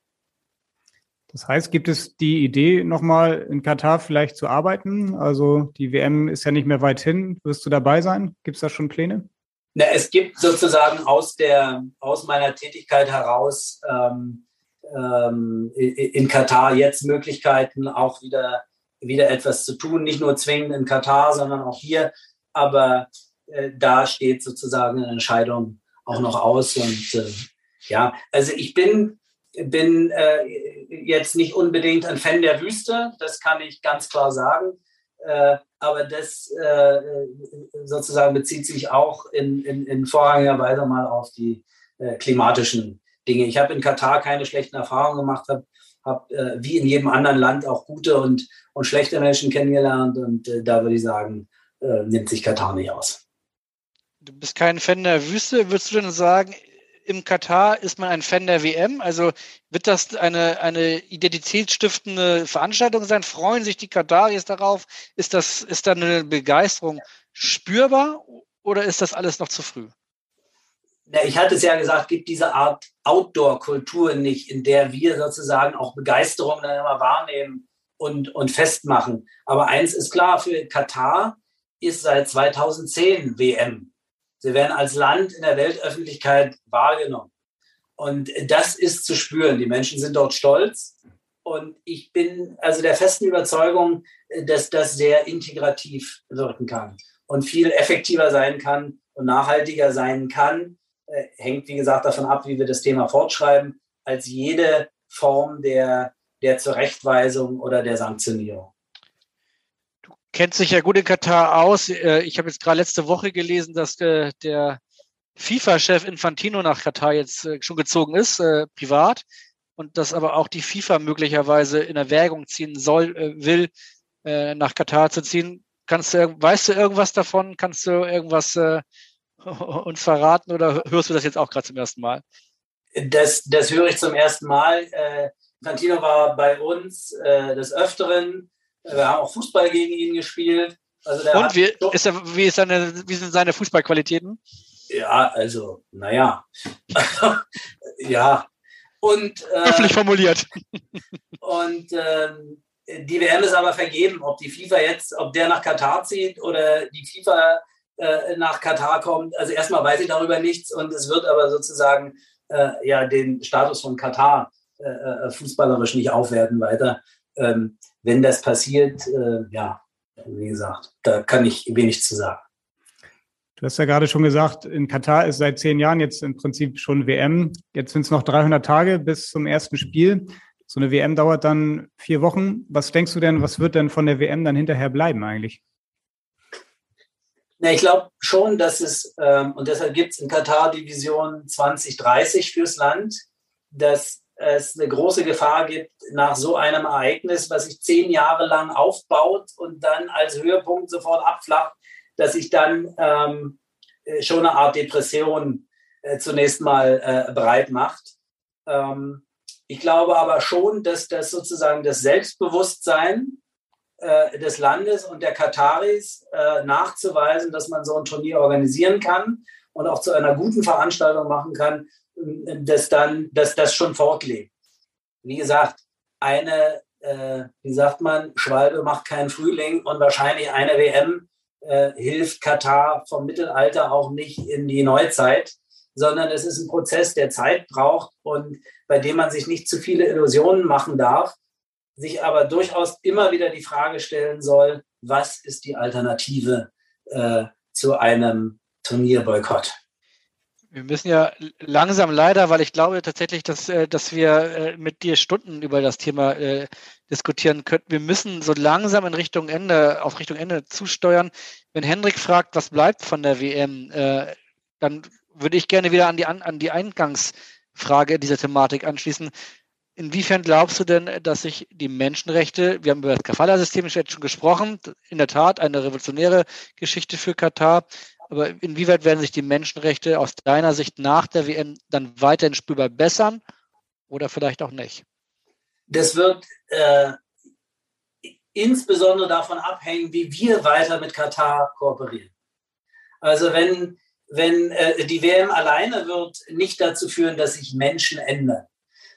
Das heißt, gibt es die Idee, nochmal in Katar vielleicht zu arbeiten? Also die WM ist ja nicht mehr weit hin. Wirst du dabei sein? Gibt es da schon Pläne? Na, es gibt sozusagen aus, der, aus meiner Tätigkeit heraus ähm, ähm, in Katar jetzt Möglichkeiten, auch wieder, wieder etwas zu tun. Nicht nur zwingend in Katar, sondern auch hier. Aber äh, da steht sozusagen eine Entscheidung auch noch aus. Und äh, ja, also ich bin, bin äh, jetzt nicht unbedingt ein Fan der Wüste, das kann ich ganz klar sagen. Äh, aber das äh, sozusagen bezieht sich auch in, in, in vorrangiger Weise mal auf die äh, klimatischen Dinge. Ich habe in Katar keine schlechten Erfahrungen gemacht, habe hab, wie in jedem anderen Land auch gute und, und schlechte Menschen kennengelernt. Und da würde ich sagen, nimmt sich Katar nicht aus. Du bist kein Fan der Wüste. Würdest du denn sagen, im Katar ist man ein Fan der WM? Also wird das eine, eine identitätsstiftende Veranstaltung sein? Freuen sich die Kataris darauf? Ist das, ist da eine Begeisterung spürbar oder ist das alles noch zu früh? Ich hatte es ja gesagt, gibt diese Art Outdoor-Kultur nicht, in der wir sozusagen auch Begeisterung dann immer wahrnehmen und, und festmachen. Aber eins ist klar, für Katar ist seit 2010 WM. Sie werden als Land in der Weltöffentlichkeit wahrgenommen. Und das ist zu spüren. Die Menschen sind dort stolz. Und ich bin also der festen Überzeugung, dass das sehr integrativ wirken kann und viel effektiver sein kann und nachhaltiger sein kann. Äh, hängt, wie gesagt, davon ab, wie wir das Thema fortschreiben, als jede Form der, der Zurechtweisung oder der Sanktionierung kennt sich ja gut in Katar aus. Äh, ich habe jetzt gerade letzte Woche gelesen, dass äh, der FIFA-Chef Infantino nach Katar jetzt äh, schon gezogen ist, privat, und dass aber auch die FIFA möglicherweise in Erwägung ziehen soll, will, nach Katar zu ziehen. Kannst du, weißt du irgendwas davon? Kannst du irgendwas uns verraten oder hörst du das jetzt auch gerade zum ersten Mal? Das, das höre ich zum ersten Mal. Infantino war bei uns des Öfteren wir haben auch Fußball gegen ihn gespielt. Also Und wie, ist er, wie, ist seine, wie sind seine Fußballqualitäten? Ja, also, naja. ja. Und, äh, formuliert. und ähm, die WM ist aber vergeben, ob die FIFA jetzt, ob der nach Katar zieht oder die FIFA äh, nach Katar kommt. Also erstmal weiß ich darüber nichts und es wird aber sozusagen äh, ja den Status von Katar äh, äh, fußballerisch nicht aufwerten weiter. Ähm, wenn das passiert, äh, ja, wie gesagt, da kann ich wenig zu sagen. Du hast ja gerade schon gesagt, in Katar ist seit zehn Jahren jetzt im Prinzip schon WM. Jetzt sind es noch 300 Tage bis zum ersten Spiel. So eine WM dauert dann vier Wochen. Was denkst du denn, was wird denn von der WM dann hinterher bleiben eigentlich? Na, ich glaube schon, dass es, ähm, und deshalb gibt es in Katar die Vision 2030 fürs Land, dass es eine große Gefahr gibt, nach so einem Ereignis, was sich zehn Jahre lang aufbaut und dann als Höhepunkt sofort abflacht, dass sich dann ähm, äh, schon eine Art Depression äh, zunächst mal äh, breit macht. Ähm, ich glaube aber schon, dass das sozusagen das Selbstbewusstsein äh, des Landes und der Kataris äh, nachzuweisen, dass man so ein Turnier organisieren kann und auch zu einer guten Veranstaltung machen kann, dass dann, dass das schon fortlebt. Wie gesagt, eine, äh, wie sagt man, Schwalbe macht keinen Frühling und wahrscheinlich eine WM äh, hilft Katar vom Mittelalter auch nicht in die Neuzeit, sondern es ist ein Prozess, der Zeit braucht und bei dem man sich nicht zu viele Illusionen machen darf, sich aber durchaus immer wieder die Frage stellen soll, was ist die Alternative äh, zu einem Turnierboykott? Wir müssen ja langsam leider, weil ich glaube tatsächlich, dass, äh, dass wir äh, mit dir Stunden über das Thema äh, diskutieren könnten. Wir müssen so langsam in Richtung Ende, auf Richtung Ende zusteuern. Wenn Hendrik fragt, was bleibt von der WM, dann würde ich gerne wieder an die, an die Eingangsfrage dieser Thematik anschließen. Inwiefern glaubst du denn, dass sich die Menschenrechte, wir haben über das Kafala-System schon gesprochen, in der Tat eine revolutionäre Geschichte für Katar, aber inwieweit werden sich die Menschenrechte aus deiner Sicht nach der WM dann weiterhin spürbar bessern oder vielleicht auch nicht? Das wird äh, insbesondere davon abhängen, wie wir weiter mit Katar kooperieren. Also wenn, wenn äh, die WM alleine wird nicht dazu führen, dass sich Menschen ändern,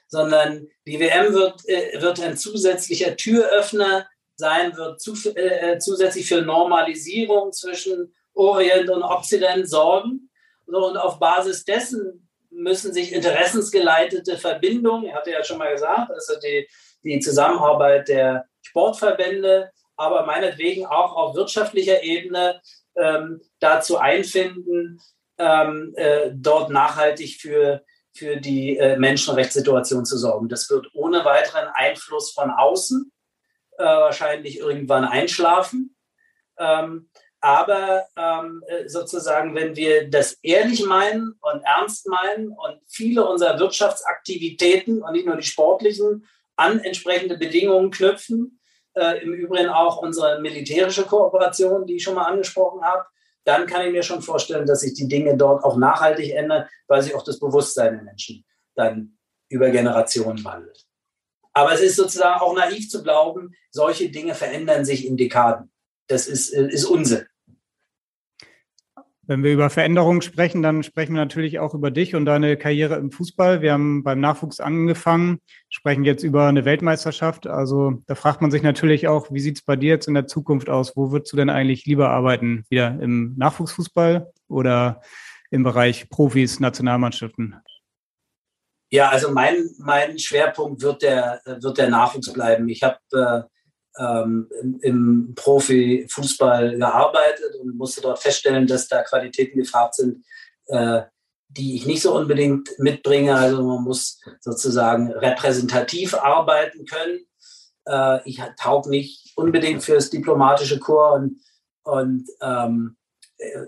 sondern die WM wird, äh, wird ein zusätzlicher Türöffner sein, wird zu, äh, zusätzlich für Normalisierung zwischen Orient und Okzident sorgen. und auf Basis dessen müssen sich interessensgeleitete Verbindungen, ich hatte ja schon mal gesagt, also die, die Zusammenarbeit der Sportverbände, aber meinetwegen auch auf wirtschaftlicher Ebene ähm, dazu einfinden, ähm, äh, dort nachhaltig für, für die äh, Menschenrechtssituation zu sorgen. Das wird ohne weiteren Einfluss von außen äh, wahrscheinlich irgendwann einschlafen. Ähm, aber ähm, äh, sozusagen, wenn wir das ehrlich meinen und ernst meinen und viele unserer Wirtschaftsaktivitäten und nicht nur die sportlichen an entsprechende Bedingungen knüpfen, äh, im Übrigen auch unsere militärische Kooperation, die ich schon mal angesprochen habe, dann kann ich mir schon vorstellen, dass sich die Dinge dort auch nachhaltig ändern, weil sich auch das Bewusstsein der Menschen dann über Generationen wandelt. Aber es ist sozusagen auch naiv zu glauben, solche Dinge verändern sich in Dekaden. Das ist, äh, ist Unsinn. Wenn wir über Veränderungen sprechen, dann sprechen wir natürlich auch über dich und deine Karriere im Fußball. Wir haben beim Nachwuchs angefangen, sprechen jetzt über eine Weltmeisterschaft. Also da fragt man sich natürlich auch, wie sieht es bei dir jetzt in der Zukunft aus? Wo würdest du denn eigentlich lieber arbeiten? Wieder im Nachwuchsfußball oder im Bereich Profis, Nationalmannschaften? Ja, also mein, mein Schwerpunkt wird der, wird der Nachwuchs bleiben. Ich habe äh, ähm, im, Profifußball gearbeitet und musste dort feststellen, dass da Qualitäten gefragt sind, äh, die ich nicht so unbedingt mitbringe. Also man muss sozusagen repräsentativ arbeiten können. Äh, ich taug nicht unbedingt fürs diplomatische Chor und, und ähm, äh,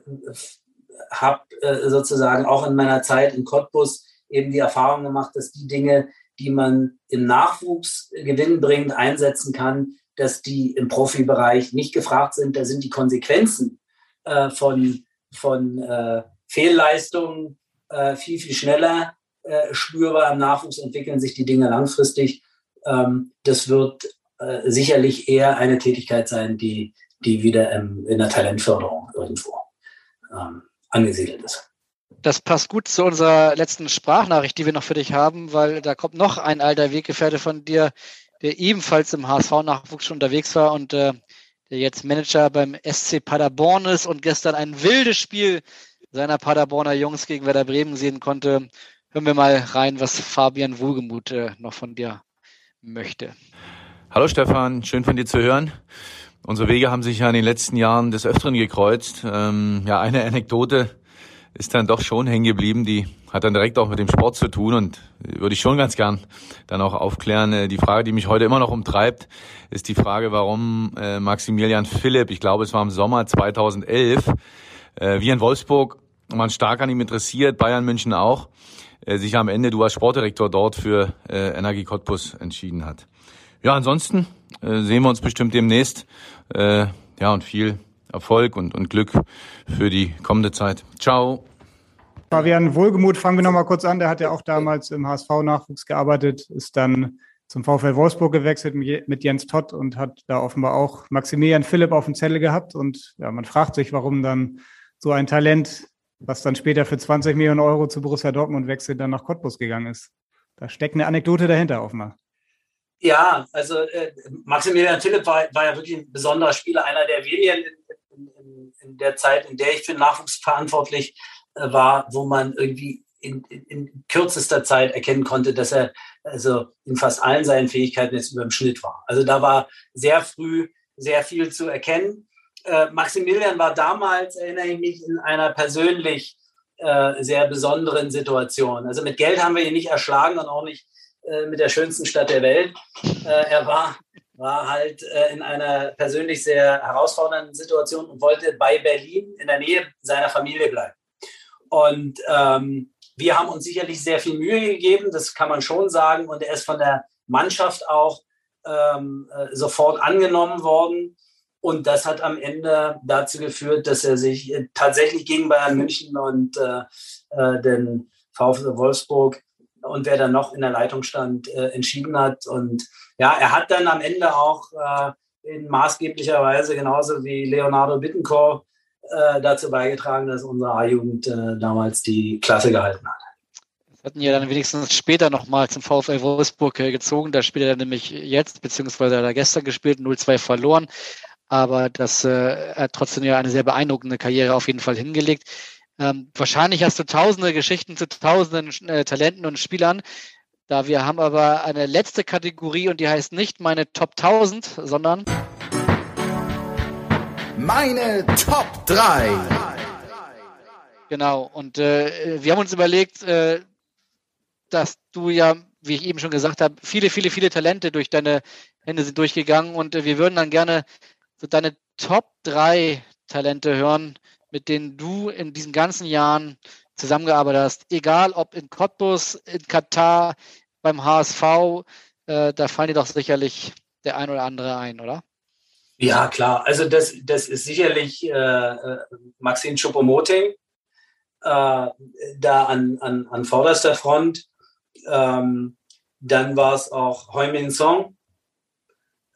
habe äh, sozusagen auch in meiner Zeit in Cottbus eben die Erfahrung gemacht, dass die Dinge, die man im Nachwuchs gewinnbringend einsetzen kann, dass die im Profibereich nicht gefragt sind. Da sind die Konsequenzen äh, von, von äh, Fehlleistungen äh, viel, viel schneller äh, spürbar. Im Nachwuchs entwickeln sich die Dinge langfristig. Ähm, das wird äh, sicherlich eher eine Tätigkeit sein, die, die wieder im, in der Talentförderung irgendwo ähm, angesiedelt ist. Das passt gut zu unserer letzten Sprachnachricht, die wir noch für dich haben, weil da kommt noch ein alter Weggefährte von dir, der ebenfalls im HSV-Nachwuchs schon unterwegs war und äh, der jetzt Manager beim SC Paderborn ist und gestern ein wildes Spiel seiner Paderborner Jungs gegen Werder Bremen sehen konnte. Hören wir mal rein, was Fabian Wohlgemuth äh, noch von dir möchte. Hallo Stefan, schön von dir zu hören. Unsere Wege haben sich ja in den letzten Jahren des Öfteren gekreuzt. Ähm, ja, eine Anekdote ist dann doch schon hängen geblieben, die hat dann direkt auch mit dem Sport zu tun und würde ich schon ganz gern dann auch aufklären. Äh, die Frage, die mich heute immer noch umtreibt, ist die Frage, warum äh, Maximilian Philipp, ich glaube es war im Sommer 2011, äh, wie in Wolfsburg, man stark an ihm interessiert, Bayern München auch, sich am Ende, du als Sportdirektor dort für Energie Cottbus entschieden hat. Ja, ansonsten sehen wir uns bestimmt demnächst. Ja, und viel Erfolg und, und Glück für die kommende Zeit. Ciao. Fabian Wohlgemuth, fangen wir nochmal kurz an. Der hat ja auch damals im HSV-Nachwuchs gearbeitet, ist dann zum VfL Wolfsburg gewechselt mit Jens Todd und hat da offenbar auch Maximilian Philipp auf dem Zettel gehabt. Und ja, man fragt sich, warum dann so ein Talent was dann später für 20 Millionen Euro zu Borussia Dortmund wechselt, dann nach Cottbus gegangen ist. Da steckt eine Anekdote dahinter offenbar. Ja, also äh, Maximilian Philipp war, war, ja wirklich ein besonderer Spieler, einer der wenigen in, in, der Zeit, in der ich für Nachwuchs verantwortlich äh, war, wo man irgendwie in, in, kürzester Zeit erkennen konnte, dass er also in fast allen seinen Fähigkeiten jetzt über dem Schnitt war. Also da war sehr früh sehr viel zu erkennen. Äh, Maximilian war damals, erinnere ich mich, in einer persönlich äh, sehr besonderen Situation. Also mit Geld haben wir ihn nicht erschlagen und auch nicht äh, mit der schönsten Stadt der Welt. Äh, er war, war halt äh, in einer persönlich sehr herausfordernden Situation und wollte bei Berlin in der Nähe seiner Familie bleiben. Und ähm, wir haben uns sicherlich sehr viel Mühe gegeben, das kann man schon sagen. Und er ist von der Mannschaft auch ähm, äh, sofort angenommen worden. Und das hat am Ende dazu geführt, dass er sich tatsächlich gegen Bayern München und äh, äh, den VfL Wolfsburg und wer dann noch in der Leitung stand, äh, entschieden hat. Und ja, er hat dann am Ende auch äh, in maßgeblicher Weise, genauso wie Leonardo Bittencourt, äh, dazu beigetragen, dass unsere A-Jugend äh, damals die Klasse gehalten hat. Das hatten ja dann wenigstens später nochmal zum VfL Wolfsburg äh, gezogen. Da spielt er nämlich jetzt, beziehungsweise hat er gestern gespielt, 0-2 verloren. Aber das äh, hat trotzdem ja eine sehr beeindruckende Karriere auf jeden Fall hingelegt. Ähm, wahrscheinlich hast du tausende Geschichten zu tausenden äh, Talenten und Spielern. Da wir haben aber eine letzte Kategorie und die heißt nicht meine Top 1000, sondern meine Top 3. Genau, und äh, wir haben uns überlegt, äh, dass du ja, wie ich eben schon gesagt habe, viele, viele, viele Talente durch deine Hände sind durchgegangen und äh, wir würden dann gerne so deine Top 3 Talente hören, mit denen du in diesen ganzen Jahren zusammengearbeitet hast, egal ob in Cottbus, in Katar, beim HSV, äh, da fallen dir doch sicherlich der ein oder andere ein, oder? Ja, klar. Also das, das ist sicherlich äh, äh Maxine Choupo-Moting, äh, da an, an, an vorderster Front. Ähm, dann war es auch Heumin Song,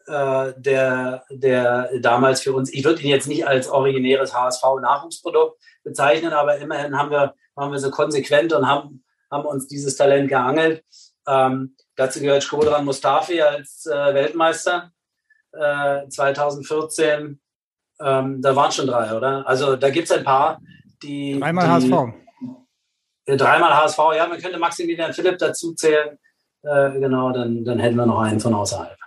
äh, der, der damals für uns, ich würde ihn jetzt nicht als originäres HSV-Nachwuchsprodukt bezeichnen, aber immerhin haben wir, waren wir so konsequent und haben, haben uns dieses Talent geangelt. Ähm, dazu gehört Skodran Mustafi als äh, Weltmeister äh, 2014. Ähm, da waren schon drei, oder? Also da gibt es ein paar, die. Dreimal die, HSV. Äh, dreimal HSV, ja, man könnte Maximilian Philipp dazu zählen. Äh, genau, dann, dann hätten wir noch einen von außerhalb.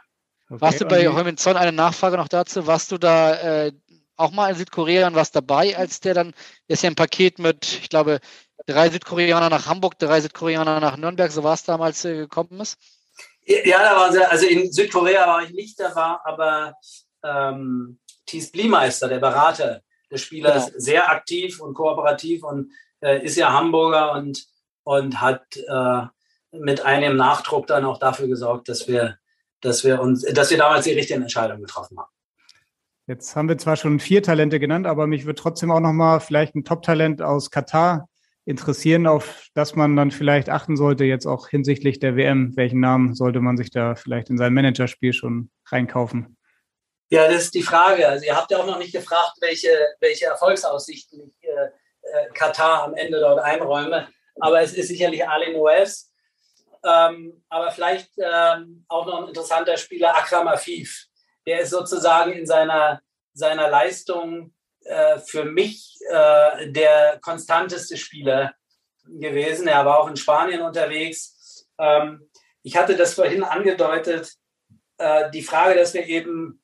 Okay, Warst du bei Heumann eine Nachfrage noch dazu? Warst du da äh, auch mal in Südkorea warst dabei, als der dann, ist ja ein Paket mit, ich glaube, drei Südkoreaner nach Hamburg, drei Südkoreaner nach Nürnberg, so war es damals äh, gekommen ist? Ja, da war sehr, also in Südkorea war ich nicht, da war aber ähm, Thies Bliemeister, der Berater des Spielers, genau. sehr aktiv und kooperativ und äh, ist ja Hamburger und, und hat äh, mit einem Nachdruck dann auch dafür gesorgt, dass wir dass wir uns, dass wir damals die richtigen Entscheidungen getroffen haben. Jetzt haben wir zwar schon vier Talente genannt, aber mich würde trotzdem auch nochmal vielleicht ein Top-Talent aus Katar interessieren, auf das man dann vielleicht achten sollte, jetzt auch hinsichtlich der WM. Welchen Namen sollte man sich da vielleicht in sein Managerspiel schon reinkaufen? Ja, das ist die Frage. Also ihr habt ja auch noch nicht gefragt, welche, welche Erfolgsaussichten ich äh, äh Katar am Ende dort einräume. Aber es ist sicherlich Ali Moes, ähm, aber vielleicht ähm, auch noch ein interessanter Spieler, Akram Afif. Der ist sozusagen in seiner, seiner Leistung äh, für mich äh, der konstanteste Spieler gewesen. Er war auch in Spanien unterwegs. Ähm, ich hatte das vorhin angedeutet, äh, die Frage, dass wir eben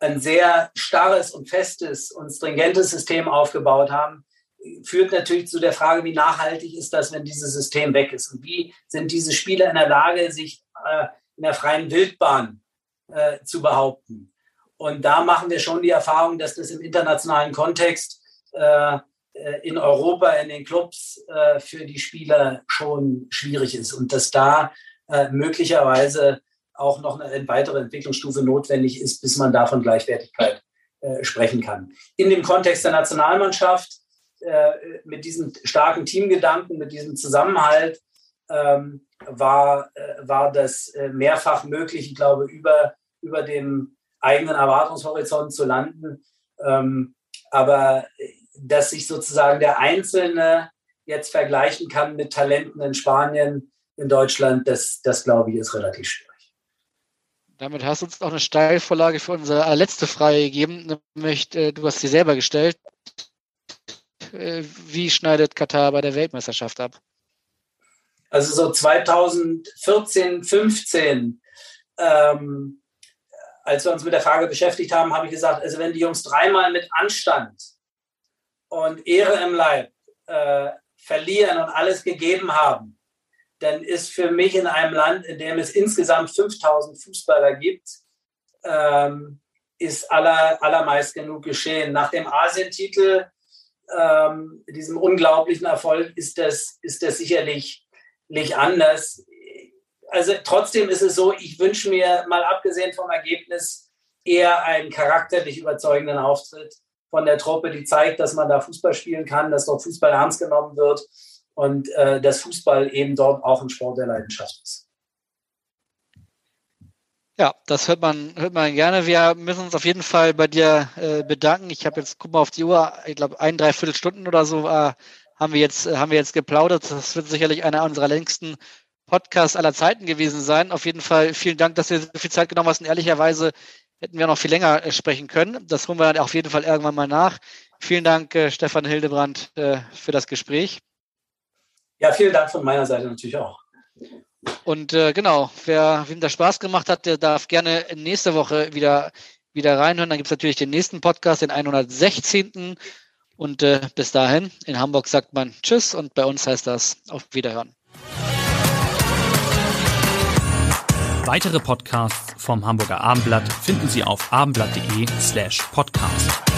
ein sehr starres und festes und stringentes System aufgebaut haben, führt natürlich zu der Frage, wie nachhaltig ist das, wenn dieses System weg ist? Und wie sind diese Spieler in der Lage, sich äh, in der freien Wildbahn äh, zu behaupten? Und da machen wir schon die Erfahrung, dass das im internationalen Kontext äh, äh in Europa, in den Clubs äh, für die Spieler schon schwierig ist und dass da äh, möglicherweise auch noch eine weitere Entwicklungsstufe notwendig ist, bis man davon Gleichwertigkeit sprechen kann. In dem Kontext der Nationalmannschaft äh, mit diesem starken Teamgedanken, mit diesem Zusammenhalt ähm, war, äh, war das äh, mehrfach möglich, ich glaube, über, über dem eigenen Erwartungshorizont zu landen. Ähm, aber dass sich sozusagen der Einzelne jetzt vergleichen kann mit Talenten in Spanien, in Deutschland, das, das glaube ich, ist relativ schwierig. Damit hast du uns auch eine Steilvorlage für unsere letzte Frage gegeben, nämlich äh, du hast sie selber gestellt. Äh, wie schneidet Katar bei der Weltmeisterschaft ab? Also so 2014, 15, ähm, als wir uns mit der Frage beschäftigt haben, habe ich gesagt, also wenn die Jungs dreimal mit Anstand und Ehre im Leib äh, verlieren und alles gegeben haben, dann ist für mich in einem Land, in dem es insgesamt 5000 Fußballer gibt, ähm, ist aller, allermeist genug geschehen. Nach dem Asientitel, ähm, diesem unglaublichen Erfolg, ist das, ist das sicherlich nicht anders. Also trotzdem ist es so, ich wünsche mir mal abgesehen vom Ergebnis eher einen charakterlich überzeugenden Auftritt von der Truppe, die zeigt, dass man da Fußball spielen kann, dass dort Fußball ernst genommen wird und äh, dass Fußball eben dort auch ein Sport der Leidenschaft ist. Ja, das hört man, hört man gerne. Wir müssen uns auf jeden Fall bei dir äh, bedanken. Ich habe jetzt, guck mal auf die Uhr, ich glaube ein, dreiviertel Stunden oder so äh, haben wir jetzt, äh, haben wir jetzt geplaudert. Das wird sicherlich einer unserer längsten Podcasts aller Zeiten gewesen sein. Auf jeden Fall vielen Dank, dass du so viel Zeit genommen hast und ehrlicherweise hätten wir noch viel länger äh, sprechen können. Das holen wir dann auf jeden Fall irgendwann mal nach. Vielen Dank, äh, Stefan Hildebrand, äh, für das Gespräch. Ja, vielen Dank von meiner Seite natürlich auch. Und äh, genau, wer wem das Spaß gemacht hat, der darf gerne nächste Woche wieder, wieder reinhören. Dann gibt es natürlich den nächsten Podcast, den 116. Und äh, bis dahin, in Hamburg sagt man Tschüss und bei uns heißt das auf Wiederhören. Weitere Podcasts vom Hamburger Abendblatt finden Sie auf abendblatt.de slash podcast.